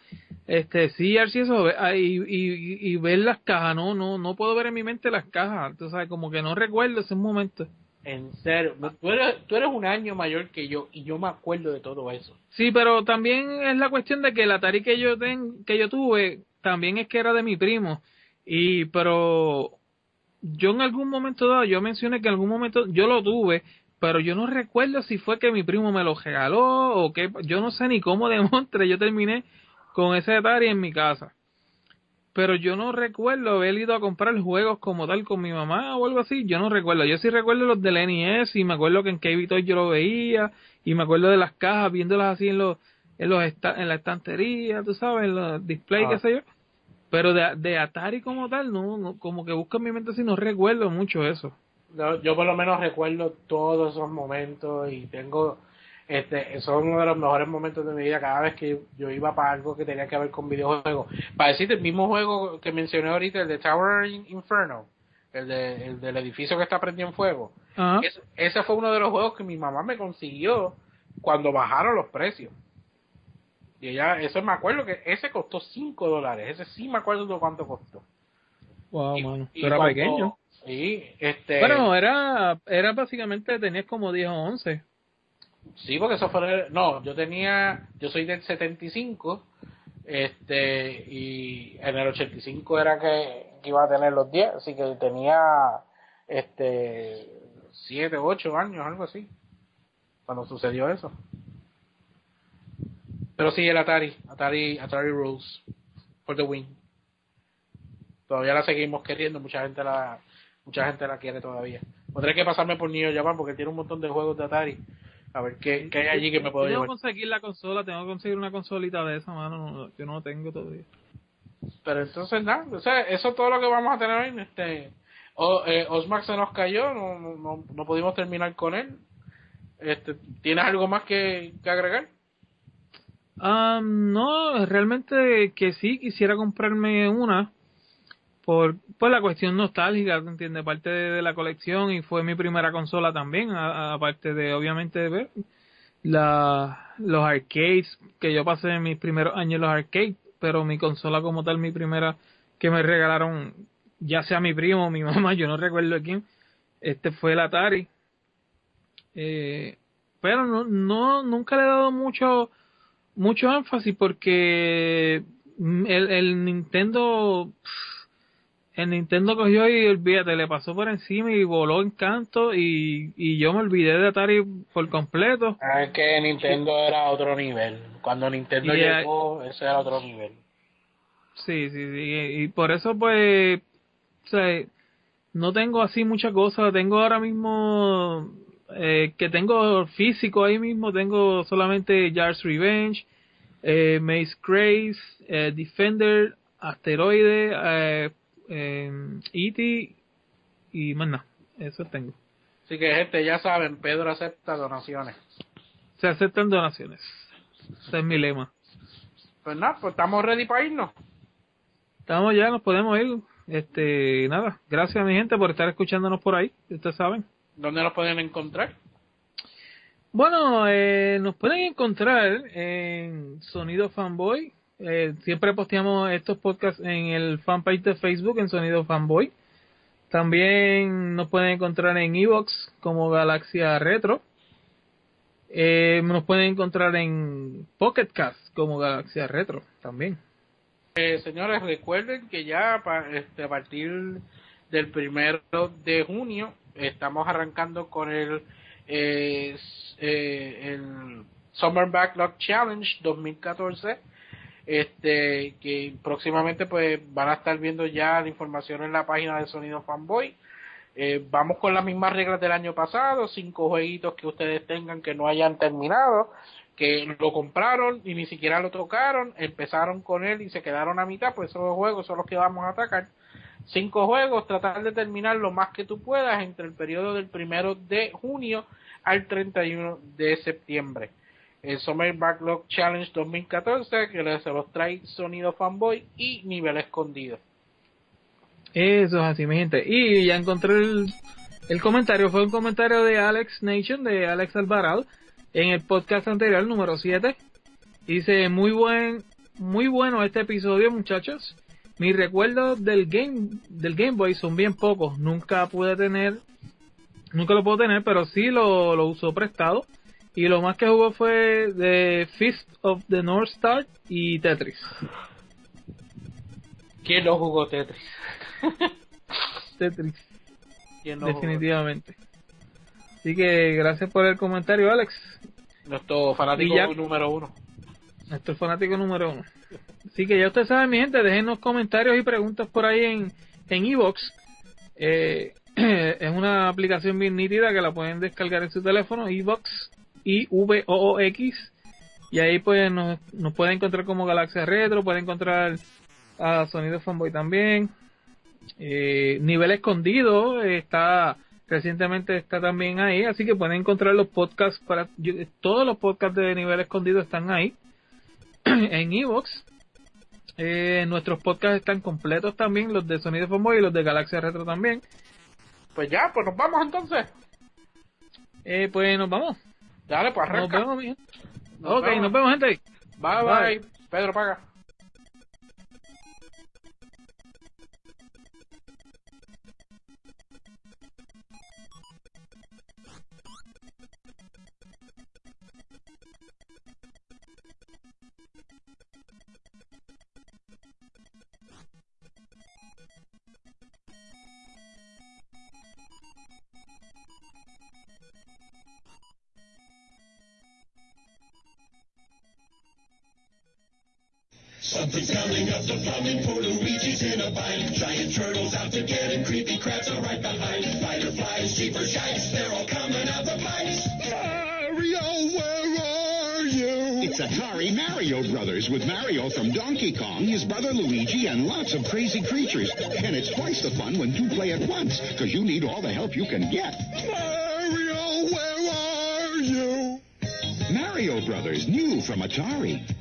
este, sí, así eso, y, y, y, ver las cajas, no, no, no puedo ver en mi mente las cajas, entonces como que no recuerdo ese momento. En serio, tú eres, tú eres un año mayor que yo y yo me acuerdo de todo eso. Sí, pero también es la cuestión de que el Atari que yo ten, que yo tuve también es que era de mi primo y pero yo en algún momento dado, yo mencioné que en algún momento yo lo tuve, pero yo no recuerdo si fue que mi primo me lo regaló o que yo no sé ni cómo [laughs] de montre yo terminé con ese Atari en mi casa. Pero yo no recuerdo haber ido a comprar juegos como tal con mi mamá o algo así. Yo no recuerdo. Yo sí recuerdo los del NES y me acuerdo que en KB Toy yo lo veía y me acuerdo de las cajas viéndolas así en los en los en la estantería, tú sabes, en los displays, qué ah. sé yo Pero de, de Atari como tal, no, como que busco en mi mente si no recuerdo mucho eso. yo por lo menos recuerdo todos esos momentos y tengo este, son uno de los mejores momentos de mi vida cada vez que yo iba para algo que tenía que ver con videojuegos. Para decirte, el mismo juego que mencioné ahorita, el de Tower Inferno, el, de, el del edificio que está prendido en fuego, ese fue uno de los juegos que mi mamá me consiguió cuando bajaron los precios. Y ella, eso me acuerdo que ese costó 5 dólares, ese sí me acuerdo de cuánto costó. Wow, mano. era pequeño. Sí, este. Bueno, era, era básicamente, tenías como 10 o 11. Sí, porque eso fue. No, yo tenía. Yo soy del 75. Este. Y en el 85 era que, iba a tener los 10. Así que tenía. Este. 7, 8 años, algo así. Cuando sucedió eso. Pero sí, el Atari. Atari, Atari Rules. For the win. Todavía la seguimos queriendo. Mucha gente la. Mucha gente la quiere todavía. Tendré que pasarme por Neo Japan porque tiene un montón de juegos de Atari a ver qué, qué hay allí que me puedo llevar. Tengo que conseguir la consola, tengo que conseguir una consolita de esa, mano. yo no tengo todavía. Pero entonces, nada, o sea, eso es todo lo que vamos a tener hoy. Este, o, eh, Osmar se nos cayó, no, no, no pudimos terminar con él. Este, ¿Tienes algo más que, que agregar? Um, no, realmente que sí, quisiera comprarme una por, por la cuestión nostálgica, entiende Parte de, la colección y fue mi primera consola también, aparte de obviamente ver la, los arcades, que yo pasé mis primeros años los arcades, pero mi consola como tal, mi primera que me regalaron, ya sea mi primo o mi [laughs] mamá, yo no recuerdo quién, este fue el Atari. Eh, pero no, no, nunca le he dado mucho, mucho énfasis porque el, el Nintendo el Nintendo cogió y olvídate, le pasó por encima y voló en canto y, y yo me olvidé de Atari por completo. Ah, es que Nintendo era otro nivel. Cuando Nintendo llegó, ese era otro nivel. Sí, sí, sí. Y, por eso, pues, o sea, no tengo así muchas cosas. Tengo ahora mismo, eh, que tengo físico ahí mismo, tengo solamente Jars Revenge, eh, Maze Grace, eh, Defender, Asteroide, eh, eh, E.T. y más nada. Eso tengo. Así que, gente, ya saben, Pedro acepta donaciones. Se aceptan donaciones. Ese es mi lema. Pues nada, pues estamos ready para irnos. Estamos ya, nos podemos ir. Este, nada, gracias a mi gente por estar escuchándonos por ahí, ustedes saben. ¿Dónde nos pueden encontrar? Bueno, eh, nos pueden encontrar en Sonido Fanboy, eh, siempre posteamos estos podcasts en el fanpage de Facebook en Sonido Fanboy. También nos pueden encontrar en Evox como Galaxia Retro. Eh, nos pueden encontrar en Pocket Cast como Galaxia Retro también. Eh, señores, recuerden que ya este, a partir del primero de junio estamos arrancando con el, el Summer Backlog Challenge 2014 este que próximamente pues van a estar viendo ya la información en la página de Sonido Fanboy. Eh, vamos con las mismas reglas del año pasado cinco jueguitos que ustedes tengan que no hayan terminado que lo compraron y ni siquiera lo tocaron empezaron con él y se quedaron a mitad pues esos juegos son los que vamos a atacar. Cinco juegos tratar de terminar lo más que tú puedas entre el periodo del primero de junio al 31 de septiembre el Summer Backlog Challenge 2014 que se los trae Sonido Fanboy y Nivel Escondido. Eso es así, mi gente. Y ya encontré el, comentario, fue un comentario de Alex Nation, de Alex Alvarado, en el podcast anterior, número 7. Dice, muy buen, muy bueno este episodio, muchachos. Mis recuerdos del Game, del Game Boy son bien pocos. Nunca pude tener, nunca lo puedo tener, pero sí lo, lo uso prestado y lo más que jugó fue The Fist of the North Star y Tetris. ¿Quién no jugó Tetris? [laughs] Tetris. Definitivamente. Así que gracias por el comentario, Alex. Nuestro fanático número uno. Nuestro fanático número uno. Así que ya ustedes saben, mi gente, déjenos comentarios y preguntas por ahí en en Evox. Eh, [clears throat] es una aplicación bien nítida que la pueden descargar en su teléfono, Evox i v x y ahí pues nos, nos puede encontrar como Galaxia Retro, puede encontrar a Sonido Fanboy también. Eh, nivel escondido está recientemente está también ahí, así que pueden encontrar los podcasts para todos los podcasts de nivel escondido están ahí [clears throat] en Evox. Eh, nuestros podcasts están completos también, los de Sonido Fanboy y los de Galaxia Retro también. Pues ya, pues nos vamos entonces. Eh, pues nos vamos. Dale, pues arranca. Nos vemos, ok, nos vemos, gente. bye. bye. Pedro, paga. Coming up the plumbing, poor Luigi's in a bind. Giant turtles out to get him, creepy crabs are right behind. Fireflies, cheaper shites, they're all coming out the pipes. Mario, where are you? It's Atari Mario Brothers with Mario from Donkey Kong, his brother Luigi, and lots of crazy creatures. And it's twice the fun when two play at once, because you need all the help you can get. Mario, where are you? Mario Brothers, new from Atari.